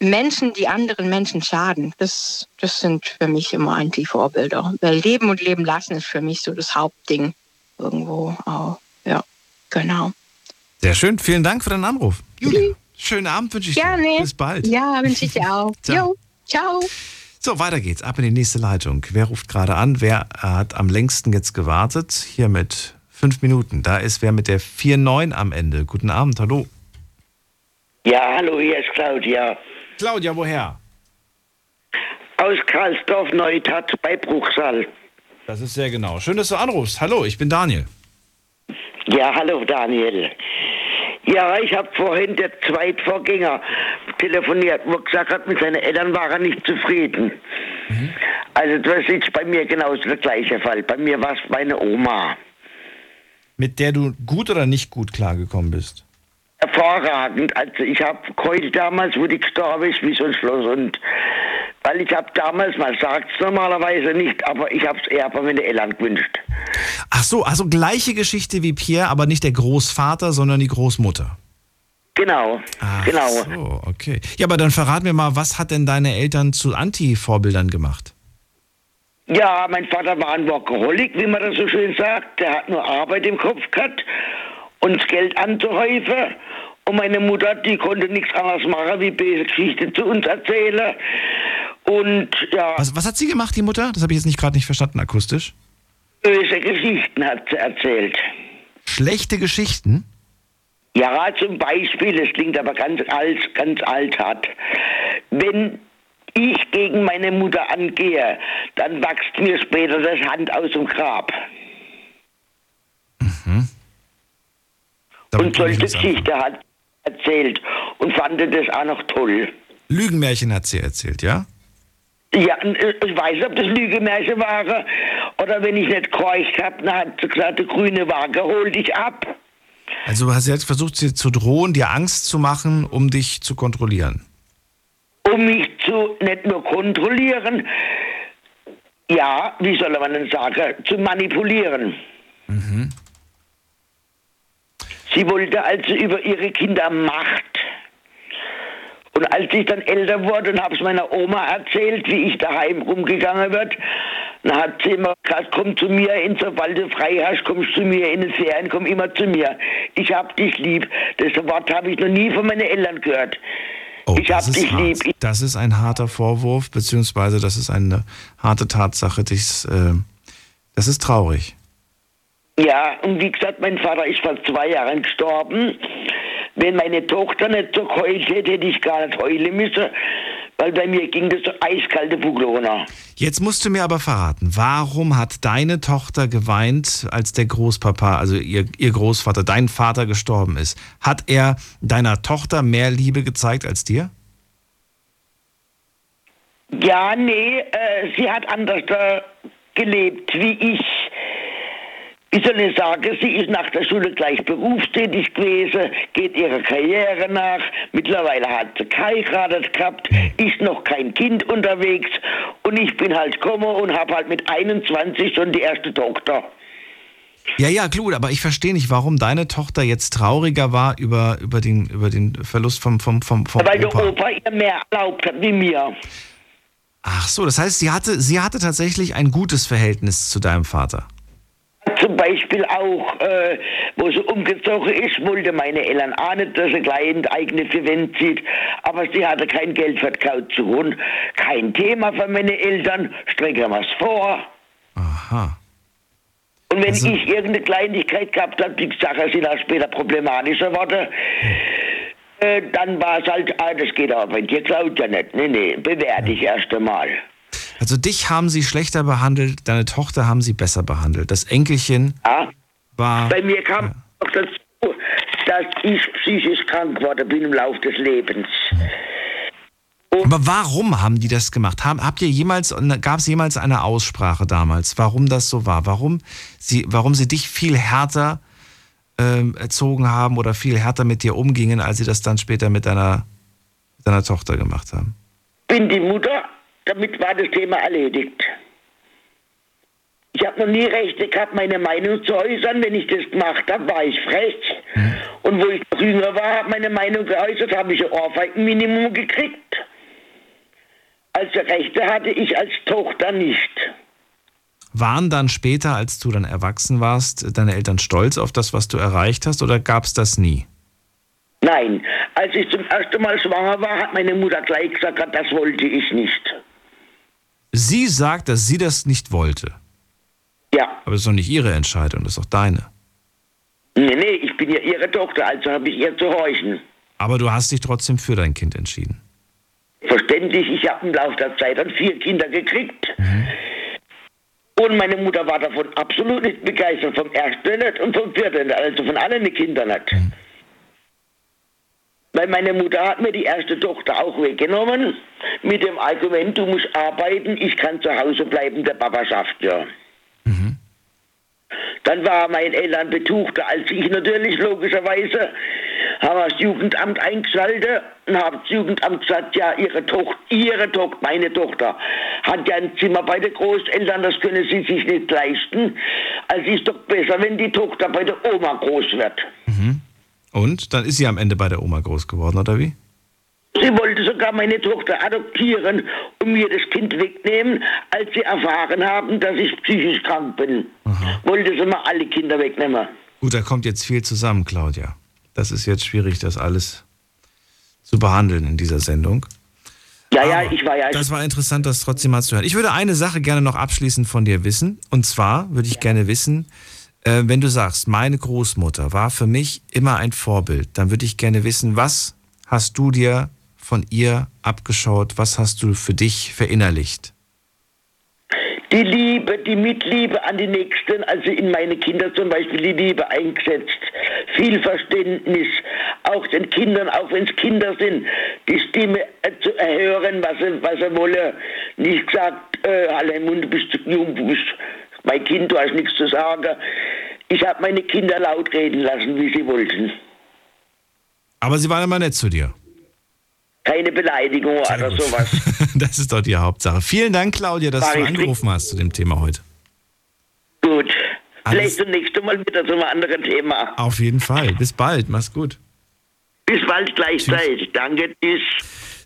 Menschen, die anderen Menschen schaden, das, das sind für mich immer Anti-Vorbilder. Weil Leben und Leben lassen ist für mich so das Hauptding irgendwo auch. Ja, genau. Sehr schön. Vielen Dank für deinen Anruf. Julia, schönen Abend wünsche ich Gerne. dir. Bis bald. Ja, wünsche ich dir auch. Ciao. Jo, ciao. So, weiter geht's. Ab in die nächste Leitung. Wer ruft gerade an? Wer hat am längsten jetzt gewartet? Hier mit fünf Minuten. Da ist wer mit der 4-9 am Ende. Guten Abend, hallo. Ja, hallo, hier ist Claudia. Claudia, woher? Aus Karlsdorf Neustadt bei Bruchsal. Das ist sehr genau. Schön, dass du anrufst. Hallo, ich bin Daniel. Ja, hallo Daniel. Ja, ich habe vorhin der Zweitvorgänger telefoniert, wo gesagt hat, mit seinen Eltern war er nicht zufrieden. Also das ist bei mir genauso der gleiche Fall. Bei mir war es meine Oma. Mit der du gut oder nicht gut klargekommen bist? Hervorragend. Also ich habe geheult damals, wo die gestorben ist, wie so ein Schloss. Und weil ich habe damals, man sagt es normalerweise nicht, aber ich habe es eher bei meinen Eltern gewünscht. Ach so, also gleiche Geschichte wie Pierre, aber nicht der Großvater, sondern die Großmutter. Genau, Ach genau. so, okay. Ja, aber dann verrat mir mal, was hat denn deine Eltern zu Anti-Vorbildern gemacht? Ja, mein Vater war ein Workaholic, wie man das so schön sagt. Der hat nur Arbeit im Kopf gehabt, uns Geld anzuhäufen. Und meine Mutter, die konnte nichts anderes machen, wie böse Geschichten zu uns erzählen. Und ja, Was, was hat sie gemacht, die Mutter? Das habe ich jetzt nicht gerade nicht verstanden akustisch. böse Geschichten hat sie erzählt. Schlechte Geschichten? Ja, zum Beispiel, es klingt aber ganz alt, ganz alt hat. Wenn ich gegen meine Mutter angehe, dann wächst mir später das Hand aus dem Grab. und solche Geschichte hat erzählt und fand das auch noch toll. Lügenmärchen hat sie erzählt, ja? Ja, äh, ich weiß ob das Lügemärchen waren oder wenn ich nicht gehorcht habe, dann hat sie gesagt, die grüne Waage hol dich ab. Also du hast jetzt versucht, sie zu drohen, dir Angst zu machen, um dich zu kontrollieren. Um mich zu nicht nur kontrollieren, ja, wie soll man denn sagen, zu manipulieren. Mhm. Sie wollte also über ihre Kinder Macht. Und als ich dann älter wurde und habe es meiner Oma erzählt, wie ich daheim rumgegangen wird, dann hat sie immer gesagt, komm zu mir, in, sobald du frei hast, kommst zu mir in den Ferien, komm immer zu mir. Ich hab dich lieb. Das Wort habe ich noch nie von meinen Eltern gehört. Oh, ich hab dich hart. lieb. Das ist ein harter Vorwurf, beziehungsweise das ist eine harte Tatsache. Das, äh, das ist traurig. Ja, und wie gesagt, mein Vater ist vor zwei Jahren gestorben. Wenn meine Tochter nicht so geheult hätte, hätte ich gar nicht heulen müssen, weil bei mir ging das so eiskalte Buglona. Jetzt musst du mir aber verraten, warum hat deine Tochter geweint, als der Großpapa, also ihr, ihr Großvater, dein Vater gestorben ist? Hat er deiner Tochter mehr Liebe gezeigt als dir? Ja, nee, äh, sie hat anders äh, gelebt wie ich. Wie soll ich sagen, sie ist nach der Schule gleich berufstätig gewesen, geht ihrer Karriere nach. Mittlerweile hat sie geheiratet gehabt, ist noch kein Kind unterwegs und ich bin halt gekommen und habe halt mit 21 schon die erste Tochter. Ja, ja, gut, aber ich verstehe nicht, warum deine Tochter jetzt trauriger war über, über, den, über den Verlust vom, vom, vom, vom Weil Opa. der Opa ihr mehr erlaubt hat wie mir. Ach so, das heißt, sie hatte, sie hatte tatsächlich ein gutes Verhältnis zu deinem Vater. Zum Beispiel auch, äh, wo sie umgezogen ist, wollte meine Eltern auch nicht, dass sie gleich in eigene Verwend zieht. Aber sie hatte kein Geld für die Kaution. Kein Thema für meine Eltern. Strecken wir es vor. Aha. Und wenn Also- ich irgendeine Kleinigkeit gehabt habe, die Sache sind auch später problematischer geworden, äh, dann war es halt, ah, das geht aber bei dir klaut ja nicht. Nee, nee, bewähr dich erst einmal. Also dich haben sie schlechter behandelt, deine Tochter haben sie besser behandelt. Das Enkelchen Ja. war. Bei mir kam noch dazu, dass ich psychisch krank geworden bin im Laufe des Lebens. Aber warum haben die das gemacht? Habt ihr jemals, gab es jemals eine Aussprache damals, warum das so war? Warum sie, warum sie dich viel härter ähm, erzogen haben oder viel härter mit dir umgingen, als sie das dann später mit deiner, mit deiner Tochter gemacht haben? Bin die Mutter, damit war das Thema erledigt. Ich habe noch nie Rechte gehabt, meine Meinung zu äußern. Wenn ich das gemacht habe, war ich frech. Und wo ich noch jünger war, habe meine Meinung geäußert, habe ich ein Ohrfeigenminimum gekriegt. Also Rechte hatte ich als Tochter nicht. Waren dann später, als du dann erwachsen warst, deine Eltern stolz auf das, was du erreicht hast, oder gab es das nie? Nein, als ich zum ersten Mal schwanger war, hat meine Mutter gleich gesagt, das wollte ich nicht. Sie sagt, dass sie das nicht wollte. Ja. Aber das ist doch nicht ihre Entscheidung, das ist doch deine. Nee, nee, ich bin ja ihre Tochter, also habe ich ihr zu horchen. Aber du hast dich trotzdem für dein Kind entschieden. Verständlich, ich habe im Laufe der Zeit dann vier Kinder gekriegt. Und meine Mutter war davon absolut nicht begeistert, vom ersten nicht und vom vierten nicht, also von allen die Kinder nicht. Weil meine Mutter hat mir die erste Tochter auch weggenommen, mit dem Argument, du musst arbeiten, ich kann zu Hause bleiben, der Papa schafft ja. Dann war mein Eltern betuchter als ich natürlich, logischerweise. Haben wir das Jugendamt eingeschaltet und haben das Jugendamt gesagt, ja, ihre Tochter, ihre Tochter, meine Tochter, hat ja ein Zimmer bei den Großeltern, das können sie sich nicht leisten. Also ist doch besser, wenn die Tochter bei der Oma groß wird. Und dann ist sie am Ende bei der Oma groß geworden, oder wie? Sie wollte sogar meine Tochter adoptieren und mir das Kind wegnehmen, als sie erfahren haben, dass ich psychisch krank bin. Wollte sie mal alle Kinder wegnehmen. Gut, da kommt jetzt viel zusammen, Claudia. Das ist jetzt schwierig, das alles zu behandeln in dieser Sendung. Ja, ja, ich war ja. Das war interessant, das trotzdem mal zu hören. Ich würde eine Sache gerne noch abschließend von dir wissen. Und zwar würde ich gerne wissen, äh, wenn du sagst, meine Großmutter war für mich immer ein Vorbild, dann würde ich gerne wissen, was hast du dir von ihr abgeschaut? Was hast du für dich verinnerlicht? die Liebe, die Mitliebe an die Nächsten, also in meine Kinder zum Beispiel die Liebe eingesetzt. Viel Verständnis, auch den Kindern, auch wenn es Kinder sind, die Stimme äh, zu erhören, was sie, was sie wollen. Nicht gesagt, äh, Halleimund, du bist zu jung, bist mein Kind, du hast nichts zu sagen. Ich habe meine Kinder laut reden lassen, wie sie wollten. Aber sie waren immer nett zu dir. Keine Beleidigung oder sowas. Das ist doch die Hauptsache. Vielen Dank, Claudia, dass War du angerufen hast zu dem Thema heute. Gut. Alles- Vielleicht das nächste Mal wieder zu einem anderen Thema. Auf jeden Fall. Bis bald. Mach's gut. Bis bald gleichzeitig. Danke, tschüss.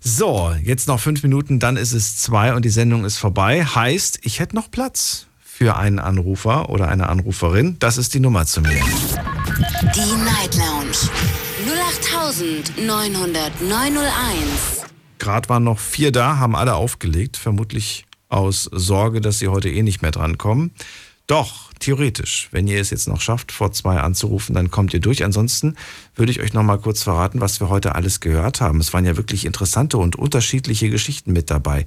So, jetzt noch fünf Minuten, dann ist es zwei und die Sendung ist vorbei. Heißt, ich hätte noch Platz für einen Anrufer oder eine Anruferin. Das ist die Nummer zu mir. Die Night Lounge 0890901. Gerade waren noch vier da, haben alle aufgelegt, vermutlich aus Sorge, dass sie heute eh nicht mehr drankommen. Doch, theoretisch, wenn ihr es jetzt noch schafft, vor zwei anzurufen, dann kommt ihr durch. Ansonsten würde ich euch noch mal kurz verraten, was wir heute alles gehört haben. Es waren ja wirklich interessante und unterschiedliche Geschichten mit dabei.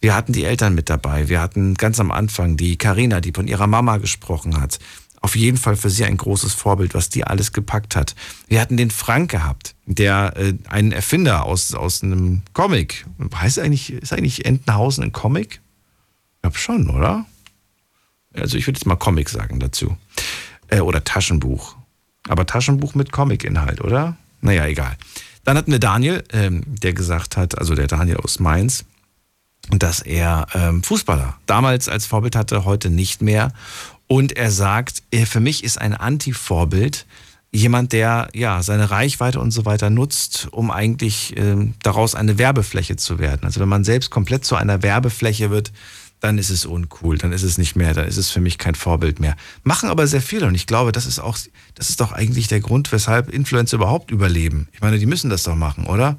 Wir hatten die Eltern mit dabei. Wir hatten ganz am Anfang die Karina, die von ihrer Mama gesprochen hat. Auf jeden Fall für sie ein großes Vorbild, was die alles gepackt hat. Wir hatten den Frank gehabt, der äh, einen Erfinder aus, aus einem Comic. Heißt eigentlich, ist eigentlich Entenhausen ein Comic? Ich glaube schon, oder? Also ich würde jetzt mal Comic sagen dazu. Äh, oder Taschenbuch. Aber Taschenbuch mit Comic-Inhalt, oder? Naja, egal. Dann hatten wir Daniel, ähm, der gesagt hat, also der Daniel aus Mainz, dass er ähm, Fußballer damals als Vorbild hatte, heute nicht mehr. Und er sagt, er, für mich ist ein Anti-Vorbild jemand, der ja seine Reichweite und so weiter nutzt, um eigentlich ähm, daraus eine Werbefläche zu werden. Also wenn man selbst komplett zu einer Werbefläche wird, dann ist es uncool, dann ist es nicht mehr, dann ist es für mich kein Vorbild mehr. Machen aber sehr viele und ich glaube, das ist auch, das ist doch eigentlich der Grund, weshalb Influencer überhaupt überleben. Ich meine, die müssen das doch machen, oder?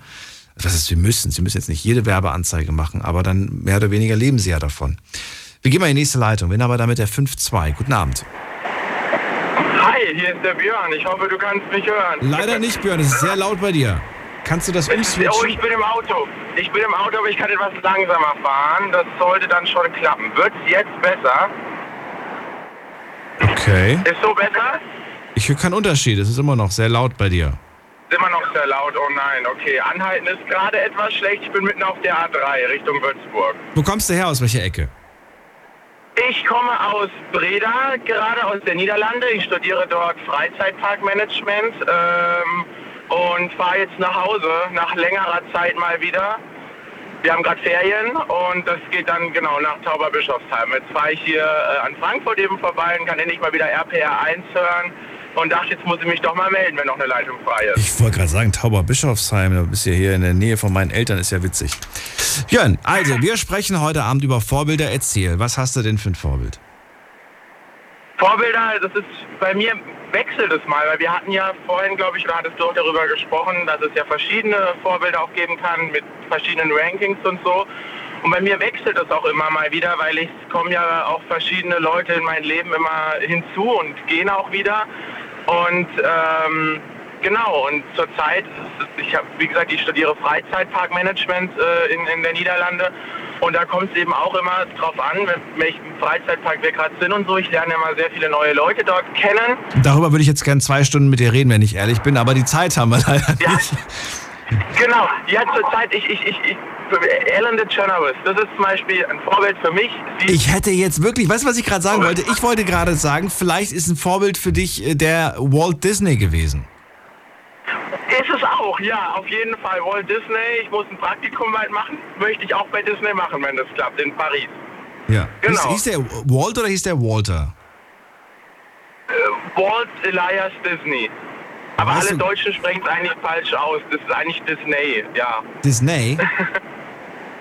Was ist, sie müssen? Sie müssen jetzt nicht jede Werbeanzeige machen, aber dann mehr oder weniger leben sie ja davon. Wir gehen mal in die nächste Leitung. Wen aber damit der 5-2. Guten Abend. Hi, hier ist der Björn. Ich hoffe, du kannst mich hören. Leider nicht, Björn, es ist sehr laut bei dir. Kannst du das Oh, umswitchen? ich bin im Auto. Ich bin im Auto, aber ich kann etwas langsamer fahren. Das sollte dann schon klappen. Wird's jetzt besser? Okay. Ist so besser? Ich höre keinen Unterschied. Es ist immer noch sehr laut bei dir. Sehr laut. Oh nein, okay. Anhalten ist gerade etwas schlecht. Ich bin mitten auf der A3 Richtung Würzburg. Wo kommst du her? Aus welcher Ecke? Ich komme aus Breda, gerade aus der Niederlande. Ich studiere dort Freizeitparkmanagement ähm, und fahre jetzt nach Hause nach längerer Zeit mal wieder. Wir haben gerade Ferien und das geht dann genau nach Tauberbischofsheim. Jetzt fahre ich hier äh, an Frankfurt eben vorbei und kann endlich mal wieder RPR 1 hören und dachte, jetzt muss ich mich doch mal melden, wenn noch eine Leitung frei ist. Ich wollte gerade sagen, Tauberbischofsheim, da bist ja hier in der Nähe von meinen Eltern, ist ja witzig. Björn, also wir sprechen heute Abend über Vorbilder. Erzähl, was hast du denn für ein Vorbild? Vorbilder, das ist bei mir wechselt es mal, weil wir hatten ja vorhin, glaube ich, oder hattest du auch darüber gesprochen, dass es ja verschiedene Vorbilder auch geben kann mit verschiedenen Rankings und so. Und bei mir wechselt es auch immer mal wieder, weil es kommen ja auch verschiedene Leute in mein Leben immer hinzu und gehen auch wieder. Und ähm, genau, und zurzeit, ich habe, wie gesagt, ich studiere Freizeitparkmanagement äh, in, in der Niederlande. Und da kommt es eben auch immer drauf an, wenn welchen Freizeitpark wir gerade sind und so. Ich lerne immer sehr viele neue Leute dort kennen. Darüber würde ich jetzt gern zwei Stunden mit dir reden, wenn ich ehrlich bin, aber die Zeit haben wir leider nicht. Genau, ja zurzeit, ich, ich, ich, ich Ellen DeGeneres, das ist zum Beispiel ein Vorbild für mich. Ich hätte jetzt wirklich, weißt du, was ich gerade sagen wollte? Ich wollte gerade sagen, vielleicht ist ein Vorbild für dich äh, der Walt Disney gewesen. ist es auch, ja, auf jeden Fall. Walt Disney, ich muss ein Praktikum bald machen, möchte ich auch bei Disney machen, wenn das klappt, in Paris. Ja. Genau. Hieß, hieß der Walt oder hieß der Walter? Äh, Walt Elias Disney. Aber alle? Deutschen sprechen es eigentlich falsch aus. Das ist eigentlich Disney, ja. Disney?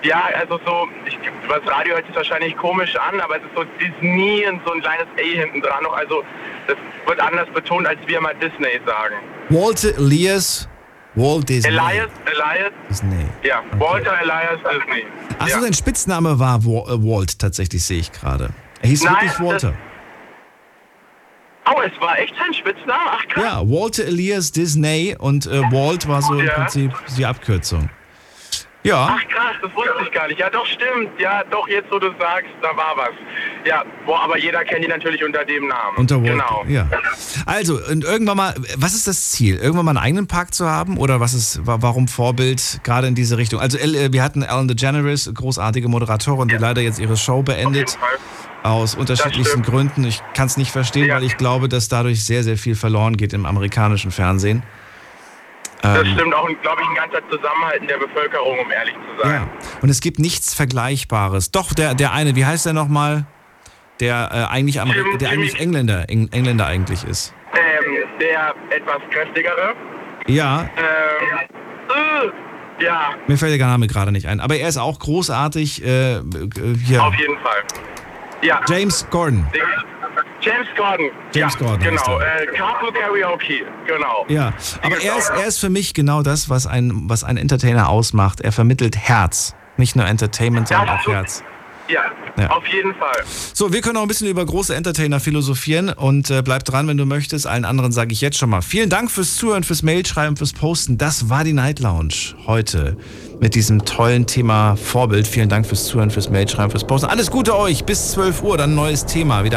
Ja, also so, ich, das Radio hört sich wahrscheinlich komisch an, aber es ist so Disney und so ein kleines A hinten dran noch. Also das wird anders betont, als wir mal Disney sagen. Walter Elias Walt Disney. Elias, Elias, Disney. ja, Walter Elias Disney. Achso, ja. sein Spitzname war Wa- äh, Walt, tatsächlich sehe ich gerade. Er hieß Nein, wirklich Walter. Oh, es war echt sein Spitzname? Ach krass. Ja, Walter Elias Disney und äh, Walt war so im Ja. Prinzip die Abkürzung. Ja. Ach krass, das wusste ich gar nicht. Ja, doch, stimmt. Ja, doch, jetzt wo du sagst, da war was. Ja, boah, aber jeder kennt ihn natürlich unter dem Namen. Unter Walt, Genau. Ja. Also, und irgendwann mal, was ist das Ziel? Irgendwann mal einen eigenen Park zu haben? Oder was ist, wa- warum Vorbild gerade in diese Richtung? Also, äh, wir hatten Ellen DeGeneres, großartige Moderatorin, die leider jetzt ihre Show beendet. Aus unterschiedlichsten Gründen. Ich kann es nicht verstehen, weil ich glaube, dass dadurch sehr, sehr viel verloren geht im amerikanischen Fernsehen. Das Ähm, stimmt auch, glaube ich, ein ganzer Zusammenhalt in der Bevölkerung, um ehrlich zu sein. Ja. Und es gibt nichts Vergleichbares. Doch, der, der eine, wie heißt der nochmal? Der äh, eigentlich, Ameri Jim- der eigentlich Engländer, Eng Engländer eigentlich ist. Ähm, der etwas kräftigere. Ja, Ähm, äh, ja, mir fällt der Name gerade nicht ein. Aber er ist auch großartig. Äh, äh, hier. auf jeden Fall. Ja. James Gordon. James Gordon. James ja, Gordon heißt Genau, äh, Carpool Karaoke, genau. Ja, aber er ist, er ist für mich genau das, was ein, was ein Entertainer ausmacht. Er vermittelt Herz. Nicht nur Entertainment, sondern auch Herz. Ja, Ja. auf jeden Fall. So, wir können auch ein bisschen über große Entertainer philosophieren und äh, bleib dran, wenn du möchtest. Allen anderen sage ich jetzt schon mal vielen Dank fürs Zuhören, fürs Mailschreiben, fürs Posten. Das war die Night Lounge heute mit diesem tollen Thema Vorbild. Vielen Dank fürs Zuhören, fürs Mailschreiben, fürs Posten. Alles Gute euch. Bis 12 Uhr, dann ein neues Thema. Wieder